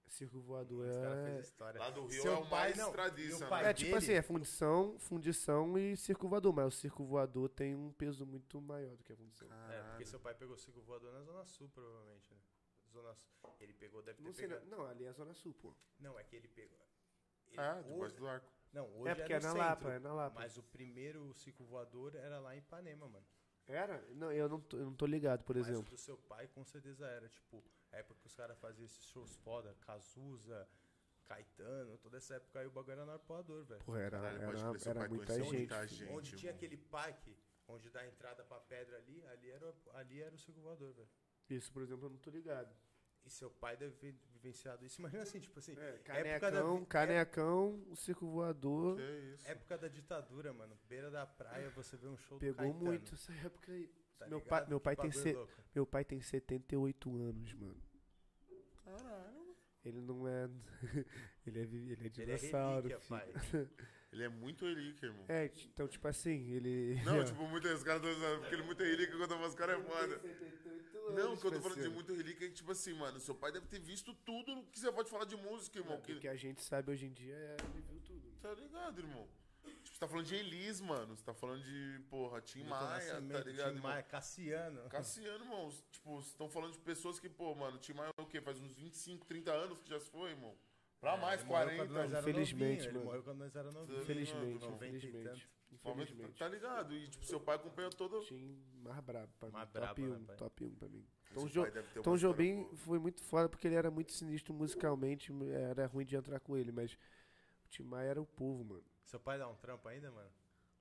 Circo voador é... história. Lá do Rio Seu é o pai, mais não, né? É tipo dele- assim, é fundição, fundição e circo voador, mas o circo voador tem um peso muito maior do que a fundição. É, porque seu pai pegou o circo voador na Zona Sul, provavelmente, né? Zona Sul. Ele pegou, deve ter Não sei, pegado. não, ali é a Zona Sul, pô. Não, é que ele pegou. Ele- Ah, hoje- debaixo do arco. Não, hoje É porque é, é na centro, Lapa, é na Lapa. Mas o primeiro circo voador era lá em Ipanema, mano. Era? Não, eu não tô, eu não tô ligado, por Mas o exemplo. do seu pai com certeza era, tipo, época que os caras faziam esses shows foda, Cazuza, Caetano, toda essa época aí o bagulho era no arpoador, velho. Porra, era, Caralho, pode era, era pai muita gente. filho. gente. Onde tinha aquele parque, onde dá a entrada pra pedra ali, ali ali era o circo voador, velho. Isso, por exemplo, eu não tô ligado. E seu pai deve ter vivenciado isso. Imagina assim, tipo assim, É, época da, canecão, vi- canecão, o circo voador. Que é isso. época da ditadura, mano. Beira da praia, você vê um show do Pegou Caetano, muito essa época aí. tá meu, ligado? pai, meu, Que pai tem se- meu pai tem 78 anos, mano. Caralho. Ele não é. ele é, ele é Ele é dinossauro. relíquia, filho. pai. Ele é muito relíquia, irmão. É, então, tipo assim, ele. Não, tipo, muito, os caras estão dizendo, porque ele é muito relíquia quando os caras é foda. Não, o que eu tô falando de muito relíquia é que, tipo assim, mano, seu pai deve ter visto tudo que você pode falar de música, irmão. O Que... que a gente sabe hoje em dia é. Ele viu tudo. Tá ligado, irmão? Você tá falando de Elis, mano. Você tá falando de, porra, Tim Milton Maia, tá ligado, Tim? Maia, Cassiano. Cassiano, irmão. Tipo, vocês estão falando de pessoas que, pô, mano, Tim Maia é o quê? Faz uns 25, 30 anos que já se foi, irmão. Pra mais, morreu quando 40. nós era Infelizmente, novinho, Ele mano. morreu quando nós era novinho. Infelizmente, não, infelizmente. Momento- Infelizmente. Tá ligado? E, tipo, seu pai acompanhou todo... Tim mais brabo pra Mais mim. brabo, top né, 1, pai? top 1 pra mim. Tom, jo Tom Jobim boa. foi muito foda porque ele era muito sinistro musicalmente. Era ruim de entrar com ele, mas o Tim Maia era o povo, mano. Seu pai dá um trampo ainda, mano?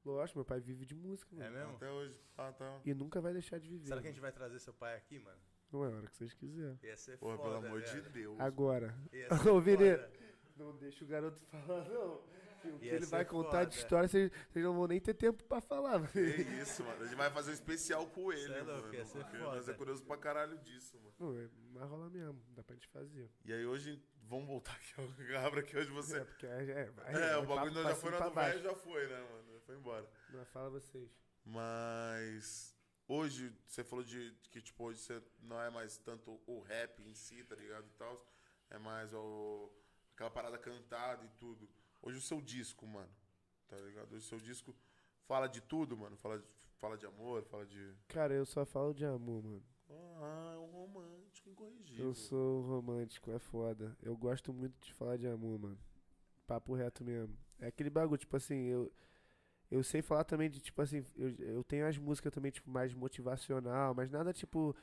Lógico, meu pai vive de música, mano. É mesmo? Até hoje. Ah, tá. E nunca vai deixar de viver. Será que a mano. gente vai trazer seu pai aqui, mano? Não é a hora que vocês quiserem. Ia ser Porra, foda, pelo amor de velho. Deus. Agora. Ô, Vini, não deixa o garoto falar, não. O que ele vai contar foda. de história, vocês não vão nem ter tempo pra falar. mano. Que isso, mano. A gente vai fazer um especial com ele, é louco, mano. ia ser porque foda. nós é curioso pra caralho disso, mano. Não, é, vai rolar mesmo. Dá pra gente fazer. E aí hoje, vamos voltar aqui ao Gabra, que hoje você... É, porque é, é, vai- É, vai o bagulho pra já foi na do velho, já foi, né, mano? Foi embora. Não, fala vocês. Mas hoje você falou de que tipo hoje você não é mais tanto o rap em si, tá ligado e tal, é mais o aquela parada cantada e tudo. Hoje o seu disco, mano, tá ligado? Hoje o seu disco fala de tudo, mano. Fala de, fala de amor, fala de Cara, eu só falo de amor, mano. ah, é um romântico incorrigível. Eu sou romântico, é foda. Eu gosto muito de falar de amor, mano. Papo reto mesmo. É aquele bagulho, tipo assim, eu. Eu sei falar também de, tipo assim, eu, eu tenho as músicas também, tipo, mais motivacional, mas nada tipo.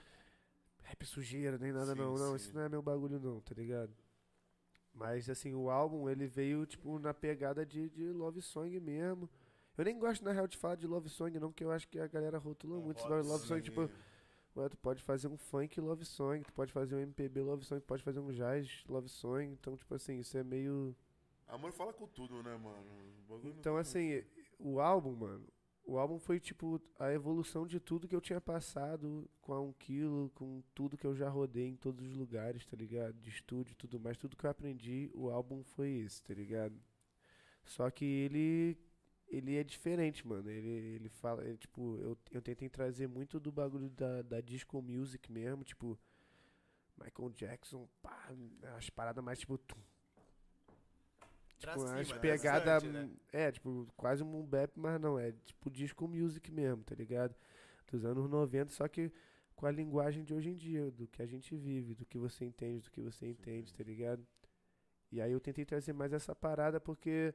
Rap sujeira, nem nada Sim, não. Não, sim. isso não é meu bagulho não, tá ligado? Mas assim, o álbum, ele veio, tipo, na pegada de, de love song mesmo. Eu nem gosto, na real, de falar de love song, não, porque eu acho que a galera rotula muito esse love song, tipo. Ué, tu pode fazer um funk love song, tu pode fazer um MPB love song, tu pode fazer um jazz love song. Então, tipo assim, isso é meio. Amor fala com tudo, né, mano? O bagulho não Então, assim, o álbum, mano. O álbum foi, tipo, a evolução de tudo que eu tinha passado com a 1 quilo, com tudo que eu já rodei em todos os lugares, tá ligado? De estúdio tudo mais. Tudo que eu aprendi, o álbum foi esse, tá ligado? Só que ele. Ele é diferente, mano. Ele, ele fala. ele, tipo, eu, eu tentei trazer muito do bagulho da, da disco music mesmo, tipo. Michael Jackson, pá, as paradas mais tipo. tum, Pra Tipo, cima, umas né? É, tipo, quase um boom bap, mas não, é tipo disco music mesmo, tá ligado? Dos anos 90, só que com a linguagem de hoje em dia, do que a gente vive, do que você entende, do que você entende, tá ligado? E aí eu tentei trazer mais essa parada porque.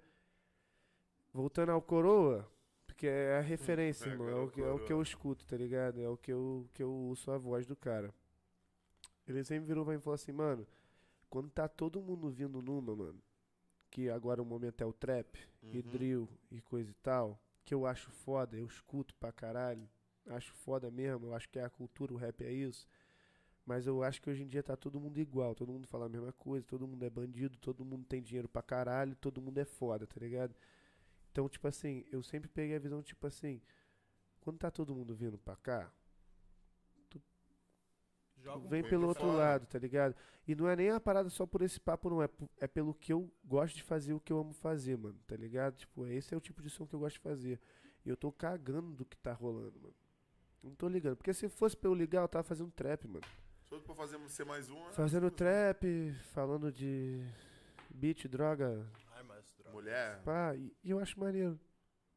Voltando ao Coroa, porque é a referência, É, irmão. É agora o, que, é o que eu escuto, tá ligado? É o que eu, que eu ouço a voz do cara. Ele sempre virou pra mim e falou assim, mano, quando tá todo mundo vindo numa, mano, que agora o momento é o trap e Uhum. drill e coisa e tal, que eu acho foda, eu escuto pra caralho, acho foda mesmo, eu acho que é a cultura, o rap é isso. Mas eu acho que hoje em dia tá todo mundo igual, todo mundo fala a mesma coisa, todo mundo é bandido, todo mundo tem dinheiro pra caralho, todo mundo é foda, tá ligado? Então, tipo assim, eu sempre peguei a visão, tipo assim, quando tá todo mundo vindo pra cá, Joga um vem pelo outro fora. lado, tá ligado? E não é nem a parada só por esse papo, não. É, é pelo que eu gosto de fazer, o que eu amo fazer, mano, tá ligado? Tipo, esse é o tipo de som que eu gosto de fazer. E eu tô cagando do que tá rolando, mano. Não tô ligando. Porque se fosse pra eu ligar, eu tava fazendo trap, mano. Só pra fazer ser mais um. é- Fazendo trap, falando de beat, droga, Armas, drogas. Mulher, pá. E, e eu acho maneiro.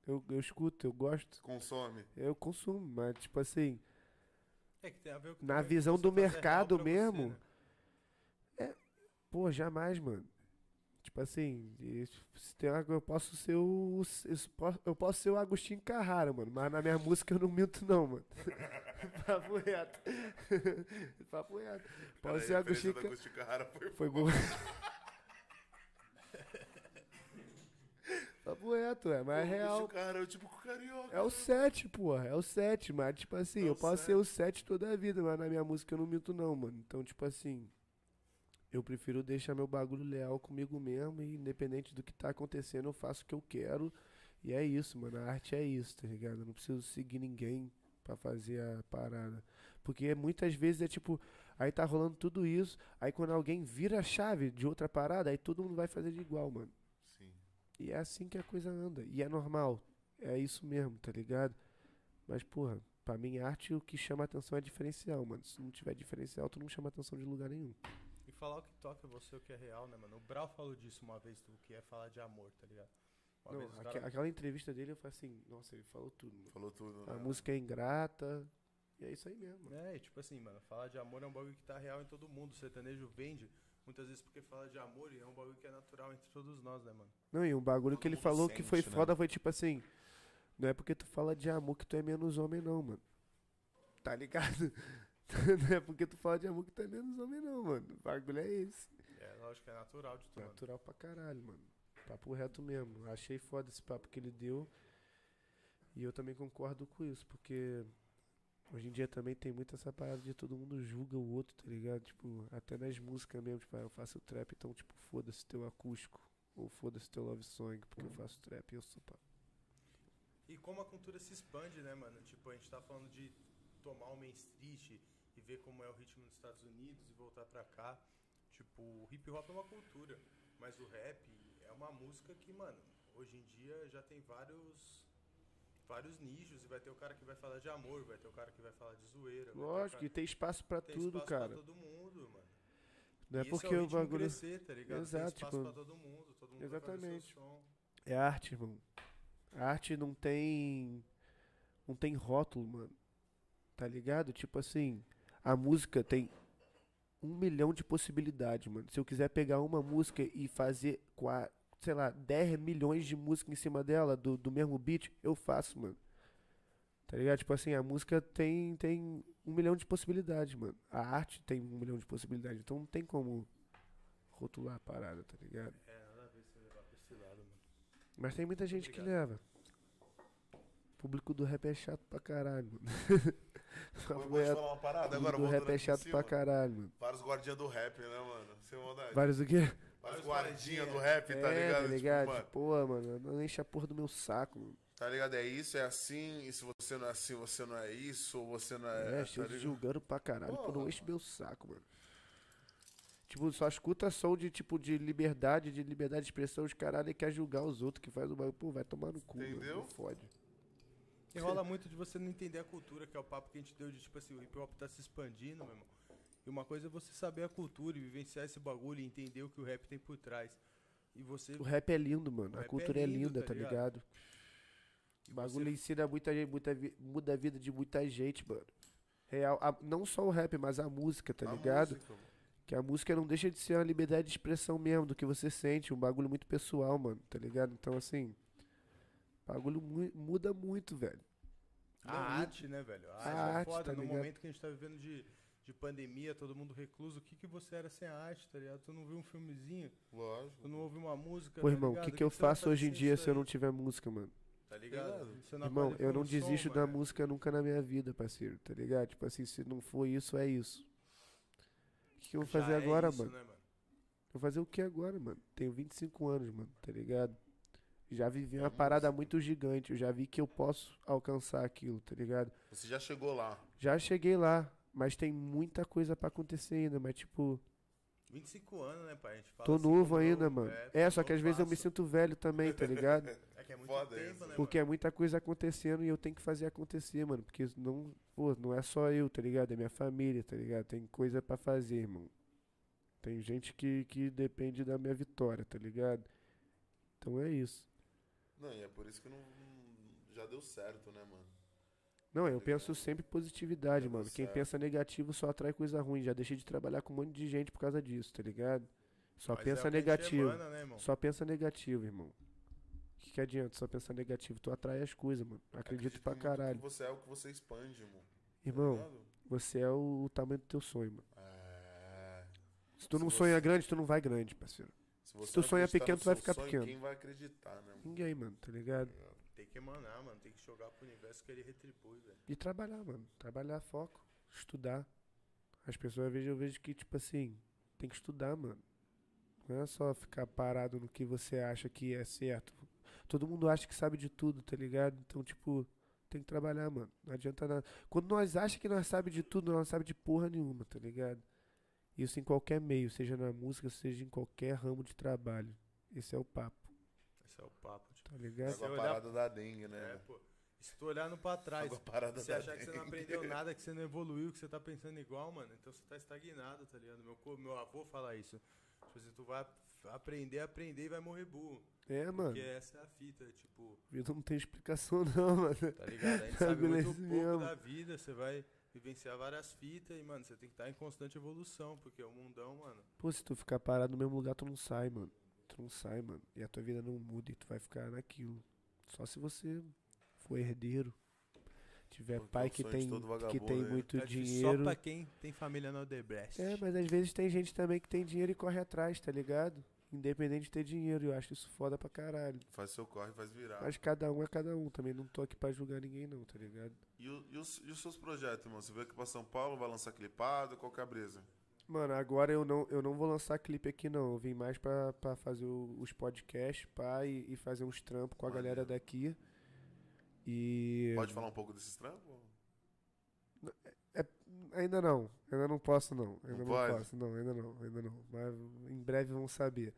Eu, eu escuto, eu gosto, consome. eu consumo, mas, tipo assim, É que tem a ver com Na visão você do fazer mercado pra você, mesmo, né? Pô, jamais, mano. Tipo assim, se tem eu posso ser o. Eu posso, eu posso ser o Agostinho Carrara, mano. Mas na minha música eu não minto, não, mano. Papo reto. Papo reto. Cara, Posso a ser o Agostinho. Agostinho Carrara foi Foi bom. Papo reto, é, mas é real. O cara é o tipo carioca. É o 7, porra. É o 7, mas, tipo assim, É eu posso sete. ser o 7 toda a vida, mas na minha música eu não minto, não, mano. Então, tipo assim. Eu prefiro deixar meu bagulho leal comigo mesmo e independente do que tá acontecendo, eu faço o que eu quero. E é isso, mano. A arte é isso, tá ligado? Eu não preciso seguir ninguém pra fazer a parada. Porque muitas vezes é tipo, aí tá rolando tudo isso, aí quando alguém vira a chave de outra parada, aí todo mundo vai fazer de igual, mano. E é assim que a coisa anda. E é normal. É isso mesmo, tá ligado? Mas, porra, pra mim, arte o que chama atenção é diferencial, mano. Se não tiver diferencial, tu não chama atenção de lugar nenhum. E falar o que toca você, o que é real, né, mano? O Brau falou disso uma vez, do que é falar de amor, tá ligado? Uma Não, aque- cara- aquela entrevista dele, eu falei assim, nossa, ele falou tudo, mano. Falou tudo, A né? música é ingrata. E é isso aí mesmo, mano. É, e tipo assim, mano, falar de amor é um bagulho que tá real em todo mundo. O sertanejo vende muitas vezes porque fala de amor e é um bagulho que é natural entre todos nós, né, mano? Não, e um bagulho que ele falou que sente, foi né? foda foi tipo assim. Não é porque tu fala de amor que tu é menos homem, não, mano. Tá ligado? não é porque tu fala de amor que tu é menos homem, não, mano. O bagulho é esse. É, lógico que é natural de tudo. Natural pra caralho, mano. Papo reto mesmo. Achei foda esse papo que ele deu. E eu também concordo com isso, porque hoje em dia também tem muito essa parada de todo mundo julga o outro, tá ligado? Tipo, até nas músicas mesmo, tipo, ah, eu faço trap, então, tipo, foda-se teu acústico. Ou foda-se teu love song, porque eu faço trap e eu sou pá. E como a cultura se expande, né, mano? Tipo, a gente tá falando de tomar o Main Street e ver como é o ritmo nos Estados Unidos e voltar pra cá. Tipo, o hip hop é uma cultura, mas o rap é uma música que, mano, hoje em dia já tem vários vários nichos e vai ter o cara que vai falar de amor, vai ter o cara que vai falar de zoeira. Lógico, cara- e tem espaço pra tem tudo, espaço cara. Pra todo mundo, mano. Não é porque é o, o ritmo bagulho. crescer, tá ligado? Exato, tem espaço tipo, pra todo mundo, todo mundo exatamente. É arte, irmão. A arte não tem. Não tem rótulo, mano. Tá ligado? Tipo assim, a música tem um milhão de possibilidades, mano. Se eu quiser pegar uma música e fazer, sei lá, 10 milhões de música em cima dela, do, do mesmo beat, eu faço, mano. Tá ligado? Tipo assim, a música tem, tem um milhão de possibilidades, mano. A arte tem um milhão de possibilidades. Então não tem como rotular a parada, tá ligado? É, nada a ver você levar pra esse lado, mano. Mas tem muita gente que Obrigado. leva. O público do rap é chato pra caralho, mano. Eu te falar uma parada O agora, do voltando rap é chato pra caralho, mano. Vários guardinhas do rap, né, mano? Sem maldade. Vários o quê? Guardinhas guardinha. do rap, tá é, ligado? tá ligado? Tipo, mano, Pô, mano, não enche a porra do meu saco, mano. tá ligado? É isso, é assim, e se você não é assim, você não é isso, ou você não é. É, tá julgando pra caralho. Pô, não enche meu saco, mano. Tipo, só escuta som de, tipo, de liberdade, de liberdade de expressão, os caralho e quer julgar os outros que faz o bagulho. Pô, vai tomar no cu, mano. Entendeu? Não fode. E rola muito de você não entender a cultura, que é o papo que a gente deu de tipo assim, o hip hop tá se expandindo, meu irmão. E uma coisa é você saber a cultura e vivenciar esse bagulho e entender o que o rap tem por trás. E você. O rap é lindo, mano. O A rap cultura é é, lindo, linda, tá tá ligado? ligado? O bagulho você- ensina muita gente, muita muda a vida de muita gente, mano. Real, a- não só o rap, mas a música, tá A ligado? música. Que a música não deixa de ser uma liberdade de expressão mesmo, do que você sente, um bagulho muito pessoal, mano, tá ligado? Então, assim, o bagulho mu- muda muito, velho. A arte, né, velho? A arte, é arte, foda. tá no ligado? momento que a gente tá vivendo de, de pandemia, todo mundo recluso, o que, que você era sem a arte, tá ligado? Tu não viu um filmezinho, Lógico. tu não ouviu uma música. Pô, tá irmão, o ligado? que, que eu faço fazer hoje em dia se eu não tiver música, mano? Tá ligado? Você não Irmão, eu não um som, desisto da mano. música nunca na minha vida, parceiro, tá ligado? Tipo assim, se não for isso, é isso. O que, que eu vou Já fazer é agora, isso, mano? né, mano? Vou fazer o que agora, mano? Tenho 25 anos, mano, tá ligado? Já vivi uma É parada música. muito gigante, eu já vi que eu posso alcançar aquilo, tá ligado? Você já chegou lá. Já cheguei lá, mas tem muita coisa pra acontecer ainda, mas tipo, 25 anos, né, pai? A gente fala tô assim novo ainda, novo, mano. É, só que às vezes eu me sinto velho também, tá ligado? É que é muito Foda tempo, isso. né, Porque é muita coisa acontecendo e eu tenho que fazer acontecer, mano. Porque não, pô, não é só eu, tá ligado? É minha família, tá ligado? Tem coisa pra fazer, irmão. Tem gente que, que depende da minha vitória, tá ligado? Então é isso. Não, e é por isso que não, não- já deu certo, né, mano? Não, eu penso sempre positividade, Tá mano. Quem pensa negativo só atrai coisa ruim. Já deixei de trabalhar com um monte de gente por causa disso, tá ligado? Só Mas é pensa gente negativo. emana, né, irmão? Só pensa negativo, irmão. O que, que adianta só pensar negativo? Tu atrai as coisas, mano. Acredito pra muito caralho. Você é o que você expande, irmão. Tá Irmão, ligado? você é o, tamanho do teu sonho, mano. É. Se tu não Se sonha você- grande, tu não vai grande, parceiro. Se, você tu não sonha pequeno, no tu vai ficar sonho, pequeno. Quem vai acreditar, né? mano? Ninguém, mano, tá ligado? Tem que emanar, mano. Tem que jogar pro universo que ele retribui, velho. E trabalhar, mano. Trabalhar, foco. Estudar. As pessoas, às vezes, eu vejo que, tipo assim, tem que estudar, mano. Não é só ficar parado no que você acha que é certo. Todo mundo acha que sabe de tudo, tá ligado? Então, tipo, tem que trabalhar, mano. Não adianta nada. Quando nós achamos que nós sabe de tudo, nós sabe de porra nenhuma, tá ligado? Isso em qualquer meio, seja na música, seja em qualquer ramo de trabalho. Esse é o papo, Esse é o papo. Tá É ligado? Olhar- parada da dengue, né? É, pô. E se tu olhando pra trás, você achar que você não dengue. aprendeu nada, que você não evoluiu, que você tá pensando igual, mano, então você tá estagnado, tá ligado? Meu, meu avô fala isso. Tipo assim, tu vai aprender, aprender e vai morrer burro. É, mano. Porque essa é a fita, tipo, Vida não tem explicação, não, mano. tá ligado? A gente sabe muito pouco mesmo. da vida, você vai vivenciar várias fitas e, mano, você tem que estar em constante evolução, porque o mundão, mano, Pô, se tu ficar parado no mesmo lugar, tu não sai, mano. Tu não sai, mano. E a tua vida não muda e tu vai ficar naquilo. Só se você for herdeiro. Tiver Porque é pai que tem, que tem né? muito é dinheiro. só pra quem tem família no Odebrecht. É, mas às vezes tem gente também que tem dinheiro e corre atrás, tá ligado? Independente de ter dinheiro. Eu acho isso foda pra caralho. Faz seu corre, faz virar. Mas cada um é cada um. Também não tô aqui pra julgar ninguém, não, tá ligado? E, o- e os, e os seus projetos, irmão? Você veio aqui pra São Paulo, vai lançar clipado, qual que é a brisa? Mano, agora eu não, eu não vou lançar clipe aqui, não. Eu vim mais pra, pra fazer o- os podcasts, pá, e, e fazer uns trampos com a galera daqui. E. Pode falar um pouco desses trampos? É, ainda não, ainda não posso não, ainda Não não, posso, não, ainda não, ainda não. Mas em breve vão saber.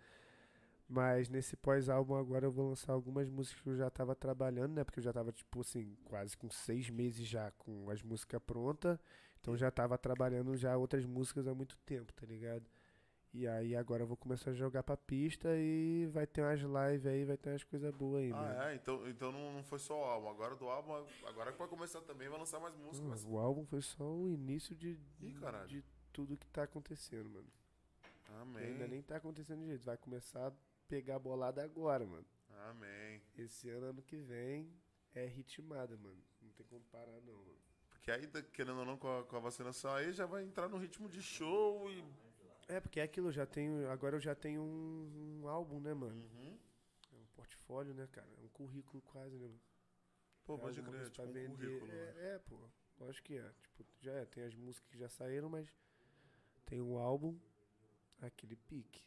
Mas nesse pós-álbum agora eu vou lançar algumas músicas que eu já tava trabalhando, né? Porque eu já tava, tipo assim, quase com seis meses já com as músicas prontas. Então já tava trabalhando já outras músicas há muito tempo, tá ligado? E aí agora eu vou começar a jogar pra pista e vai ter umas lives aí, vai ter umas coisas boas aí, mano. Ah, é? Então, então não, não foi só o álbum. Agora do álbum, agora que vai começar também, vai lançar mais músicas. mas- O álbum foi só o início de, Ih, de tudo que tá acontecendo, mano. Amém. ainda nem tá acontecendo de jeito. Vai começar a pegar bolada agora, mano. Amém. Esse ano, ano que vem, é ritmada, mano. Não tem como parar, não, mano. Porque aí, tá- querendo ou não, com a, com a vacinação aí, já vai entrar no ritmo de show e... É, porque é aquilo, eu já tenho. Agora eu já tenho um, um álbum, né, mano? Uhum. É um portfólio, né, cara? É um currículo quase, né, mano? Pô, É pode crer, tipo um currículo, né? É, é, pô. Lógico que é. Tipo, já é. Tem as músicas que já saíram, mas tem um álbum, aquele pique.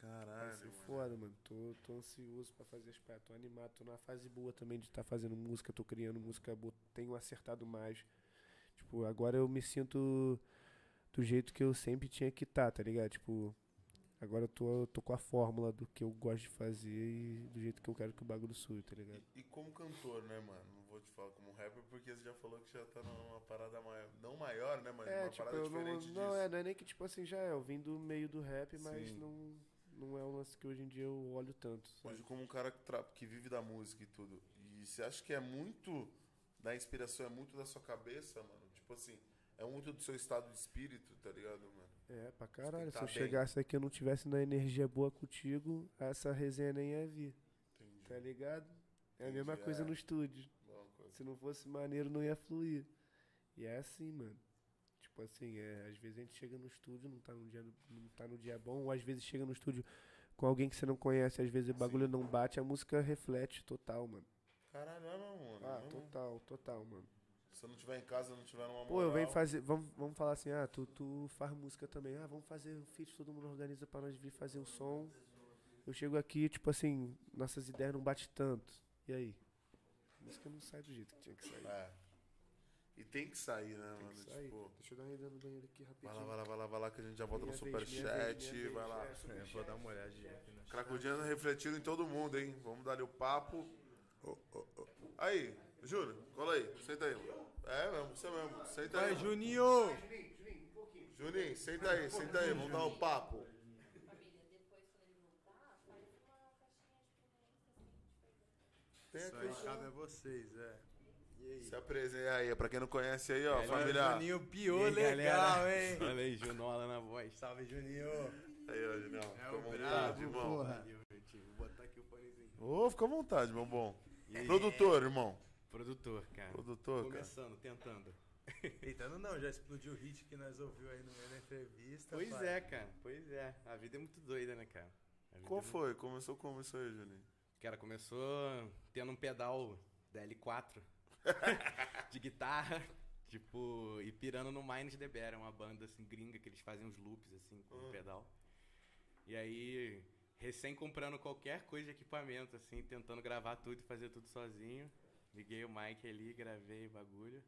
Vai Caralho, mano. foda, mano. Tô, tô ansioso pra fazer as paradas. Tô animado. Tô na fase boa também de estar fazendo música. Tô criando música boa. Tenho acertado mais. Tipo, agora eu me sinto do jeito que eu sempre tinha que estar, tá ligado? Tipo, agora eu tô, eu tô com a fórmula do que eu gosto de fazer e do jeito que eu quero que o bagulho suie, tá ligado? E, e como cantor, né, mano? Não vou te falar como rapper, porque você já falou que já tá numa parada maior. Não maior, né, mas É, uma tipo, parada não, diferente não disso. é, não é nem que tipo assim já é. Eu vim do meio do rap, mas Sim. não, não é um lance que hoje em dia eu olho tanto. sabe? Hoje, como um cara que, que vive da música e tudo, e você acha que é muito da inspiração, é muito da sua cabeça, mano? Tipo assim, é muito do seu estado de espírito, tá ligado, mano? É, pra caralho. Se tá eu bem. chegasse aqui e não tivesse na energia boa contigo, essa resenha nem ia vir, Entendi. tá ligado? É a mesma coisa é. no estúdio. Coisa. Se não fosse maneiro, não ia fluir. E é assim, mano. Tipo assim, é, às vezes a gente chega no estúdio, não tá no dia, não tá no dia bom, ou às vezes chega no estúdio com alguém que você não conhece, às vezes o bagulho não bate, a música reflete total, mano. Caralho, não, mano. Ah, não- total, total, mano. Se eu não tiver em casa, não tiver numa Pô, eu venho moral- fazer. Vamos, vamos falar assim, ah, tu, tu faz música também. Ah, vamos fazer o feat, todo mundo organiza pra nós vir fazer o som. Eu chego aqui, tipo assim, nossas ideias não batem tanto. E aí? A música não sai do jeito que tinha que sair. É. E tem que sair, né, Tem mano? que sair. Tipo, Deixa eu dar uma ida no banheiro aqui rapidinho. vai lá, vai lá, vai lá, vai lá, que a gente já volta Minha no superchat. Vai lá. É, vou dar uma olhadinha aqui, né? Cracudinha refletido em todo mundo, hein? Vamos dar ali o papo. Ô, ô, ô. Aí, Júnior, cola aí. Senta aí. É mesmo, você mesmo. Senta Vai, aí. Juninho! Juninho, senta aí, senta aí. Vamos dar o papo. Família, depois quando ele voltar, faz uma caixinha de presente, Tem Isso aqui aí cabe a vocês, é. E aí? Se apresenta aí, pra quem não conhece aí, ó, Olha, família. Juninho piou aí, legal, galera? hein? Olha aí, Junola na voz. Salve, Juninho! Aí, ó, Juninho. É o vontade, brabo, irmão. porra! Vou botar aqui o fonezinho. Ô, fica à vontade, meu bom. E aí? Produtor, irmão. Produtor, cara. Produtor, cara. Começando, tentando. Tentando não, já explodiu o hit que nós ouviu aí no meio da entrevista. Pois pai. é, cara. Pois é. A vida é muito doida, né, cara? Qual é muito- foi? Começou como isso aí, Juninho? Cara, começou tendo um pedal da L4 de guitarra, tipo, e pirando no Minds the Bear, uma banda assim gringa que eles fazem uns loops assim com o pedal. E aí, recém comprando qualquer coisa de equipamento, assim, tentando gravar tudo e fazer tudo sozinho. Liguei o mic ali, gravei o bagulho.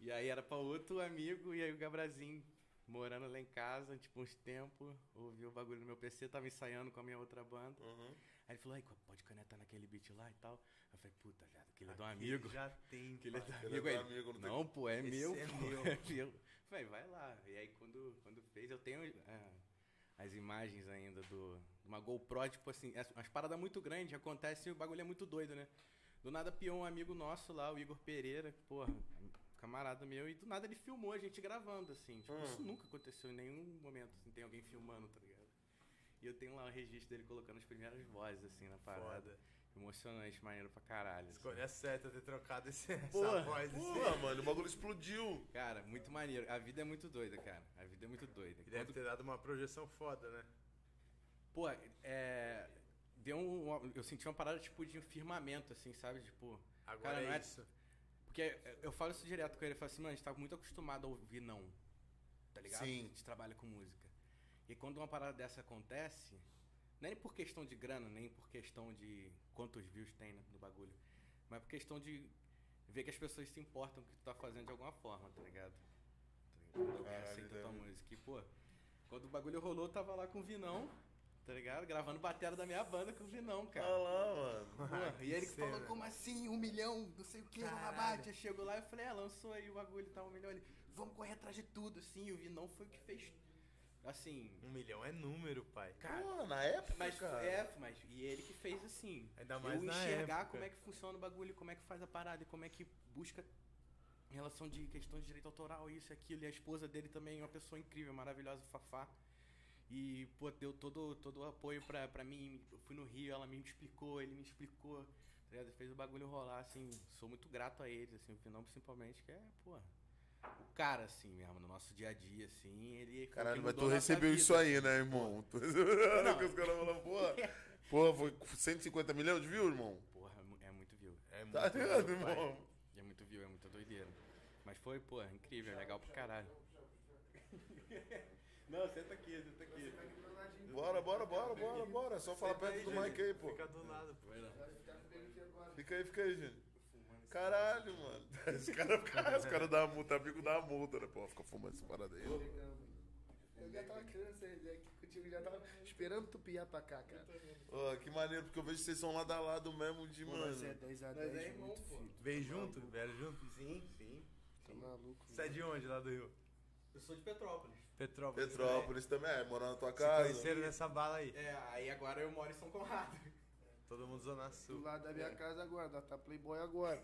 E aí era pra outro amigo, e aí o Gabrazinho, morando lá em casa, tipo, uns tempos, ouviu o bagulho no meu PC, tava ensaiando com a minha outra banda. Aí ele falou, aí, pode canetar naquele beat lá e tal. Eu falei, puta, viado, aquele é do amigo. Já tem. Aquele é do pai. É amigo. do amigo, não tem- não, pô, é Esse meu, é pô, meu. é meu. Falei, vai lá. E aí quando, quando fez, eu tenho é, as imagens ainda do uma GoPro, tipo assim, é umas paradas muito grandes, acontece e o bagulho é muito doido, né? Do nada piou um amigo nosso lá, o Igor Pereira, porra, camarada meu, e do nada ele filmou a gente gravando, assim. Tipo, isso nunca aconteceu em nenhum momento, assim, tem alguém filmando, tá ligado? E eu tenho lá o registro dele colocando as primeiras vozes, assim, na parada. Foda. Emocionante, maneiro pra caralho. assim. Escolha certa ter trocado esse, essa Porra, voz. assim. Porra, mano, o bagulho explodiu. Cara, muito maneiro. A vida é muito doida, cara. A vida é muito doida. E deve Quando- ter dado uma projeção foda, né? Pô, é. Deu um. Eu senti uma parada tipo de firmamento, assim, sabe? Tipo. Agora cara, é não isso. Porque eu falo isso direto com ele. Eu falo assim, mano, a gente tá muito acostumado a ouvir não. Tá ligado? Sim. A gente trabalha com música. E quando uma parada dessa acontece, nem por questão de grana, nem por questão de quantos views tem né, no bagulho, mas por questão de ver que as pessoas se importam com o que tu tá fazendo de alguma forma, tá ligado? Tá ligado? Alguém aceita tua música. E, pô, quando o bagulho rolou, eu tava lá com o Vinão, tá ligado? Gravando bateria da minha banda com o Vinão, cara. Olha lá, mano. Porra, e ele que falou, como assim? Um milhão, não sei o que, uma bate. Eu chego lá e falei, é, lançou aí o bagulho e tá um milhão. Ele, vamos correr atrás de tudo, assim. E o Vinão foi o que fez, assim... Um milhão é número, pai. Cara, Pô, na época, mas, cara. é, mas e ele que fez assim. Ainda mais eu na enxergar época. como é que funciona o bagulho, como é que faz a parada, e como é que busca em relação de questões de direito autoral, isso e aquilo. E a esposa dele também é uma pessoa incrível, maravilhosa, Fafá. E, pô, deu todo, todo o apoio pra, pra mim. Eu fui no Rio, ela me explicou, ele me explicou. Tá ligado? Fez o bagulho rolar, assim. Sou muito grato a eles, assim, o Finão principalmente, que é, pô. O cara, assim, mesmo, no nosso dia a dia, assim, ele. Caralho, mas tu recebeu vida, isso aí, assim. né, irmão? Tu... que os caras falam, porra. Porra, foi 150 milhões de views, irmão? Porra, é é muito view. É muito Tá ligado, irmão? É muito view, é muita doideira. Mas foi, pô, incrível, é legal pra caralho. Não, senta aqui, senta aqui. Bora, bora, bora, bora, bora. Só fala perto do mic aí, pô. Fica do lado, pô. Fica aí, fica aí, gente. Caralho, mano. Esse cara, cara, esse cara dá a multa, amigo dá multa, né? Pô, fica fumando essa parada aí. Eu já tava querendo ideia aqui contigo, já tava esperando tu piar pra cá, cara. Ó, que maneiro, porque eu vejo que vocês são lado a lado mesmo de, mano. Você é 10 a Nós é 10, irmão, muito pô. filho. Veio junto? Vieram junto? Sim, sim. Tá maluco? Você é de onde, lá do Rio? Eu sou de Petrópolis. Petrópolis. Petrópolis também, é, morando na tua Se casa. conheceram nessa bala aí. É, aí agora eu moro em São Conrado. Todo mundo Zona Do Sul. lado da minha casa agora, tá playboy agora.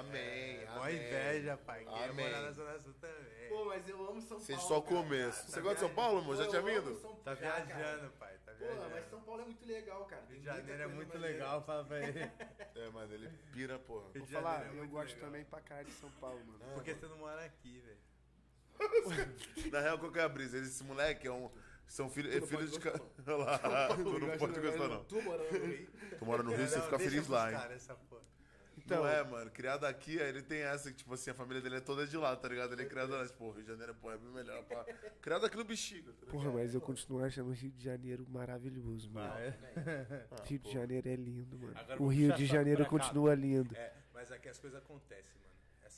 Amém, Mó amém. inveja, pai. Quer Amém. morar na Zona Sul também. Pô, mas eu amo São Vocês Paulo. só cara. começo. Tá Você gosta de São Paulo, amor? Já Pô, tinha eu amo vindo? São- Tá Ah, cara. viajando, pai. Tá viajando. mas São Paulo é muito legal, cara. Tem Rio de Janeiro é muito maneira. legal, fala pra ele. É, mano, ele pira, porra. Vou falar, é eu gosto legal. também pra caralho de São Paulo, mano. Porque você não mora aqui, velho. Na real, qual que é a brisa? Esse moleque é um. São filhos é filho de. ca- Olha lá, tu não pode gostar, não. Tu morando no Rio. Tu mora no Rio, você fica feliz lá, hein? porra. Então- não é, mano. Criado aqui, aí ele tem essa que, tipo assim, a família dele é toda de lá, tá ligado? Ele é criado lá, tipo, Rio de Janeiro, pô, é bem melhor. Pá. Criado aqui no bexiga, tá? Porra, mas eu continuo achando o Rio de Janeiro maravilhoso, mano. Ah, é? Rio de Janeiro é lindo, mano. Agora O Rio de Janeiro pra cá. continua lindo. É, mas aqui as coisas acontecem.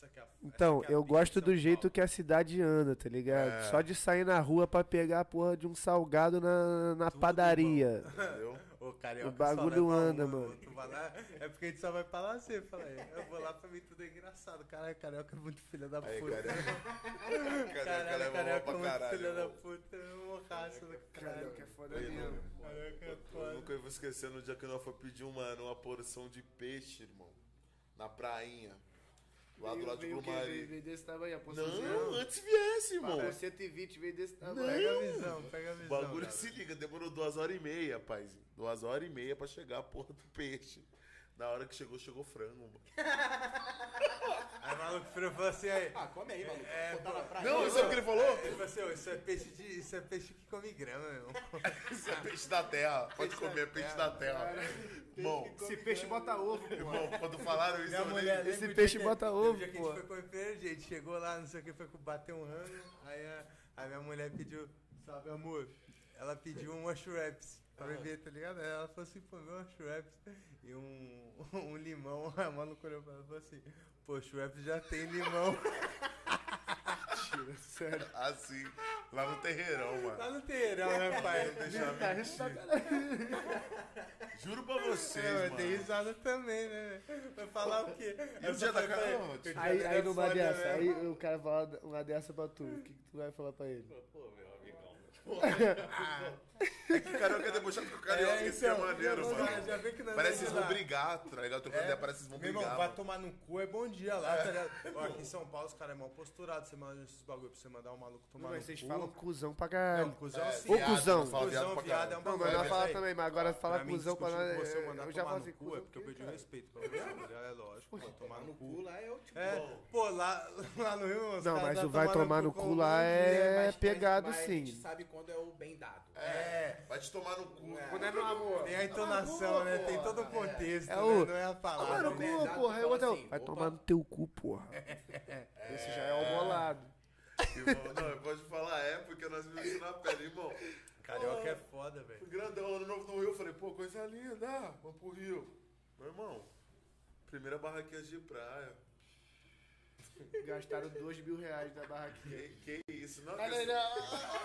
Essa que é a, Então, é eu gosto do jeito que a cidade anda, tá ligado? É. Só de sair na rua pra pegar a porra de um salgado na, na Tudo padaria. Entendeu? Ô, carioca, O bagulho só leva anda, uma, mano. lá, é porque a gente só vai pra lá assim, fala aí. Eu vou lá pra mim tudo é engraçado. Caralho, carioca é muito filha da Aí, puta. cara. Carioca Caralho, leva mal carioca é muito caralho. filha da puta. É uma raça do Caralho, caralho. que é foda Aí, mesmo. Carioca é Eu foda. nunca vou esquecer no dia que nós foi pedir uma, uma porção de peixe, irmão. Na prainha. Lá do lado de Veio o quê? Veio, veio desse tamanho, a. Não, antes viesse, irmão. Pagou 120, veio desse tamanho. Pega a visão, pega a O visão. bagulho cara. se liga, demorou duas horas e meia, paizinho. Duas horas e meia pra chegar a porra do peixe. Na hora que chegou, chegou frango, mano. Aí o maluco e falou assim, aí. Ah, come aí, maluco. É, Botar na praia. Não, sabe o que ele falou? Ele falou assim, "Ô, isso é peixe de. Isso é peixe que come grama, meu irmão. Isso é peixe da terra. Pode comer, é peixe da terra. Irmão, Esse peixe bota ovo, pô. irmão, quando falaram isso, eu mulher, Esse peixe dia bota ovo, dia que a gente foi comer primeiro, gente. Chegou lá, não sei o que, foi bater um rango. Aí a, a minha mulher pediu, sabe, amor? Ela pediu um wash wraps pra beber, tá ligado? Aí ela falou assim, pô, meu wash wraps e um, um limão. A maluca olhou pra ela e falou assim, pô, wraps já tem limão. Sério. Assim, lá no terreirão, mano. Tá no terreirão, né, pai? Deixa Tá eu rindo pra Juro pra vocês, É, mano. tem risada também, né? Vai falar o quê? E o dia da cara- Aí, aí numa dessa, aí mesmo. o cara fala uma dessa pra tu, o que, que tu vai falar pra ele? Pô, meu. É que carioca é debochado com carioca, É, isso é então, maneiro, já- mano. já vê que não é Parece que eles vão brigar, tá ligado? Trocando ideia, parece que eles vão Meu irmão, brigar. vai tomar no cu, é bom dia lá, tá ligado? Ó, aqui em São Paulo os caras é mal posturado, você manda esses bagulho pra você mandar um maluco tomar Mas no vocês cu. falam cuzão pra Não, caralho. cuzão É, sim. Ô, viado, cuzão. nós Cuzão, viado é um Não, bagulho. mas nós mas fala aí, também, mas agora fala cuzão pra nós. você, eu mandar Eu já tomar no assim, cu, é porque eu perdi o respeito pra você, é lógico, pô, tomar no cu. lá é o tipo. É, pô, lá, lá no Rio, Não, mas o vai tomar no cu lá é mas- pegado mas A sim. gente sabe quando é o bem dado. É, vai te tomar no cu. Quando é meu amor. Tem a entonação, né? Tem todo o contexto, É né? o- Não é a Tomar palavra. no né? cu, porra. Fala outro, assim, vai opa. tomar no teu cu, porra. Esse já é o bolado. Irmão, não, eu posso falar é porque nós vimos isso na pele, irmão. Carioca é foda, velho. Fui grandão, ano novo no Rio, eu falei, pô, coisa linda, ah, vamos pro Rio. Meu irmão, primeira barraquinha de praia. Gastaram dois mil reais da barraquinha. Que, que isso? Não, Não, esse- não.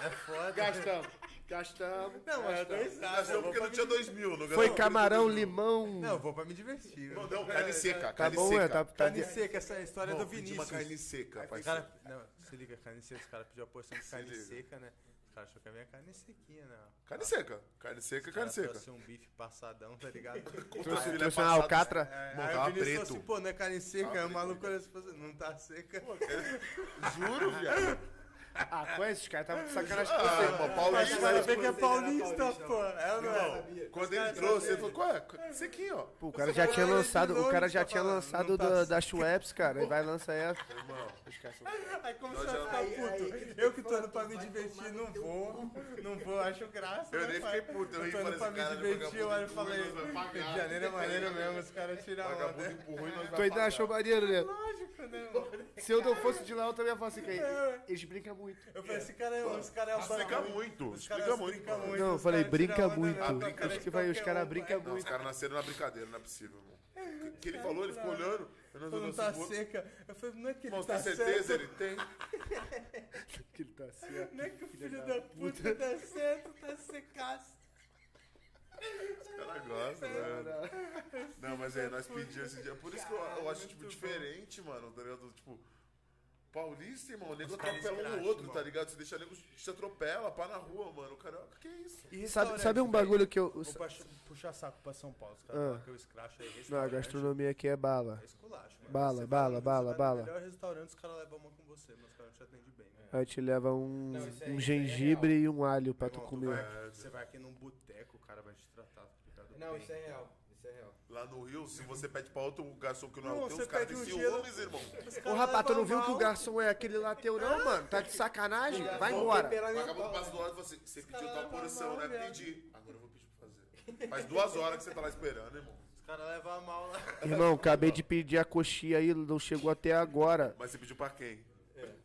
É foda. Gastamos. Gastamos. Não, mas gastamos. dois Gastou porque não tinha dois mil. Não Foi camarão, limão. Não, vou pra me divertir. Não, não, carne seca, Tá carne bom, seca. é, tá, tá Carne seca, essa história Irmão, do Vinícius. uma carne seca, cara, não, se liga, carne seca, os caras pediu a porção de carne seca, né? Caras achou que a minha carne sequinha, né? Carne seca, carne seca, carne seca. Trouxe um bife passadão, tá ligado? Trouxe, filé trouxe uma alcatra. É, Irmão, aí tava o preto. assim, pô, não é carne seca? Aí o preto. maluco assim, falou assim, não tá seca. Juro, viado. Ah, conhece? Os caras estavam de sacanagem com Ah, você. Mas Paulista. você vai ver que é paulista, paulista, pô. É não é? Quando ele trouxe, ele falou, qual é? Sequinho, ó. Pô, o cara já tinha lançado, o cara já tinha Não tá lançado da, da Schweppes, cara, e vai lançar essa. Irmão, Os caras são- Aí começou a ficar puto. eu que tô indo pra me divertir, não vou. Não vou, acho graça. Eu né, nem fiquei puto, eu tô indo falei, pra me cara divertir, eu olho e falei. Rio de Janeiro é maneiro mesmo, os caras tiram onda. Tu ainda achou maneiro, né? Lógico, né, mano? Se eu não fosse de lá, eu também ia falar assim, que eles brincam muito. Eu falei, esse cara é, esse cara é Explica bagulho. muito, Os explica caras muito. mano. muito. Não, eu falei, brinca muito. Acho que vai, os qualquer caras brincam. Não, os muito. caras nasceram na brincadeira, não é possível, irmão. O que ele falou, ele ficou olhando. Eu não, Falou, não, tá seca. Eu falei, não é que ele Irmão, tá tem certeza? Ele tem. Que ele tá certo. Não é que o filho da puta tá certo, tá secaço. Os caras gostam, né? Não, mas aí, nós pedimos esse dia. Por isso que eu, eu acho, tipo, diferente, mano, tá ligado? Tipo, paulista, irmão, o nego atropela um outro, tá ligado? Você deixa o nego te atropela, pá na rua, mano. O cara, que isso? E Sabe, sabe um bagulho que eu. Vou puxar, puxar saco pra São Paulo. Os caras Ah. que eu escracho aí. Não, a gastronomia aqui é bala. É esculacho. né? Bala, Você vai bala, no- bala, você vai bala. No melhor restaurante, os caras levam uma com você, mas os caras te atendem bem. né? Aí te leva um, Não, aí- um é gengibre real. e um alho pra tu Irmão, comer. vai- você vai aqui num boteco, o cara vai te tratar. tá? Não, Bem. isso é real. Isso é real. Lá no Rio, se você pede pra outro garçom que não é Não, o teu, você os caras têm um gelo- ciúmes, irmão. Ô, rapaz, tu não viu que o garçom é aquele lá teu, não, mano? Tá de sacanagem? Vai embora. O vagabundo passa do lado e assim, você pediu caras tua porção, né? Pedi. Agora eu vou pedir pra fazer. Faz duas horas que você tá lá esperando, irmão. Os caras levam a mal lá. Irmão, acabei de pedir a coxinha aí, não chegou até agora. Mas você pediu pra quem?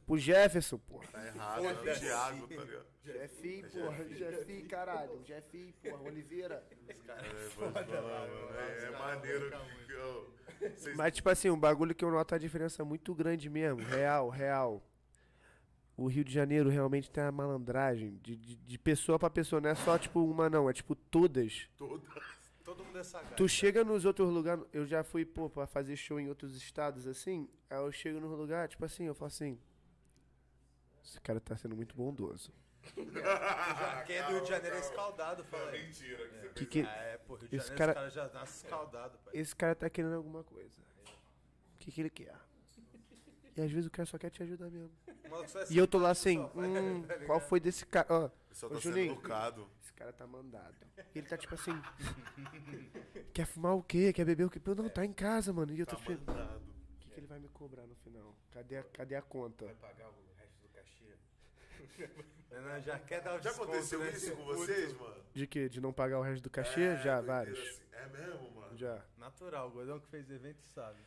Pro Jefferson, porra. Tá errado, é o Thiago, tá ligado? Jefinho, porra. Jefinho, caralho. Jefinho, porra. Oliveira. É, mas, mano, é, é maneiro que eu... Vocês Mas, tipo assim, um bagulho que eu noto a diferença muito grande mesmo. Real, real. O Rio de Janeiro realmente tem uma malandragem de, de, de pessoa pra pessoa. Não é só, tipo, uma, não. É, tipo, todas. todas... Todo mundo é sagaz. Tu chega nos outros lugares. Eu já fui, pô, pra fazer show em outros estados, assim. Aí eu chego no lugar, tipo assim, eu falo assim. Esse cara tá sendo muito bondoso. Quem é do Rio de Janeiro é escaldado, fala aí. Mentira. Que você Que que. É, pô, Rio de Esse Janeiro cara- os caras já nascem escaldados, pai. Esse cara tá querendo alguma coisa. O que que ele quer? E às vezes o cara só quer te ajudar mesmo. É E eu tô lá assim, hum, tá qual foi desse cara? Ó, só tá sendo Juninho. educado. esse cara tá mandado. E ele tá tipo assim. quer fumar o quê? Quer beber o quê? Eu não, tá em casa, mano. E eu tô Tá tipo. mandado. O que, que ele vai me cobrar no final? Cadê a, cadê a conta? Vai pagar o? Não, já quer dar o Já desconto, aconteceu né, isso com vocês, mano? De quê? De não pagar o resto do cachê? É, Já, vários. assim. É mesmo, mano? Já. Natural, o gordão que fez evento sabe.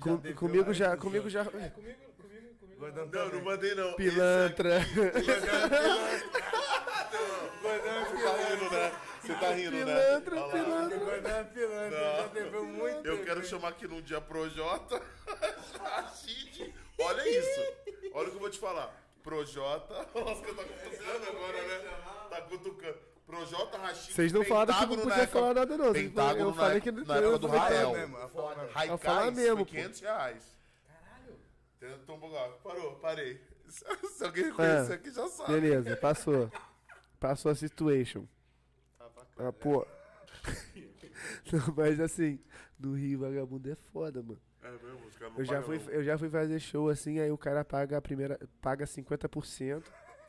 Com- comigo já, comigo já. É, comigo, comigo, comigo. Gordão Não, não mandei não. Pilantra. Gordão é Tá né? Você tá rindo, né? Pilantra, lá. pilantra. Gordão é pilantra, Não. já deveu muito. Eu quero chamar aqui num dia Projota, Rashid. Olha isso. Olha o que eu vou te falar. Projota. Nossa, que eu tô cutucando agora, né? Tá cutucando. Projota, Rashid. Vocês não falaram que não podia falar nada, não. Pentágono eu falei que- na época do eu falei que- Rael. Raikais, falar mesmo, foi pô. 500 reais. Caralho. Vamos lá. Parou, parei. Se alguém reconhecer Ah. aqui, já sabe. Beleza, passou. Passou a situation. Tá bacana. Ah, pô. Não, mas assim, no Rio vagabundo é foda, mano. É mesmo, os caras não Eu já, fui, não. eu já fui fazer show assim, aí o cara paga a primeira. paga 50%.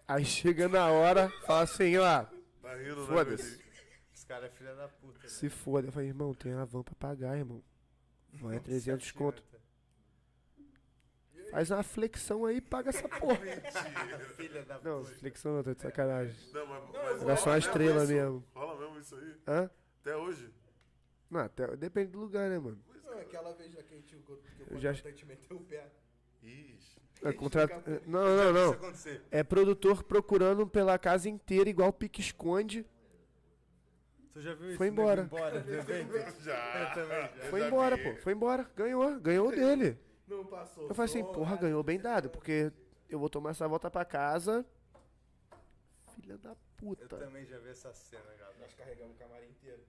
Aí chega na hora, fala assim, ó, Tá rindo, né, Foda-se. Gordinho? Esse cara é filha da puta. né? se foda. Eu falei, irmão, tem a van pra pagar, irmão. Van é 300 conto. Faz uma flexão aí e paga essa porra. Filha da Não, puta. flexão não, tá de sacanagem. Não, mas, mas Era só uma estrela mesmo. Rola mesmo isso aí? Hã? Até hoje? Não, até, depende do lugar, né, mano? Não, aquela vez lá que a gente, que o Eu já- contratante meteu o pé. Ixi. É, contrato... Não, não, não. É produtor procurando pela casa inteira, igual pique-esconde. Tu já viu isso? Foi embora. embora do evento? Já. Eu já. Eu Foi já embora, pô. Foi embora. Ganhou. Ganhou dele. Não passou. Eu falei assim, porra, ganhou bem dado, porque eu vou tomar essa volta pra casa. Filha da Eu puta. também já vi essa cena, galera. Nós carregamos o camarim inteiro.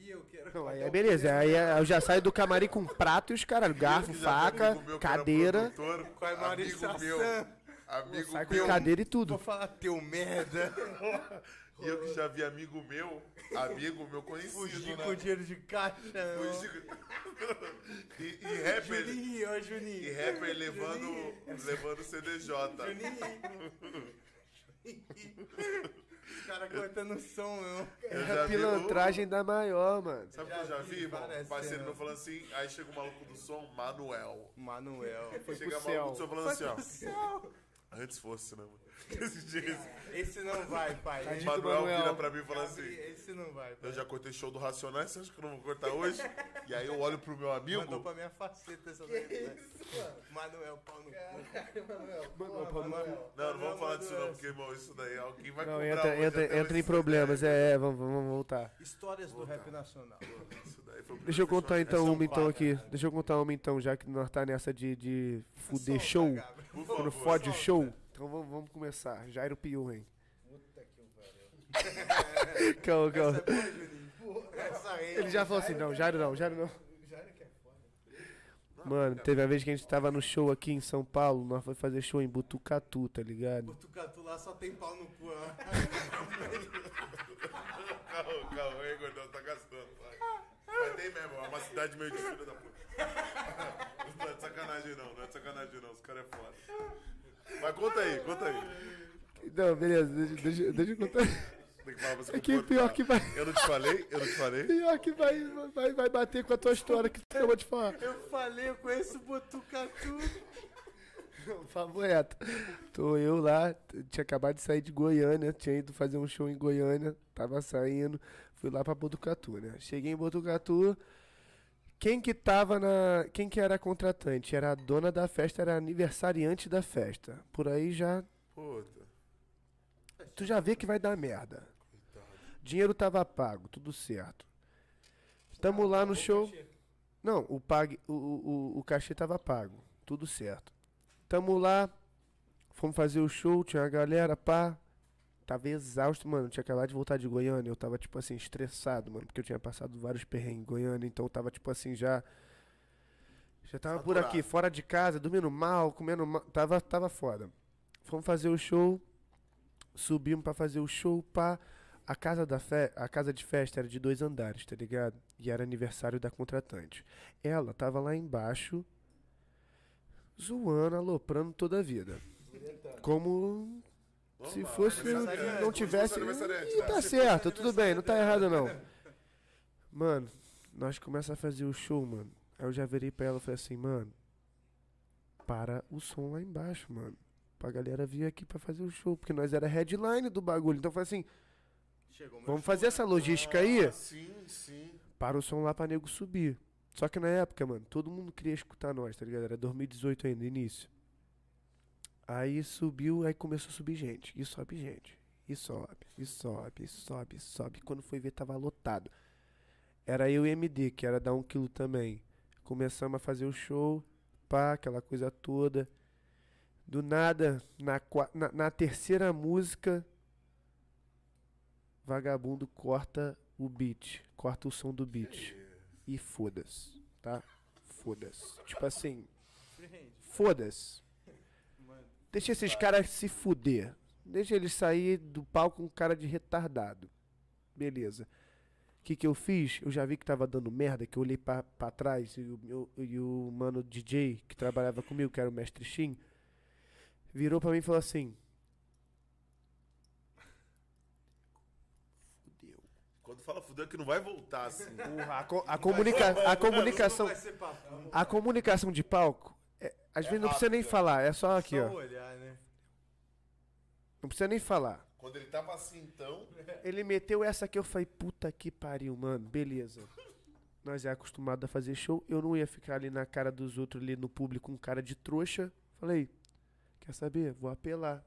E eu quero. Não, aí é beleza. Aí é- eu já saio do camarim com prato e os caralho. Garfo, faca, meu cadeira. Com a amigo meu. Amigo Sai com meu. cadeira e Vou tudo. falar teu merda. E eu que já vi amigo meu, amigo meu conhecido, Fugir né? com dinheiro de caixa. Fugir- e, e rapper, Juninho, ó, e Juninho. rapper levando, levando CDJ. Os caras cortando o som. Eu É a vi pilantragem da maior, mano. Sabe o que eu já vi vi, irmão? várias Parceiro meu falando assim, aí chega o maluco do som, Manuel. Manuel. chega o maluco do som falando assim, ó. Céu. Antes fosse, né, mano? Esse dia, Esse não vai, pai. o Esse, Manuel Manuel. vira pra mim e fala assim, esse não vai, pai. eu já cortei show do Racionais, você acha que eu não vou cortar hoje? E aí eu olho pro meu amigo, Mandou pra minha faceta essa daí. Manuel, pau no cu. Manuel, Manuel. Não, não vamos falar disso não, porque, irmão, isso daí alguém vai Não, cobrar entra, hoje entra, até entra em hoje. problemas. É, é, vamos, vamos voltar. Histórias do rap nacional. Isso daí foi o Deixa eu contar então uma então aqui. né? Deixa eu contar uma então, já que nós tá nessa de, de fuder Solta, show. Gabriel. Por Quando favor, fode o solta. show. Então vamos, vamos começar. Jairo Piuhen. Puta que pariu. Calma, calma. Essa é. Essa aí. Ele já falou assim, não, Jairo não, Jairo não. Era que é foda. Mano, teve a vez que a gente tava no show aqui em São Paulo, nós foi fazer show em Butucatu, tá ligado? Botucatu lá só tem pau no cu, ó. Calma, calma aí, gordão, tá gastando. Vai. Mas tem mesmo, é uma cidade meio de filha da puta. Não é de sacanagem não, não é de sacanagem não, os caras é foda. Mas conta aí, conta aí. Não, beleza, deixa, deixa, deixa eu contar. Que É que comportar. pior que vai. Eu não te falei? Eu não te falei? Pior que vai, vai, vai bater com a tua história que tu acabou de falar. Eu falei, eu conheço Botucatu. Papo reto. Tô eu lá, tinha acabado de sair de Goiânia, tinha ido fazer um show em Goiânia, tava saindo, fui lá pra Botucatu, né? Cheguei em Botucatu, quem que tava na... Quem que era a contratante? Era a dona da festa, era a aniversariante da festa. Por aí já... Puta. Tu já vê que vai dar merda. Dinheiro tava pago, tudo certo. Tamo lá no show... Não, o, pague, o, o, o, o cachê tava pago. Tudo certo. Tamo lá. Fomos fazer o show, tinha a galera, pá. Tava exausto, mano. Tinha acabado de voltar de Goiânia. Eu tava, tipo assim, estressado, mano. Porque eu tinha passado vários perrengues em Goiânia. Então eu tava, tipo assim, já. Já tava por Saturado. aqui, fora de casa, dormindo mal, comendo mal. Tava, tava foda. Fomos fazer o show. Subimos pra fazer o show, pá. A casa, da fe... a casa de festa era de dois andares, tá ligado? E era aniversário da contratante. Ela tava lá embaixo, zoando, aloprando toda a vida. Como se Normal, fosse. aniversariante, Não tivesse. se E né? tá certo, tudo bem, não tá errado não. Mano, nós começamos a fazer o show, mano. Aí eu já virei pra ela e falei assim, mano, para o som lá embaixo, mano. Pra galera vir aqui pra fazer o show. Porque nós era headline do bagulho. Então foi assim, Chegou meu vamos show, fazer né? essa logística aí. Ah, sim, sim. para o som lá pra nego subir. Só que na época, mano, todo mundo queria escutar nós, tá ligado? Era 2018 ainda, início. Aí subiu, aí começou a subir gente. E sobe gente. E sobe, e sobe, e sobe, e sobe. Quando foi ver, tava lotado. Era eu e MD, que era dar um quilo também. Começamos a fazer o show, pá, aquela coisa toda. Do nada, na, na, na terceira música, vagabundo corta o beat, corta o som do beat. E foda-se, tá? Foda-se. Tipo assim, foda-se. Deixa esses caras se fuder. Deixa eles sair do palco com cara de retardado. Beleza. O que, que eu fiz? Eu já vi que tava dando merda, que eu olhei pra, pra trás e o, meu- e o mano DJ que trabalhava comigo, que era o mestre Shin, virou pra mim e falou assim: Fudeu. Quando fala fudeu é que não vai voltar assim. Porra, a, co- a comunica a comunicação. A comunicação de palco, é, às vezes não precisa nem rápida. falar, é só aqui, Só ó. olhar, né? Não precisa nem falar. Quando ele tava assim, então. Ele meteu essa aqui, eu falei, puta que pariu, mano, beleza. Nós é acostumado a fazer show, eu não ia ficar ali na cara dos outros, ali no público, com cara de trouxa. Falei, quer saber? Vou apelar.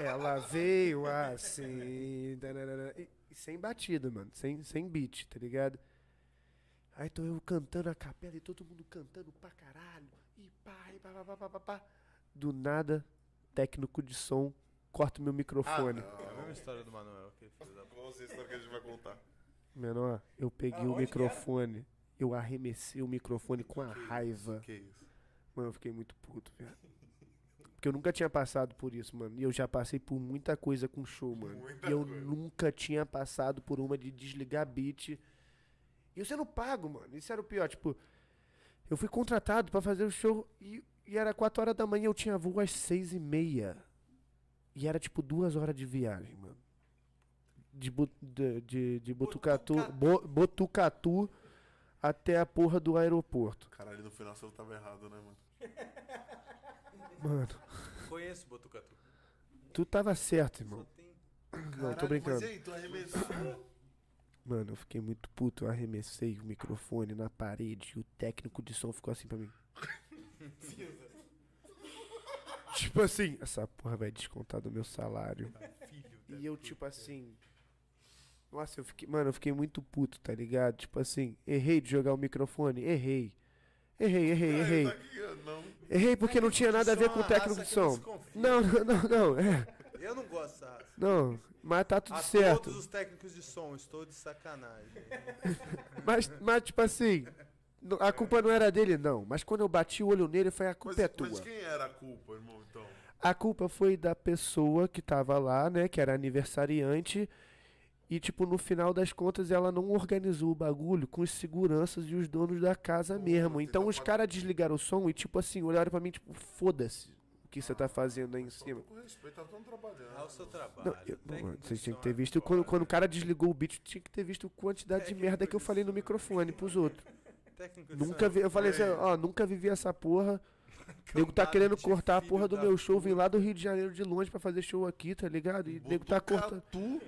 Ela veio assim, e, e sem batida, mano, sem, sem beat, tá ligado? Aí tô eu cantando a capela e todo mundo cantando pra caralho. Pá, pá, pá, pá, pá. Do nada, técnico de som corta o meu microfone. É a mesma história do Manuel, que filho da Qual a história que a gente vai contar? Menor, eu peguei o microfone, eu arremessei o microfone com a raiva. Que isso? Mano, eu fiquei muito puto, velho. Porque eu nunca tinha passado por isso, mano. E eu já passei por muita coisa com show, mano. Muita e eu coisa. nunca tinha passado por uma de desligar beat. E eu sendo pago, mano. Isso era o pior. Tipo, eu fui contratado pra fazer o show e, e era 4 horas da manhã, eu tinha voo às 6 e meia. E era tipo duas horas de viagem, mano. De, Bu- de, de, de Botucatu, Bo- Botucatu até a porra do aeroporto. Caralho, no final você tava errado, né, mano? Mano, Conheço Botucatu. tu tava certo, Só irmão. tem. Não, tô Caralho, brincando. Mas aí, tu arremessou? Mano, eu fiquei muito puto. Eu arremessei o microfone na parede e o técnico de som ficou assim pra mim. Tipo assim, essa porra vai descontar do meu salário. Filho E eu, tipo assim. Nossa, eu fiquei. Mano, eu fiquei muito puto, tá ligado? Tipo assim, errei de jogar o microfone? Errei. Errei, errei, errei. Tá. Errei porque não tinha nada a ver com o técnico de som. Não, não, não, não. É. Eu não gosto dessa raça. Não, mas tá tudo A certo. todos os técnicos de som, estou de sacanagem. Mas, mas tipo assim, a culpa não era dele, não. Mas quando eu bati o olho nele, foi a Mas, culpa é mas tua. quem era a culpa, irmão, então? A culpa foi da pessoa que tava lá, né? Que era aniversariante. E, tipo, no final das contas, ela não organizou o bagulho com os seguranças e os donos da casa mesmo. Então, os pode- caras desligaram o som e, tipo assim, olharam pra mim, tipo, foda-se o que você tá fazendo aí em cima. com respeito, tá tão trabalhando. É o seu trabalho. Não, eu- técnico mano, de vocês tinham que ter é visto. Quando, quando o cara desligou o beat, tinha que ter visto a quantidade de merda que eu falei no microfone pros outros. Técnico de Nunca vi, é eu falei assim, foda. ó, nunca vivi essa porra. O nego tá querendo cortar a porra do meu show, vim lá do Rio de Janeiro de longe pra fazer show aqui, tá ligado? E o nego tá cortando. Tu?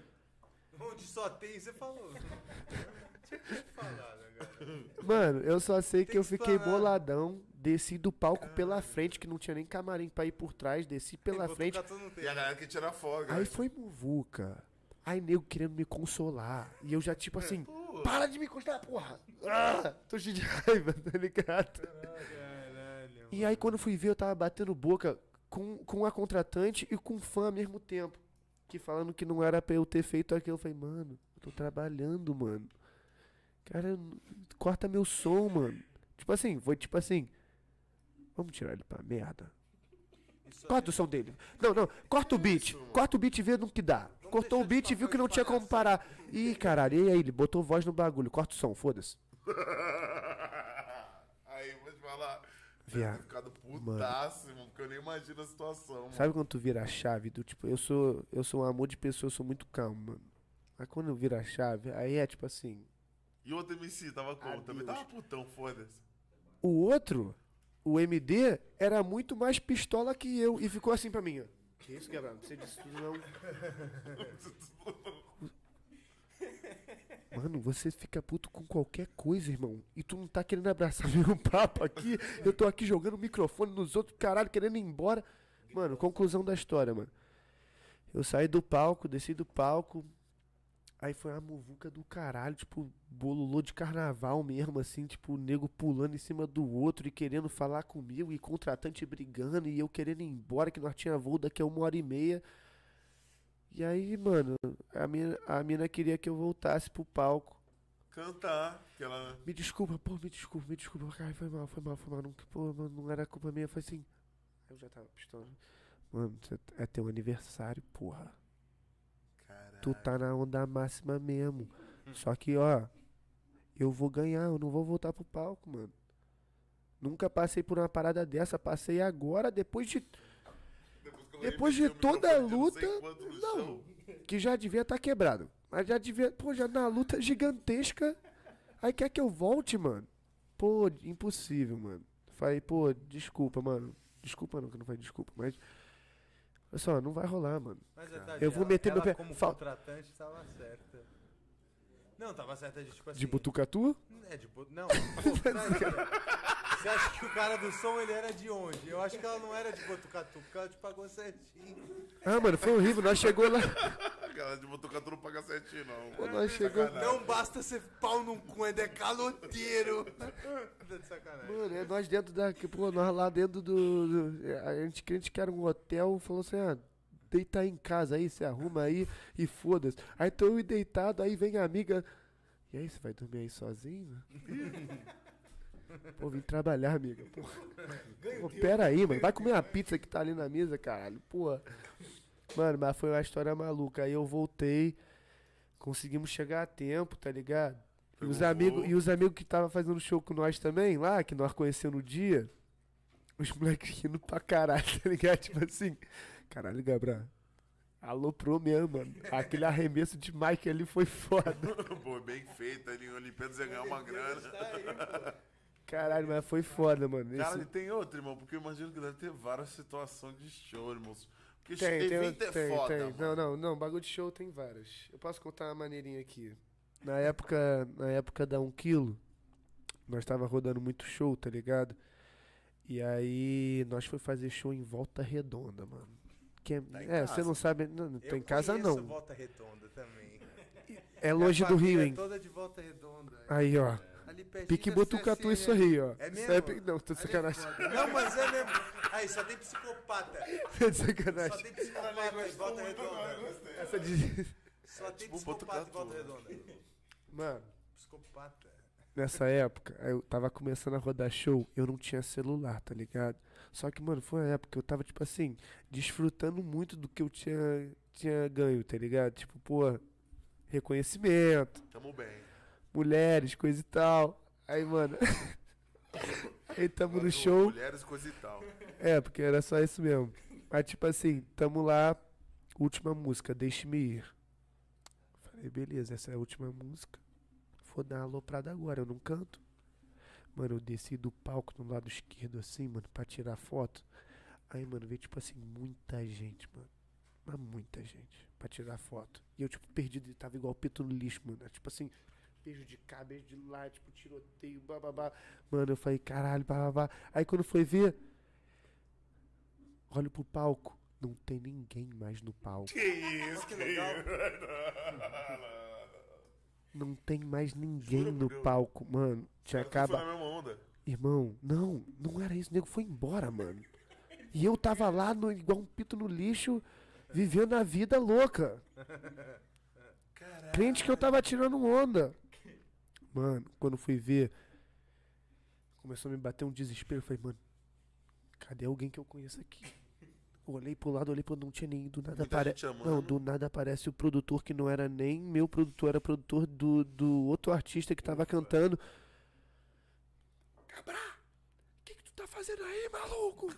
Onde só tem, você falou. Tinha que falar, né, galera? Mano, eu só sei que Tem eu que fiquei explanar. boladão, desci do palco pela frente, que não tinha nem camarim pra ir por trás, desci pela frente. E a galera que tira folga. Aí foi muvuca. Aí nego querendo me consolar. E eu já tipo assim, para de me encostar, porra! Ah, tô cheio de raiva, tá ligado? Caralho. E aí quando eu fui ver, eu tava batendo boca com, com a contratante e com o fã ao mesmo tempo. Que falando que não era pra eu ter feito aquilo. Eu falei, mano, eu tô trabalhando, mano. Cara, corta meu som, mano. Tipo assim, foi tipo assim. Vamos tirar ele pra merda. Isso Corta o som dele. Não, não, corta o beat. Corta o beat e vê no que dá. Cortou o beat e viu que não tinha como parar. Ih, caralho, e aí? Ele botou voz no bagulho. Corta o som, foda-se. Aí, vou te falar. Viado. ficado putaço, irmão, porque eu nem imagino a situação, mano. Sabe quando tu vira a chave do tipo, eu sou, eu sou um amor de pessoa, eu sou muito calmo, mano. Mas quando eu viro a chave, aí é tipo assim, E o outro MC tava como? Também tava putão, foda-se. o outro, o MD, era muito mais pistola que eu e ficou assim pra mim, ó. Que isso, quebrado? Não sei disso tudo não. Mano, você fica puto com qualquer coisa, irmão. E tu não tá querendo abraçar meu papo aqui. Eu tô aqui jogando o microfone nos outros, caralho, querendo ir embora. Mano, conclusão da história, mano. Eu saí do palco, desci do palco. Aí foi uma muvuca do caralho, tipo, bololô de carnaval mesmo, assim, tipo, o nego pulando em cima do outro e querendo falar comigo, e contratante brigando, e eu querendo ir embora, que nós tinha voo daqui a uma hora e meia. E aí, mano, a mina, a mina queria que eu voltasse pro palco. Cantar, que ela... Me desculpa, pô, me desculpa, me desculpa. Ai, foi mal, foi mal, foi mal. Não, pô, mano, não era culpa minha, foi assim. Aí eu já tava pistola. Mano, é teu aniversário, porra. Tu tá na onda máxima mesmo. Só que, ó, eu vou ganhar, eu não vou voltar pro palco, mano. Nunca passei por uma parada dessa, passei agora, depois de. Depois, de toda a não luta, não. chão. Que já devia estar quebrado. Mas já devia. Pô, já na luta gigantesca. Aí quer que eu volte, mano? Pô, impossível, mano. Falei, pô, desculpa, mano. Desculpa não, que não foi desculpa, mas. Olha só, não vai rolar, mano. Mas é Eu vou meter meu pé- como Fala. contratante tava certa. Não, tava certa de tipo assim. De Butucatu? É, de bu... Não, você acha que o cara do som ele era de onde? Eu acho que ela não era de Botucatu, porque ela te pagou certinho. Ah, mano, foi horrível. Nós chegou lá. Aquela de Botucatu não paga certinho, não. Pô, nós chegou. Não basta ser pau num cu, ainda é caloteiro. Tá de sacanagem. Mano, é nós dentro da. Pô, nós lá dentro do. do- a gente crente que era um hotel, falou assim, ah, deita aí em casa aí, se arruma aí e foda-se. Aí tô eu deitado, aí vem a amiga. E aí, você vai dormir aí sozinho? Pô, vim trabalhar, amiga. Pô, Pô, pera aí, mano. Vai comer a pizza que tá ali na mesa, caralho. Pô. Mano, mas foi uma história maluca. Aí eu voltei. Conseguimos chegar a tempo, tá ligado? E os, amigos, e os amigos que tava fazendo show com nós também, lá, que nós conhecemos no dia, os moleques rindo pra caralho, tá ligado? Tipo assim, caralho, Gabriel. Aloprou mesmo, mano. Aquele arremesso de Mike ali foi foda. Pô, bem feito, ali em Olimpíadas ia ganhar uma grana. Caralho, mas foi foda, mano. Cara, e Esse- tem outro, irmão, porque eu imagino que deve ter várias situações de show, irmãos. Porque Tem, tem, evento é tem, foda, tem. mano. Não, não, não, bagulho de show tem várias. Eu posso contar uma maneirinha aqui. Na época, na época da 1 quilo, nós tava rodando muito show, tá ligado? E aí nós foi fazer show em Volta Redonda, mano. Que é, Tá é, você não sabe, não, não tô Eu em casa não. Volta Redonda também. É longe do Rio, hein? é toda de Volta Redonda. Aí, ó. Ali pertinho Pique Botucatu CSN. isso aí, ó. É mesmo? é pique- Não, tô de é sacanagem. foda. Não, mas é mesmo. Aí, só tem psicopata. Tô de Só sacanagem. tem psicopata em Volta Redonda. Essa de... Só tem tipo psicopata em. Volta Redonda. Mano, Psicopata. nessa época, eu tava começando a rodar show, eu não tinha celular, tá ligado? Só que, mano, foi uma época que eu tava, tipo assim, desfrutando muito do que eu tinha, tinha ganho, tá ligado? Tipo, pô, reconhecimento, Tamo bem. Mulheres, coisa e tal. Aí, mano. aí tamo no show. Mulheres, coisa e tal. É, porque era só isso mesmo. Mas, tipo assim, tamo lá, última música, Deixe-me Ir. Falei, beleza, essa é a última música. Vou dar uma aloprada agora, eu não canto. Mano, eu desci do palco no lado esquerdo, assim, mano, pra tirar foto. Aí, mano, veio, tipo assim, muita gente, mano. Mas muita gente pra tirar foto. E eu, tipo, perdido, tava igual pito no lixo, mano. Tipo assim, beijo de cá, beijo de lá, tipo, tiroteio, bababá. Mano, eu falei, caralho, bababá. Aí quando foi ver, olho pro palco, não tem ninguém mais no palco. Que isso, que legal. Não tem mais ninguém Jura por no Deus? palco, mano. Tinha Foi na acaba. mesma onda. Irmão, não, não era isso. O nego foi embora, mano. E eu tava lá, no, igual um pito no lixo, vivendo a vida louca. Caralho. Crente que eu tava tirando onda. Mano, quando fui ver, começou a me bater um desespero. Eu falei, mano, cadê alguém que eu conheço aqui? Olhei pro lado, olhei pro não tinha nem do nada Muita apare... gente chamando. Não, do nada aparece o produtor que não era nem meu produtor, era produtor do, do outro artista que tava cantando. Cabra, o que, que tu tá fazendo aí, maluco?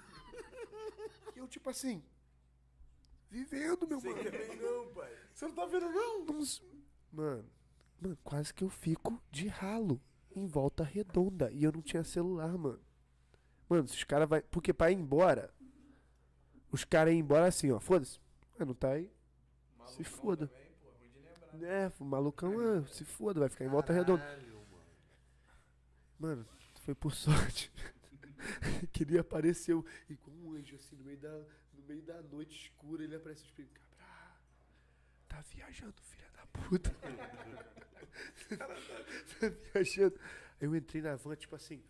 e eu, tipo assim, vivendo, meu mano. não, pai. Você não tá vendo, não? Mano, mano, quase que eu fico de ralo em volta redonda. E eu não tinha celular, mano. Mano, se os caras vai. Porque pra ir embora, os caras iam embora assim, ó. Foda-se. Ah, não tá aí? Se foda. Também, pô, de lembrar. É, o malucão, é, se foda, vai ficar em volta redonda. Caralho, mano. Mano, foi por sorte. que ele apareceu igual um anjo, assim, no meio da, no meio da noite escura. Ele apareceu tipo, cabra, tá viajando, filha puta. tá viajando. Aí eu entrei na van, tipo assim.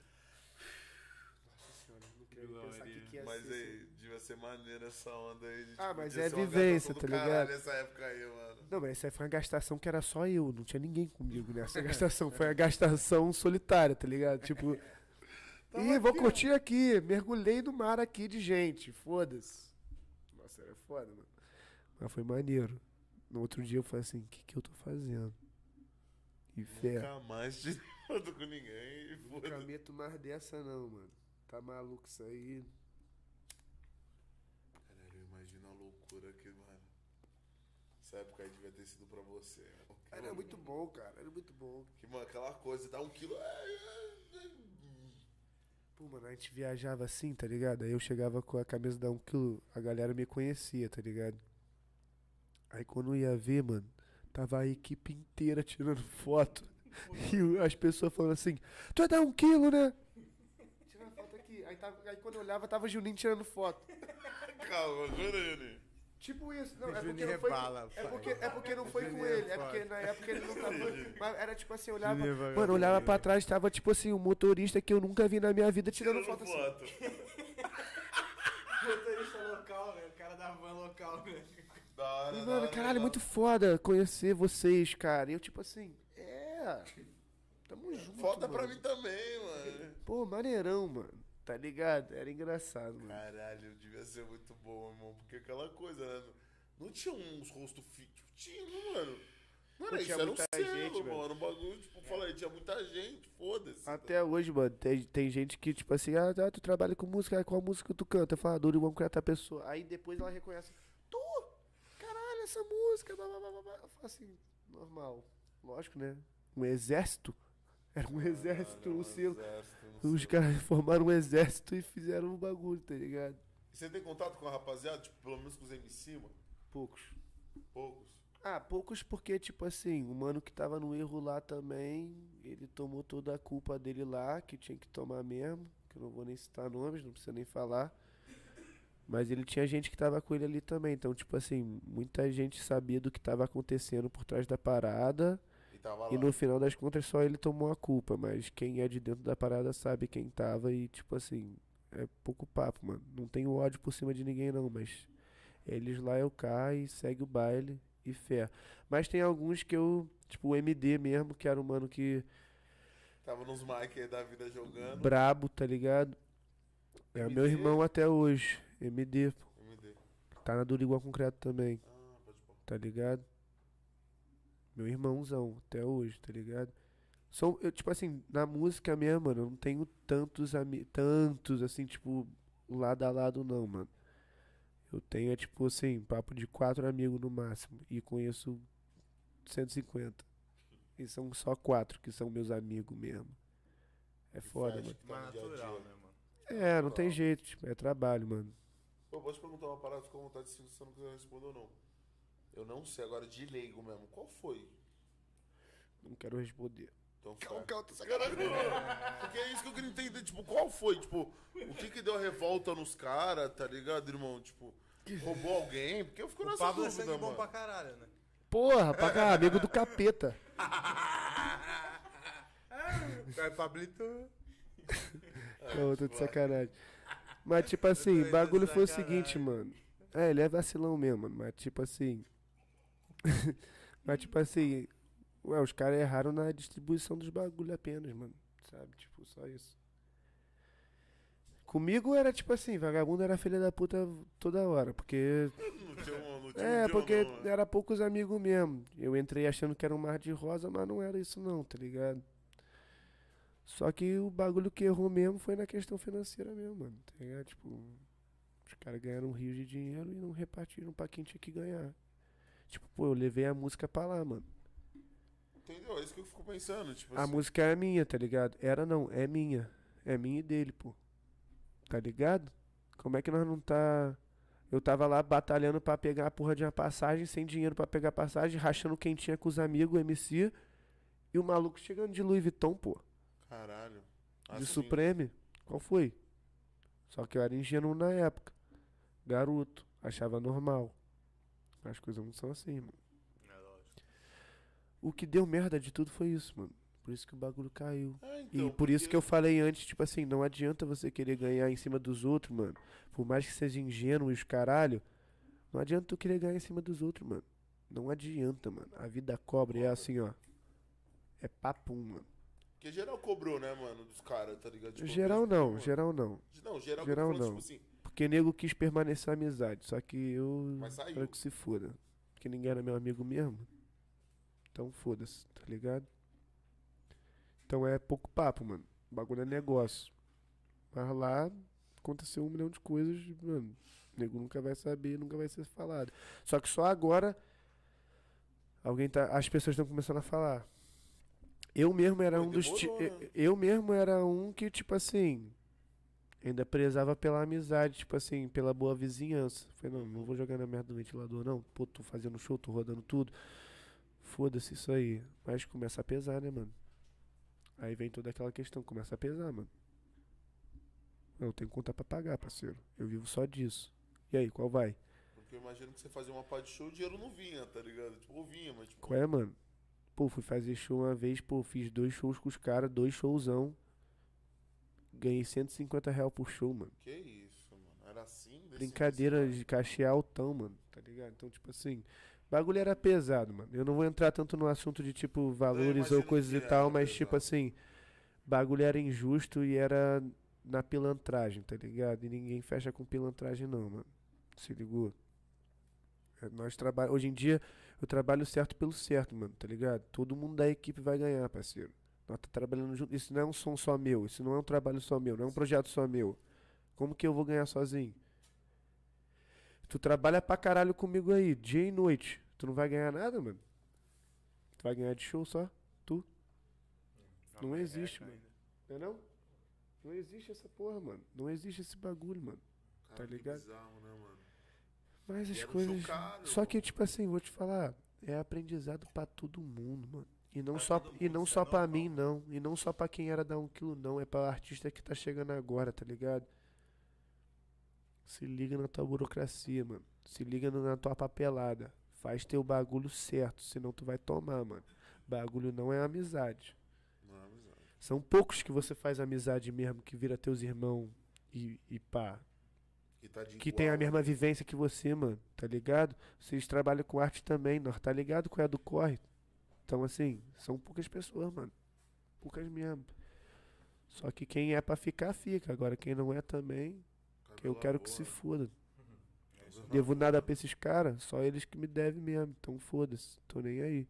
Nossa senhora, não quero pensar o que, que Mas ser. aí, devia ser maneiro essa onda aí. de, Ah, tipo, mas é vivência, tá ligado? caralho Nessa época aí, mano. Não, mas essa aí foi uma gastação que era só eu, não tinha ninguém comigo nessa gastação. Foi uma gastação solitária, tá ligado? Tipo, ih, vou curtir aqui, mergulhei no mar aqui de gente, foda-se. Nossa, era foda, mano. Mas foi maneiro. No outro dia eu falei assim, o que, que eu tô fazendo? E fé. Nunca mais tirei foto com ninguém. e Nunca meto mais dessa não, mano. Tá maluco isso aí? Caralho, eu imagino a loucura que, mano. Essa época aí devia ter sido pra você. Era muito bom, cara, era muito bom. Que, mano, aquela coisa, dá um quilo. é, é, é, Pô, mano, a gente viajava assim, tá ligado? Aí eu chegava com a camisa da 1 quilo, a galera me conhecia, tá ligado? Aí quando eu ia ver, mano, tava a equipe inteira tirando foto. E as pessoas falando assim, tu é da 1 quilo, né? Tirando foto aqui. Aí, tava, aí quando eu olhava, tava o Juninho tirando foto. Calma, jura, Juninho? Tipo isso. Não, é porque Juninho não foi, rebala, é porque, é porque não foi com é ele. É porque na época ele não tava... Mas era tipo assim, olhava... Juninho é Mano, olhava pra trás, tava tipo assim, um motorista que eu nunca vi na minha vida tirando Tirando foto assim. foto. Motorista local, né? O cara da van local, né? Da hora, E, da mano, hora, caralho, legal. muito foda conhecer vocês, cara. E eu, tipo assim, é. Tamo junto. Foda pra mano. mim também, mano. Pô, maneirão, mano. Tá ligado? Era engraçado, mano. Caralho, devia ser muito bom, irmão. Porque aquela coisa, né? Não, tinha uns rostos fixos. Tinha, mano. Mano, isso tinha era um muita selo, gente, mano. velho. Um bagulho, tipo, fala aí, tinha muita gente, foda-se. Até hoje, mano, tem, tem gente que, tipo assim, ah, tá, tu trabalha com música, qual música tu canta? Eu falo, ah, Dori One a pessoa. Aí depois ela reconhece, Caralho, essa música, blá, blá, blá, blá. Eu falo assim, normal. Lógico, né? Um exército. Era um exército, o selo. Os caras formaram um exército e fizeram um bagulho, tá ligado? E você tem contato com a rapaziada? Tipo, pelo menos com os MC, mano? Poucos. Poucos. Ah, poucos porque, tipo assim, o mano que tava no erro lá também, ele tomou toda a culpa dele lá, que tinha que tomar mesmo, que eu não vou nem citar nomes, não precisa nem falar. Mas ele tinha gente que tava com ele ali também, então, tipo assim, muita gente sabia do que tava acontecendo por trás da parada, E e no final das contas só ele tomou a culpa, mas quem é de dentro da parada sabe quem tava e, tipo assim, é pouco papo, mano. Não tenho ódio por cima de ninguém não, mas eles lá é o cá e segue o baile e fé. Mas tem alguns que eu, tipo o MD mesmo, que era um mano que Tava nos mic aí da vida jogando. brabo, tá ligado? É meu MD? irmão até hoje, MD, pô. MD. tá na Duriguá Concreto também, Ah, pode pôr. tá ligado? Meu irmãozão até hoje, tá ligado? São, eu, tipo assim, na música mesmo, mano, eu não tenho tantos amigos, tantos, assim, tipo, lado a lado não, mano. Eu tenho, é, tipo assim, papo de quatro amigos no máximo. E conheço 150. E são só quatro que são meus amigos mesmo. É foda, mano. tá dia a natural, dia. né, mano? É, não tem jeito, tipo, é trabalho, mano. Eu posso te perguntar uma parada, fica à vontade se você não quiser responder ou não. Eu não sei, agora de leigo mesmo. Qual foi? Não quero responder. Então, Calma, tá. calma, tô sacanagem. Porque é isso que eu queria entender, tipo, qual foi? Tipo, o que que deu a revolta nos caras, tá ligado, irmão? Tipo, roubou alguém? Porque eu fico O nessa Pablo é dúvida, sangue bom mano. pra caralho, né? Porra, pra cá, amigo do capeta. Aí, Pablito. Não, eu tô de sacanagem. Mas, tipo assim, o bagulho foi o seguinte, mano. É, ele é vacilão mesmo, mano. Mas, tipo assim. mas, tipo assim. Ué, os caras erraram na distribuição dos bagulho apenas, mano. Sabe? Tipo, só isso. Comigo era tipo assim, vagabundo era filha da puta toda hora, porque. Não tinha um, não tinha É, porque não, era poucos amigos mesmo. Eu entrei achando que era um mar de rosa, mas não era isso não, tá ligado? Só que o bagulho que errou mesmo foi na questão financeira mesmo, mano. Tá ligado? Tipo, os caras ganharam um rio de dinheiro e não repartiram pra quem tinha que ganhar. Tipo, pô, eu levei a música pra lá, mano. Entendeu? É isso que eu fico pensando. Tipo A assim, música é minha, tá ligado? Era não, é minha. É minha e dele, pô. Tá ligado? Como é que nós não tá. Eu tava lá batalhando pra pegar a porra de uma passagem, sem dinheiro pra pegar passagem, rachando quentinha com os amigos, MC. E o maluco chegando de Louis Vuitton, pô. Caralho. De Assim, Supreme. Qual foi? Só que eu era ingênuo na época. Garoto. Achava normal. As coisas não são assim, mano. É lógico. O que deu merda de tudo foi isso, mano. Por isso que o bagulho caiu. É, E então, por isso que eu falei antes, tipo assim, não adianta você querer ganhar em cima dos outros, mano. Por mais que seja ingênuo e os caralho, não adianta tu querer ganhar em cima dos outros, mano. Não adianta, mano. A vida cobra e é assim, ó. É papum, mano. Porque geral cobrou, né, mano, dos caras, tá ligado? Tipo, geral mesmo, não, geral não. Não, geral, geral falando, não. tipo assim, Porque nego quis permanecer a amizade. Só que eu. Mas saiu. Que se foda. Porque ninguém era meu amigo mesmo. Então foda-se, tá ligado? Então é pouco papo, mano. O bagulho é negócio. Mas lá aconteceu um milhão de coisas, mano. O nego nunca vai saber, nunca vai ser falado. Só que só agora. Alguém tá. As pessoas estão começando a falar. Eu mesmo era Pô, um dos. demorou, eu- né? Eu mesmo era um que, tipo assim. Ainda prezava pela amizade, tipo assim, pela boa vizinhança. Falei, não, não vou jogar na merda do ventilador, não. Pô, tô fazendo show, tô rodando tudo. Foda-se isso aí. Mas começa a pesar, né, mano? Aí vem toda aquela questão, começa a pesar, mano. Eu tenho conta pra pagar, parceiro. Eu vivo só disso. E aí, qual vai? Porque eu imagino que você fazia uma parte de show, o dinheiro não vinha, tá ligado? Tipo, ou vinha, mas tipo. Qual é, mano? Pô, fui fazer show uma vez, pô, fiz dois shows com os caras, dois showzão. Ganhei 150 reais por show, mano. Que isso, mano? Era assim? Brincadeira de cachê altão, mano, tá ligado? Então, tipo assim, bagulho era pesado, mano. Eu não vou entrar tanto no assunto de, tipo, valores ou coisas e tal, era mas, tipo pesado. assim, bagulho era injusto e era na pilantragem, tá ligado? E ninguém fecha com pilantragem, não, mano. Se ligou? É, Nós trabalhamos. Hoje em dia, eu trabalho certo pelo certo, mano, tá ligado? Todo mundo da equipe vai ganhar, parceiro. Nós tá trabalhando junto. Isso não é um som só meu, isso não é um trabalho só meu, não é um projeto só meu. Como que eu vou ganhar sozinho? Tu trabalha pra caralho comigo aí, dia e noite. Tu não vai ganhar nada, mano? Tu vai ganhar de show só? Tu? Não existe, mano. Não é não? Não existe essa porra, mano. Não existe esse bagulho, mano. Cara, tá ligado? bizarro, né, mano? Mas as coisas. show caro, Só que, tipo assim, vou te falar, é aprendizado pra todo mundo, mano. E não Pra só, e não só é pra normal. mim, não. E não só pra quem era dar um quilo, não. É pra artista que tá chegando agora, tá ligado? Se liga na tua burocracia, mano. Se liga na tua papelada. Faz teu bagulho certo, senão tu vai tomar, mano. Bagulho não é amizade. Não, é amizade. São poucos que você faz amizade mesmo, que vira teus irmãos e, e pá. Que, tá Que tem a mesma né? vivência que você, mano, tá ligado? Vocês trabalham com arte também, nós tá ligado com a do corre. Então, assim, são poucas pessoas, mano. Poucas mesmo. Só que quem é pra ficar, fica. Agora, quem não é também, que eu quero que boa. se foda. É isso aí. Devo nada pra esses caras, só eles que me devem mesmo. Então, foda-se, tô nem aí.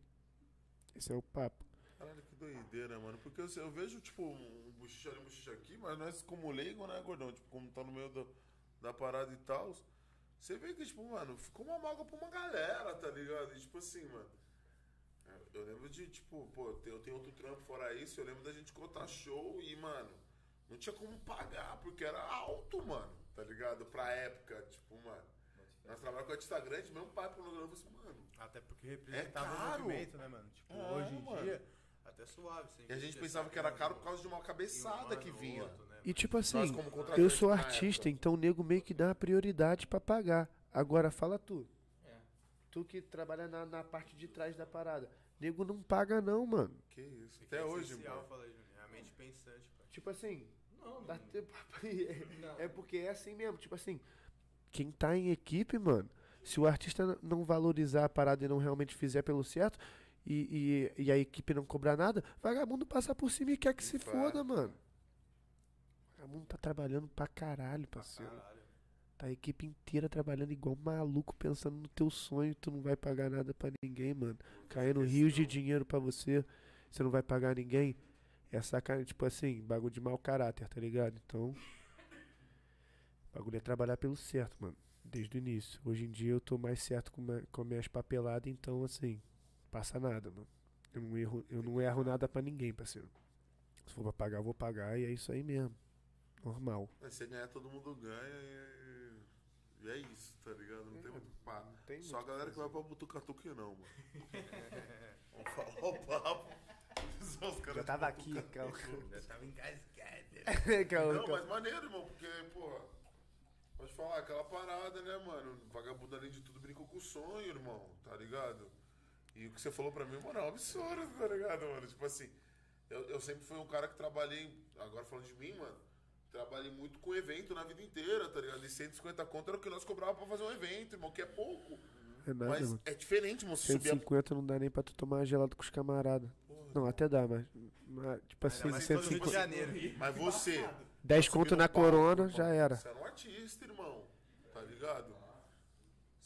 Esse é o papo. Caralho, que doideira, mano. Porque eu, eu vejo, tipo, um bochicho ali, um bochicho aqui, mas nós como leigo, né, gordão? Tipo, como tá no meio do- da parada e tal. Você vê que, tipo, mano, ficou uma mágoa pra uma galera, tá ligado? E, tipo assim, mano. Eu lembro de, tipo, pô, eu tenho outro trampo fora isso, eu lembro da gente contar show e, mano, não tinha como pagar, porque era alto, mano, tá ligado? Pra época, tipo, mano. Nós trabalhamos com artista grande, mesmo pai falei assim, mano. Até porque representava É o caro. movimento, né, mano? Tipo, É, hoje em mano. dia, até suave. E a gente pensava que era caro por causa de uma um cabeçada ano, que vinha. outro, né, E tipo assim, Nós eu sou artista, época. então o nego meio que dá uma prioridade pra pagar. Agora fala tu. É. Tu que trabalha na, na parte de trás da parada. Nego não paga não, mano. Que isso, aqui até é hoje, mano. fala. É a mente pensante, pai. Tipo assim, Não, dá não. tempo pra- Não. É porque é assim mesmo, tipo assim, quem tá em equipe, mano, se o artista não valorizar a parada e não realmente fizer pelo certo, e, e, e a equipe não cobrar nada, vagabundo passa por cima e quer que se Fato. foda, mano. Vagabundo tá trabalhando pra caralho, parceiro. Caralho. Tá a equipe inteira trabalhando igual maluco, pensando no teu sonho, tu não vai pagar nada pra ninguém, mano. Caindo rios de dinheiro pra você, você não vai pagar ninguém. É sacanagem, tipo assim, bagulho de mau caráter, tá ligado? Então. Bagulho é trabalhar pelo certo, mano. Desde o início. Hoje em dia eu tô mais certo com, com minhas papeladas, então assim, passa nada, mano. Eu não erro, eu não erro nada pra ninguém, parceiro. Se for pra pagar, eu vou pagar e é isso aí mesmo. Normal. Mas se ganhar, todo mundo ganha e, e é isso, tá ligado? Não tem muito pá. não tem Só a galera que que vai pra Butucatuque não, mano. Vamos falar o papo. Só os caras Já tava aqui, calma. Já tava engasgado. calma, Não, calma. mas maneiro, irmão, porque, porra, pode falar, aquela parada, né, mano? Vagabundo, além de tudo, brincou com o sonho, irmão, tá ligado? E o que você falou pra mim, mano, é um absurdo, tá ligado, mano? Tipo assim, eu, eu sempre fui um cara que trabalhei, agora falando de mim, mano, trabalhei muito com evento na vida inteira, tá ligado? E 150 conto era o que nós cobrava pra fazer um evento, irmão, que é pouco. É nada, mas mano. é diferente, irmão, se subir a 150 não dá nem pra tu tomar gelado com os camaradas. Não, até dá, mas. mas, tipo assim, no Rio de 150. Janeiro. Mas você. 10 subir conto na palco, corona, irmão, já era. Você era um artista, irmão. Tá ligado?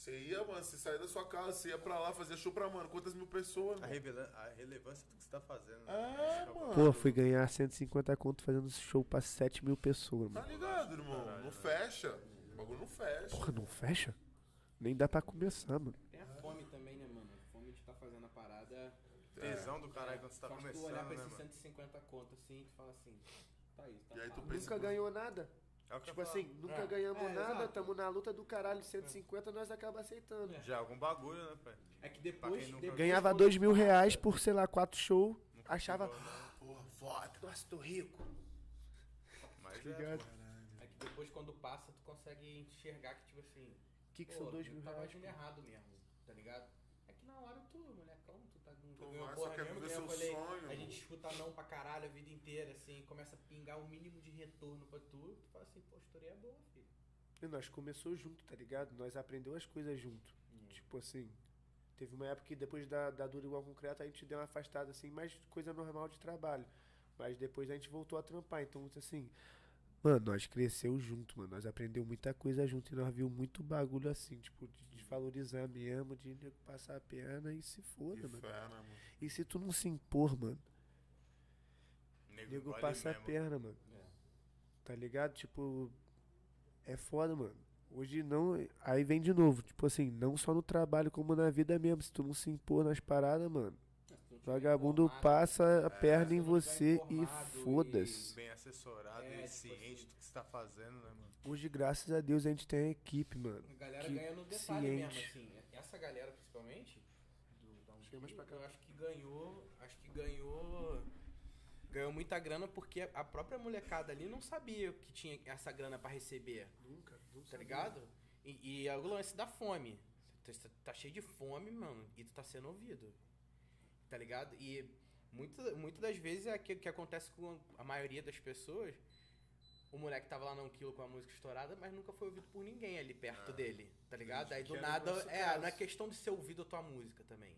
Você ia, mano, você saía da sua casa, você ia pra lá, fazia show pra, mano, quantas mil pessoas, A, a relevância do que você tá fazendo. É, mano. Pô, fui ganhar 150 conto fazendo show pra 7 mil pessoas, Tá mano. ligado, irmão? Não fecha. O bagulho não fecha. Porra, não fecha? Nem dá pra começar, mano. Tem a fome também, né, mano? A fome de estar fazendo a parada. Tesão do caralho quando você tá Só que tu começando, olhar pra né, esses mano? 150 conto assim e tu fala assim, tá aí, tá E aí tu pago. pensa- Nunca ganhou nada. É o que Tipo assim, nunca É. ganhamos É, nada, exato. tamo na luta do caralho, 150 nós acaba aceitando. Já é algum bagulho, né, pai? É que depois. depois Ganhava quando 2 mil reais por, sei lá, 4 shows. Achava. Porra, foda. Nossa, tô rico. Mas Tá é? É que depois quando passa, tu consegue enxergar que, tipo assim. O que, que pô, são 2 tu mil reais? fazendo errado mesmo, tá ligado? É que na hora tu, tá não ganhou porra nenhuma, que eu falei, sonho, A gente escuta não pra caralho a vida inteira, assim, começa a pingar o mínimo de retorno pra tu, tu fala assim, pô, a história é boa, filho. E nós começou junto, tá ligado? Nós aprendeu as coisas junto. Tipo assim, teve uma época que depois da, da Dura Igual Concreto a gente deu uma afastada assim, mais coisa normal de trabalho. Mas depois a gente voltou a trampar. Então, assim, mano, nós cresceu junto, mano. Nós aprendeu muita coisa junto e nós viu muito bagulho assim, tipo, de desvalorizar mesmo, de nego passar a perna e se foda, Que mano. né, mano? E se tu não se impor, mano, nego engole passa a mesmo. perna, mano. É. Tá ligado? Tipo, é foda, mano. Hoje não. Aí vem de novo, tipo assim, não só no trabalho, como na vida mesmo. Se tu não se impor nas paradas, mano, tiver vagabundo informado, passa a perna se em tiver você e foda-se. Bem assessorado É, e tipo ciente assim. do que você tá fazendo, né, mano? Hoje, graças a Deus, a gente tem a equipe, mano. A galera que ganha no detalhe mesmo, ciente. assim. Essa galera, principalmente, do, mais pra cá. eu acho que ganhou. Acho que ganhou. Ganhou muita grana porque a própria molecada ali não sabia que tinha essa grana pra receber. Nunca, nunca. Tá ligado? E, e é o lance da fome. Tu tá, tá cheio de fome, mano, e tu tá sendo ouvido. Tá ligado? E muitas muitas das vezes é aquilo que acontece com a maioria das pessoas. O moleque tava lá no quilo com a música estourada, mas nunca foi ouvido por ninguém ali perto dele, tá ligado? Aí do nada. É, caso. não é questão de ser ouvido a tua música também,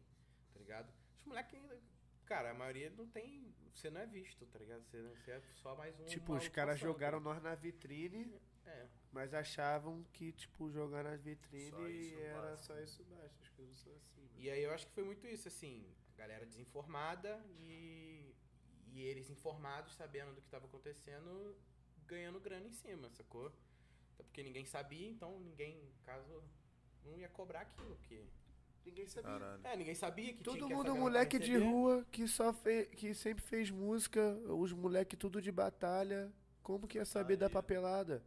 tá ligado? Os moleques ainda. Cara, a maioria não tem. Você não é visto, tá ligado? Você, você é só mais um. Tipo, os caras jogaram nós na vitrine, É. mas achavam que, tipo, jogar na vitrine era basta. só isso basta. As coisas são assim, mano. E aí eu acho que foi muito isso, assim, a galera desinformada e, e eles informados, sabendo do que estava acontecendo, ganhando grana em cima, sacou? Até porque ninguém sabia, então ninguém, caso, não ia cobrar aquilo, porque... Ninguém sabia. Caralho. É, ninguém sabia que tinha Todo que mundo moleque de rua que só fez, que sempre fez música, os moleque tudo de batalha. Como que ia saber da papelada?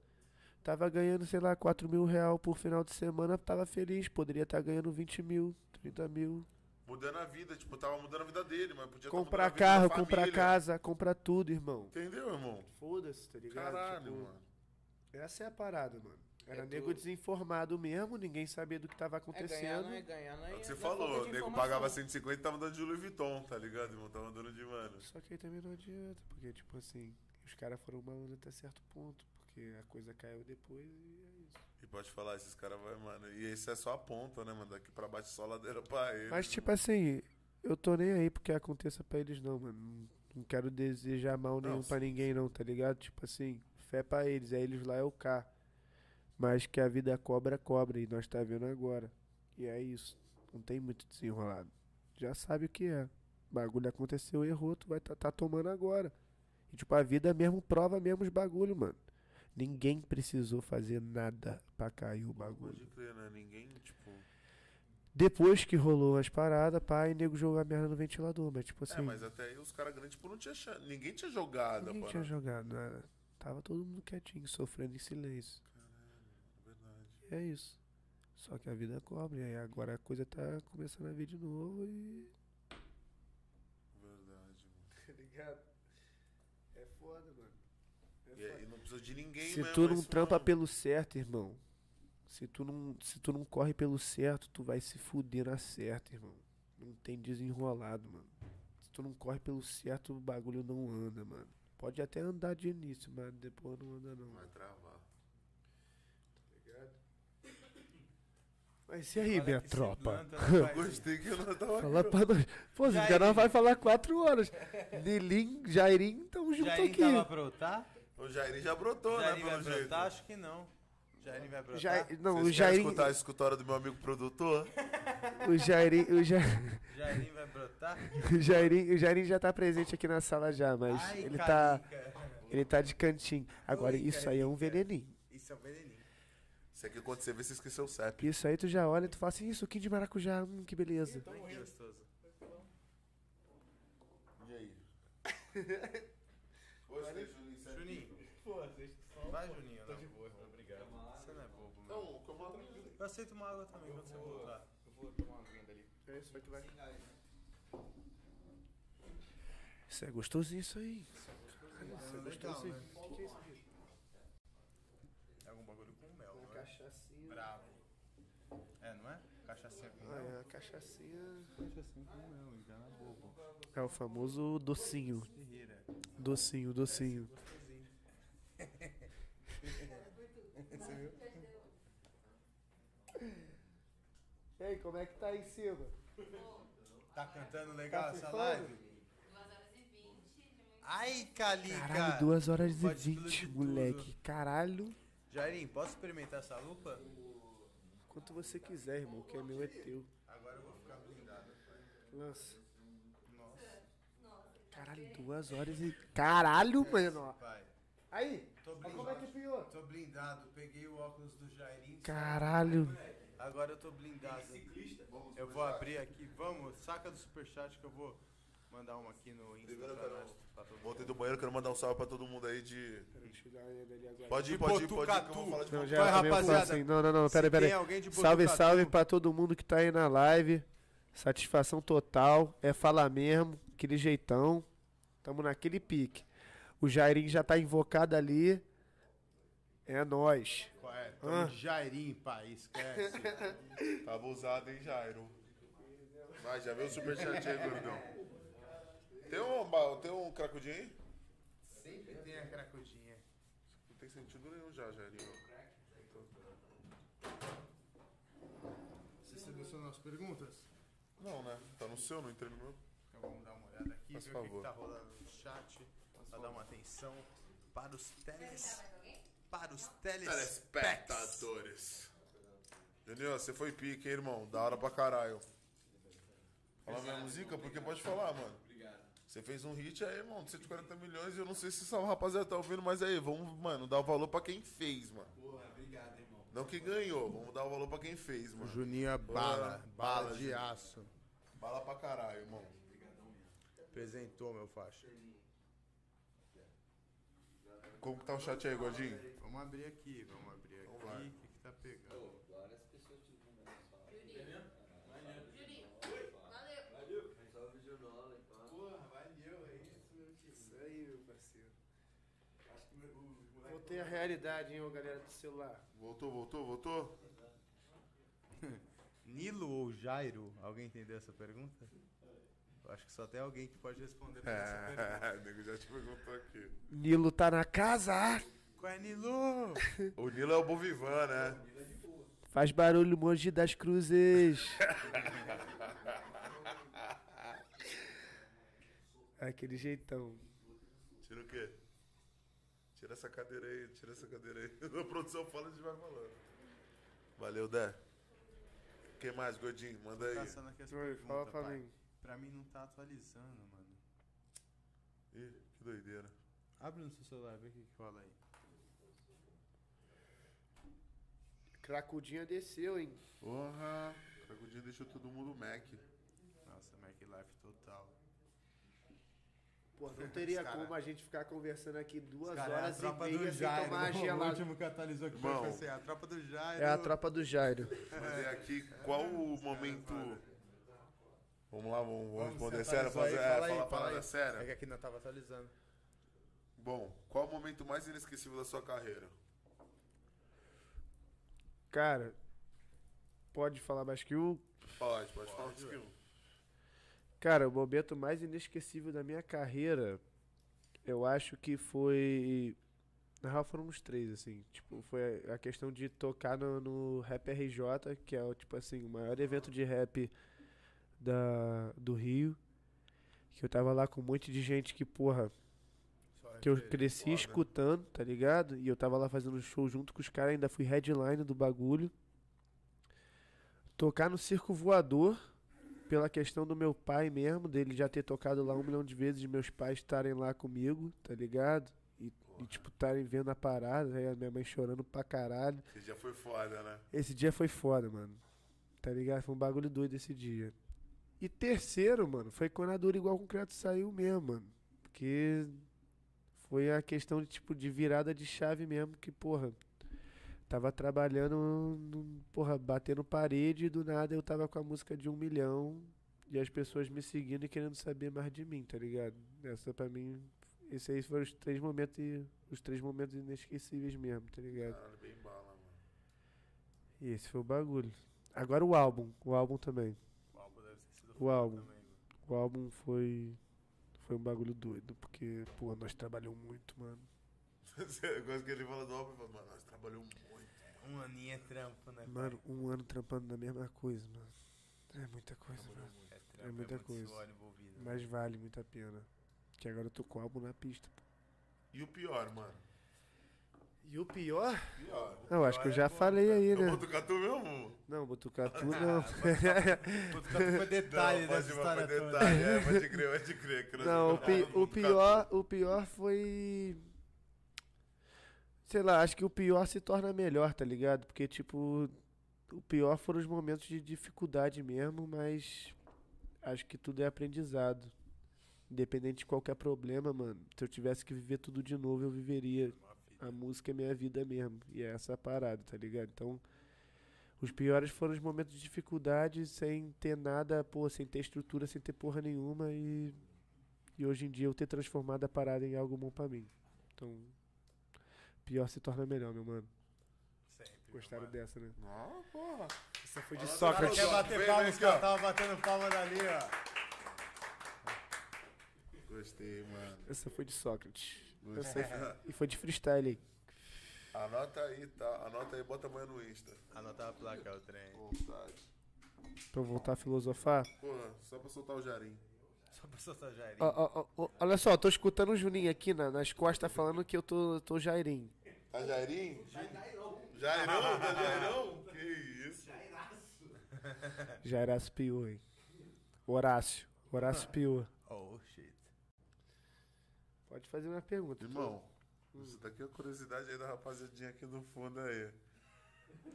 Tava ganhando, sei lá, 4 mil real por final de semana, tava feliz. Poderia estar ganhando 20 mil, 30 mil. Mudando a vida, tipo, tava mudando a vida dele, mas podia tá Comprar carro, comprar casa, comprar tudo, irmão. Entendeu, irmão? Foda-se, tá ligado? Caralho, Tipo, mano. Essa é a parada, mano. Era É nego desinformado mesmo, ninguém sabia do que tava É ganhar, acontecendo. não é ganhar, não é É o que você é falou, o nego pagava 150 e tava dando de Louis Vuitton, tá ligado, irmão? Tava dando de mano. Só que aí também não adianta, porque, tipo assim, os caras foram malandros até certo ponto, porque a coisa caiu depois e é isso. E pode falar, esses caras vai, mano. E esse é só a ponta, né, mano? Daqui pra baixo é só ladeira pra ele. Mas, tipo assim, eu tô nem aí porque aconteça pra eles, não, mano. Não- quero desejar mal nenhum sim. ninguém, não, tá ligado? Tipo assim, fé pra eles, é eles lá, é o cá. Mas que a vida cobra, cobra, e nós tá vendo agora. E é isso. Não tem muito desenrolado. Já sabe o que é. Bagulho aconteceu, errou, tu vai tá, tá tomando agora. E, tipo, a vida mesmo prova mesmo os bagulho, mano. Ninguém precisou fazer nada pra cair o bagulho. Pode crer, né? Ninguém, tipo. Depois que rolou as paradas, pai, nego jogou a merda no ventilador. Mas, tipo assim, é, mas até aí os caras grandes, tipo, não tinha. Ninguém tinha jogado, ninguém tinha jogado nada. Tava todo mundo quietinho, sofrendo em silêncio. Verdade. E é isso. Só que a vida cobra. E aí agora a coisa tá começando a vir de novo e. Verdade, mano. Tá ligado? E aí não precisa de ninguém Se mesmo, tu é não trampa mesmo. pelo certo, irmão. Se tu não, se tu não corre pelo certo, tu vai se fuder na certa, irmão. Não tem desenrolado, mano. Se tu não corre pelo certo, o bagulho não anda, mano. Pode até andar de início, mas depois não anda não. Vai travar. Mas e aí, minha tropa? Gostei que eu não tava. Fala pra nós. Pô, esse cara vai falar quatro horas. Nilim, Jairim, tamo junto Jairinho aqui. tava pra brotar? O Jairinho já brotou, Jairinho né? vai Pelo jeito. brotar? Acho que não. Jairinho vai brotar? Jai- não, Vocês o Jairim, escutar a escutória do meu amigo produtor? o Jairim, o Ja- Jairinho vai brotar? o Jairim, o Jairim já tá presente aqui na sala já, mas Ai, ele tá, carica. ele tá de cantinho. Agora Oi, isso aí é um carica. veneninho. Isso é um veneninho. Isso aqui quando você vê, você esqueceu o CEP. Isso aí tu já olha e tu fala assim, isso, suquinho de maracujá, hum, que beleza. Ai, que gostoso. E aí? Gostei, Juninho. certo? Juninho. Vai, Juninho. Tô de boa, obrigado. Você não é bobo, mano. Não, como uma tranquila. Eu aceito uma água também quando você voltar. Eu vou tomar uma aguinha dali. É isso aí que vai. Isso é gostosinho isso aí. Isso é gostosinho. né? O que, que é isso aqui? É algum bagulho com mel, é? Cachaçinha. Bravo. É, não é? Cachaçinha com Ah, mel? é a cachaçinha. Cachaçinha com mel, engana bobo. É o famoso docinho. Docinho, docinho. E aí, como é que tá aí em cima? Tá cantando legal Tá essa live? 2 horas e 20 de. Ai, Calica! Caralho, 2 horas e Pode 20, explodir moleque. tudo. Caralho. Jairinho, posso experimentar essa lupa? Quanto você quiser, irmão, que é meu é teu. Agora eu vou ficar blindado. Lança. Nossa, Caralho, 2 horas e. Caralho, mano. ó. pai. Aí, Tô ó como é que piou? Tô blindado, peguei o óculos do Jairinho. Caralho. Agora eu tô blindado. Eu vou abrir aqui, vamos, saca do superchat que eu vou mandar uma aqui no Insta Primeiro eu pra quero- nós. pra todo mundo. Voltei do banheiro, quero mandar um salve pra todo mundo aí de. Pode ir, De pode ir, pode ir, que eu Botucatu. vou falar de Não, já Vai, também eu falo rapaziada. assim, Não, não, não, Se pera, pera tem aí. alguém de Salve, Botucatu- salve pra todo mundo que tá aí na live. Satisfação total. É falar mesmo, aquele jeitão. Tamo naquele pique. O Jairinho já tá invocado ali. É nóis. É? Tamo Ah. de Jairinho, pai, esquece. Tava usado, hein, Jairo? Vai, já viu o superchat aí, gordão? Tem um, tem um cracudinho aí? Sempre tem a cracudinha. Não tem sentido nenhum já, Jairinho. Você selecionou as perguntas? Não, né? Tá no seu, não entrei no meu. Então vamos dar uma olhada aqui, Faz ver o que, que favor. tá rolando no chat, pra dar uma atenção para os teles. Para os telespectadores. Juninho, você foi pique, hein, irmão? Da hora pra caralho. Fala minha música, porque pode falar, mano. Obrigado. Você fez um hit aí, irmão, de 140 milhões e eu não sei se essa rapaziada tá ouvindo, mas aí, vamos, mano, dar o valor pra quem fez, mano. Porra, obrigado, irmão. Não que ganhou, vamos dar o valor pra quem fez, O mano. Juninho é bala, bala bala, de Juninho. aço. Bala pra caralho, irmão. Obrigadão mesmo. Apresentou, meu faixa. Como que tá o chat aí, Gordinho? Vamos abrir aqui, vamos abrir Vamos lá. aqui. O que, que tá pegando? Várias pessoas te mandando salve. Juninho, valeu. Salve, Junola. Porra, valeu, é isso, meu tio. Isso aí, meu parceiro. Acho que o moleque Voltei à realidade, hein, ô galera do celular. Voltou, voltou, voltou? Nilo ou Jairo? Alguém entendeu essa pergunta? Eu acho que só tem alguém que pode responder pra essa pergunta. O nego já te perguntou aqui. Nilo tá na casa. Qual é Nilo? O Nilo é o Bovivan, né? Faz barulho, Mogi das Cruzes. Aquele jeitão. Tira o quê? Tira essa cadeira aí, tira essa cadeira aí. A produção fala, a gente vai falando. Valeu, Dé. O que mais, Gordinho? Manda aí. Caçando aqui as Oi, perguntas, fala pra pai. mim. Pra mim não tá atualizando, mano. Ih, que doideira. Abre no seu celular, vê o que, que rola aí. Cracudinha desceu, hein? Porra, Cracudinho deixou todo mundo Mac. Nossa, Mac Life total. Pô, não teria cara- como a gente ficar conversando aqui duas Cara, é a horas e tropa meia do sem tomar O gelado. último que atualizou aqui foi assim, a tropa do Jairo. É a tropa do Jairo. Fazer aqui qual o momento. Vamos lá, vamos, vamos responder sério. Fazer, é, Fala falar fala parada séria. É que aqui não tava atualizando. Bom, qual o momento mais inesquecível da sua carreira? Cara, pode falar mais que o. Pode, pode falar disso que um. Cara, o momento mais inesquecível da minha carreira, eu acho que foi. Na real foram uns três, assim. Tipo, foi a questão de tocar no, no Rap RJ, que é, o, tipo assim, o maior evento de rap da, do Rio. Que eu tava lá com um monte de gente que, porra, que eu cresci foda. escutando, tá ligado? E eu tava lá fazendo show junto com os caras, ainda fui headline do bagulho. Tocar no Circo Voador, pela questão do meu pai mesmo, dele já ter tocado lá um milhão de vezes, de meus pais estarem lá comigo, tá ligado? E, e, tipo, estarem vendo a parada, aí a minha mãe chorando pra caralho. Esse já foi foda, né? Esse dia foi foda, mano. Tá ligado? Foi um bagulho doido esse dia. E terceiro, mano, foi quando a Dura Igual Concreto saiu mesmo, mano. Porque foi a questão de, tipo, de virada de chave mesmo, que, porra, tava trabalhando, porra, batendo parede e do nada eu tava com a música de um milhão e as pessoas me seguindo e querendo saber mais de mim, tá ligado? Essa pra mim, esses aí foram os três momentos, os três momentos inesquecíveis mesmo, tá ligado? Caralho, bem bala, mano. E esse foi o bagulho. Agora o álbum, o álbum também. O álbum deve ter sido O álbum. também, mano. O álbum foi foi um bagulho doido, porque, pô, nós trabalhamos muito, mano. Eu gosto que ele fala do álbum e fala, mano, nós trabalhamos muito. Um aninho é trampo, né? Mano, um ano trampando na mesma coisa, mano. É muita coisa, mano. pai? É trampo, é muita muito coisa. envolvido. Mas vale muito a pena. Que agora eu tô com o álbum na pista, pô. E o pior, mano? E o pior? Pior. Eu acho que eu já é falei aí, né? boto catu mesmo? Não, Botucatu não. Qual foi detalhe não, dessa história toda. detalhe. É, pode crer, pode crer. Não, o, pi- o pior, o pior foi. Sei lá, acho que o pior se torna melhor, tá ligado? Porque, tipo, o pior foram os momentos de dificuldade mesmo, mas acho que tudo é aprendizado. Independente de qualquer problema, mano. Se eu tivesse que viver tudo de novo, eu viveria. A música é minha vida mesmo. E é essa a parada, tá ligado? Então, os piores foram os momentos de dificuldade, sem ter nada, pô, sem ter estrutura, sem ter porra nenhuma e e hoje em dia eu ter transformado a parada em algo bom pra mim. Então, pior se torna melhor, meu mano. Sempre. Gostaram mano. dessa, né? Não, porra. Essa foi de Fala Sócrates. Quer bater palmas, cá. cara? Tava batendo palma dali, ó. Gostei, mano. Essa foi de Sócrates. Gostei. E foi de freestyle aí. Anota aí, tá? Anota aí, bota amanhã no Insta. Anotar a placa, o trem. Vontade. Pra eu voltar a filosofar. Porra, só pra soltar o Jarim. Só pra soltar ó, ó, ó, olha só, tô escutando o Juninho aqui na- nas costas falando que eu tô, tô Jairim. Tá Jairim? Jairão, tá Jairão? Que isso? Jairaço Pior, hein? Horácio. Horácio Pior. Pode fazer uma pergunta. Irmão, isso daqui é a curiosidade aí da rapaziadinha aqui no fundo aí.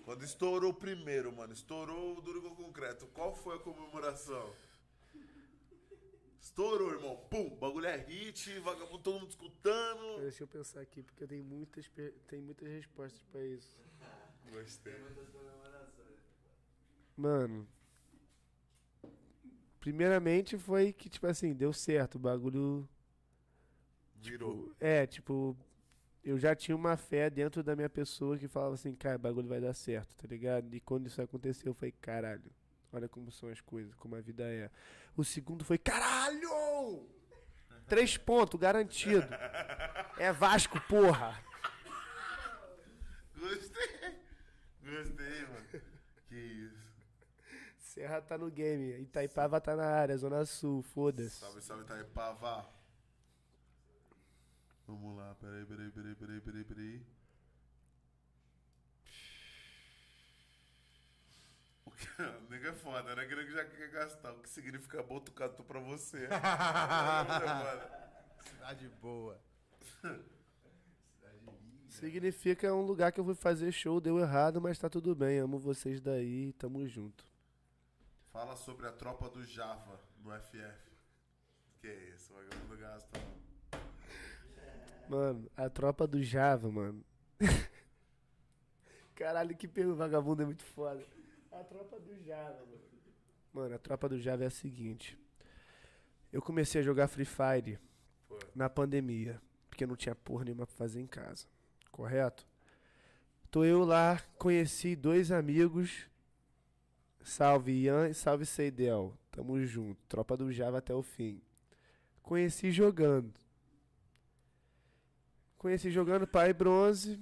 Quando estourou o primeiro, mano, estourou o Duro com Concreto, qual foi a comemoração? Estourou, irmão. Pum, bagulho é hit, vagabundo todo mundo escutando. Deixa eu pensar aqui, porque eu tenho muitas, tem muitas respostas pra isso. Gostei. Mano. Primeiramente foi que, tipo assim, deu certo. O bagulho. Virou. É, tipo. Eu já tinha uma fé dentro da minha pessoa que falava assim, cara, o bagulho vai dar certo, tá ligado? E quando isso aconteceu, eu falei, caralho, olha como são as coisas, como a vida é. O segundo foi, caralho! Três pontos, garantido. É Vasco, porra! Gostei. Gostei, mano. Que isso. Serra tá no game, Itaipava tá na área, Zona Sul, foda-se. Salve, salve, Itaipava. Vamos lá, peraí, peraí, peraí, peraí, peraí, peraí. O que, o nego é foda, né? Que o nego já quer gastar. O que significa botucatu pra você? Cidade boa. Significa um lugar que eu fui fazer show, deu errado, mas tá tudo bem. Amo vocês daí, tamo junto. Fala sobre a tropa do Java no FF. Que isso, o vagabundo gasta. Mano, a tropa do Java, mano. Caralho, que pelo vagabundo é muito foda. A tropa do Java, mano. Mano, a tropa do Java é a seguinte. Eu comecei a jogar Free Fire Pô. na pandemia, porque não tinha porra nenhuma pra fazer em casa. Correto? Tô eu lá, conheci dois amigos. Salve Ian e salve Seidel. Tamo junto. Tropa do Java até o fim. Conheci jogando. Conheci jogando pai bronze.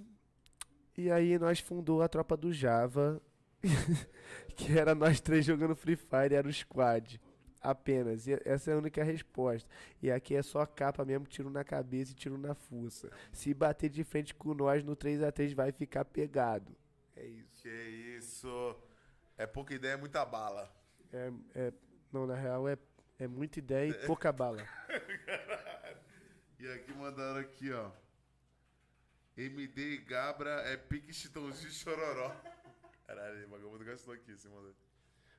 E aí nós fundou a tropa do Java. que era nós três jogando Free Fire, era o squad. Apenas. E essa é a única resposta. E aqui é só capa mesmo, tiro na cabeça e tiro na fuça. Se bater de frente com nós no 3x3 vai ficar pegado. É isso. Que isso. É pouca ideia, é muita bala. É, é- não, na real é, é muita ideia e pouca bala. E aqui mandaram aqui, ó. MD Gabra é pique chitãozinho chororó. Caralho, o vagabundo gastou aqui, você mandou.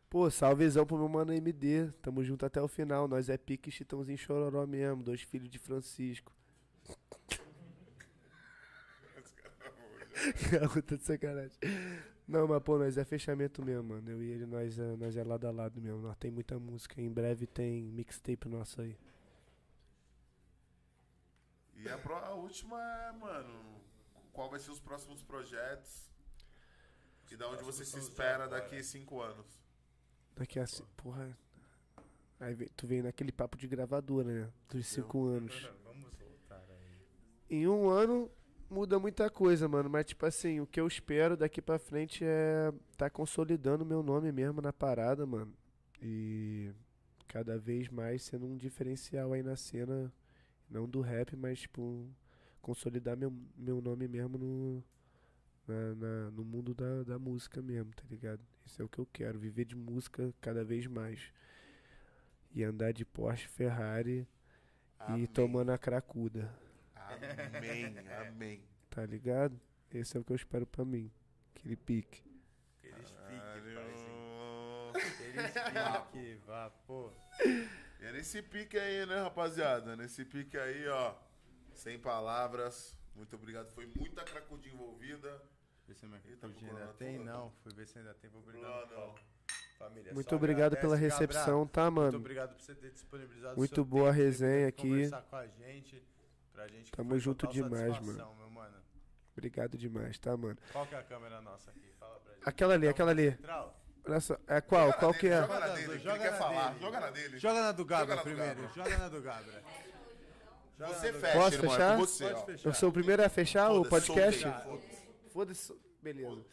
Pô, salvezão pro meu mano MD. Tamo junto até o final. Nós é pique chitãozinho chororó mesmo. Dois filhos de Francisco. Garota de sacanagem. Não, mas pô, nós é fechamento mesmo, mano. Eu e ele, nós é, nós é lado a lado mesmo. Nós tem muita música. Em breve tem mixtape nosso aí. E a, pro- a última é, mano, qual vai ser os próximos projetos? E da onde você se espera daqui cinco anos? Daqui a. Porra. Aí tu vem naquele papo de gravadora, né? Dos cinco anos. Vamos voltar aí. Em um ano muda muita coisa, mano. Mas, tipo assim, o que eu espero daqui pra frente é tá consolidando meu nome mesmo na parada, mano. E cada vez mais sendo um diferencial aí na cena, não do rap, mas, tipo, consolidar meu, meu nome mesmo no, na, na- no mundo da, da música mesmo, tá ligado? Isso é o que eu quero, viver de música cada vez mais. E andar de Porsche, Ferrari Amém. e tomando a cracuda. Amém, amém. Tá ligado? Esse é o que eu espero pra mim. Aquele pique. Aqueles Caralho. Aqueles pique, vá, pô. E é nesse pique aí, né, rapaziada? Nesse pique aí, ó. Sem palavras. Muito obrigado. Foi muita cracudinha envolvida. Vê se minha Eita, ainda tem, tô- não. Fui ver se ainda tem, vou não. Família, Muito obrigado pela recepção, tá, Muito mano? obrigado por você ter disponibilizado Muito seu boa a tempo, resenha aqui. conversar com a gente, pra gente que Tamo junto demais, meu mano. Obrigado demais, tá, mano? Qual que é a câmera nossa aqui? Fala pra gente. Aquela ali, aquela ali. Central? Olha só. É qual? Joga Qual que dele, é? Joga na Joga dele, na que dele. ele quer falar. Joga na dele. Joga na do Gabra Joga na do primeiro. Joga na do Gabra. Joga Você fecha, Posso irmão. fechar? É com você, fechar. Eu sou o primeiro a fechar o Foda-se, podcast? Foda-se. Beleza.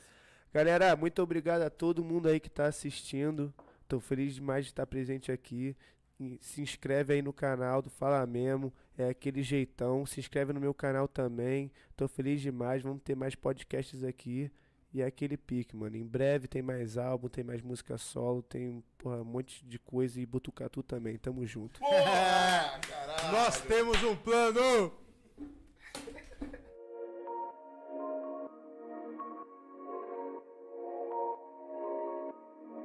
Galera, muito obrigado a todo mundo aí que tá assistindo. Tô feliz demais de estar presente aqui. Se inscreve aí no canal do Fala Mesmo. É aquele jeitão. Se inscreve no meu canal também. Tô feliz demais. Vamos ter mais podcasts aqui. E é aquele pique, mano. Em breve tem mais álbum, tem mais música solo, tem porra, um monte de coisa. E Botucatu também. Tamo junto. Porra, caralho. Nós temos um plano!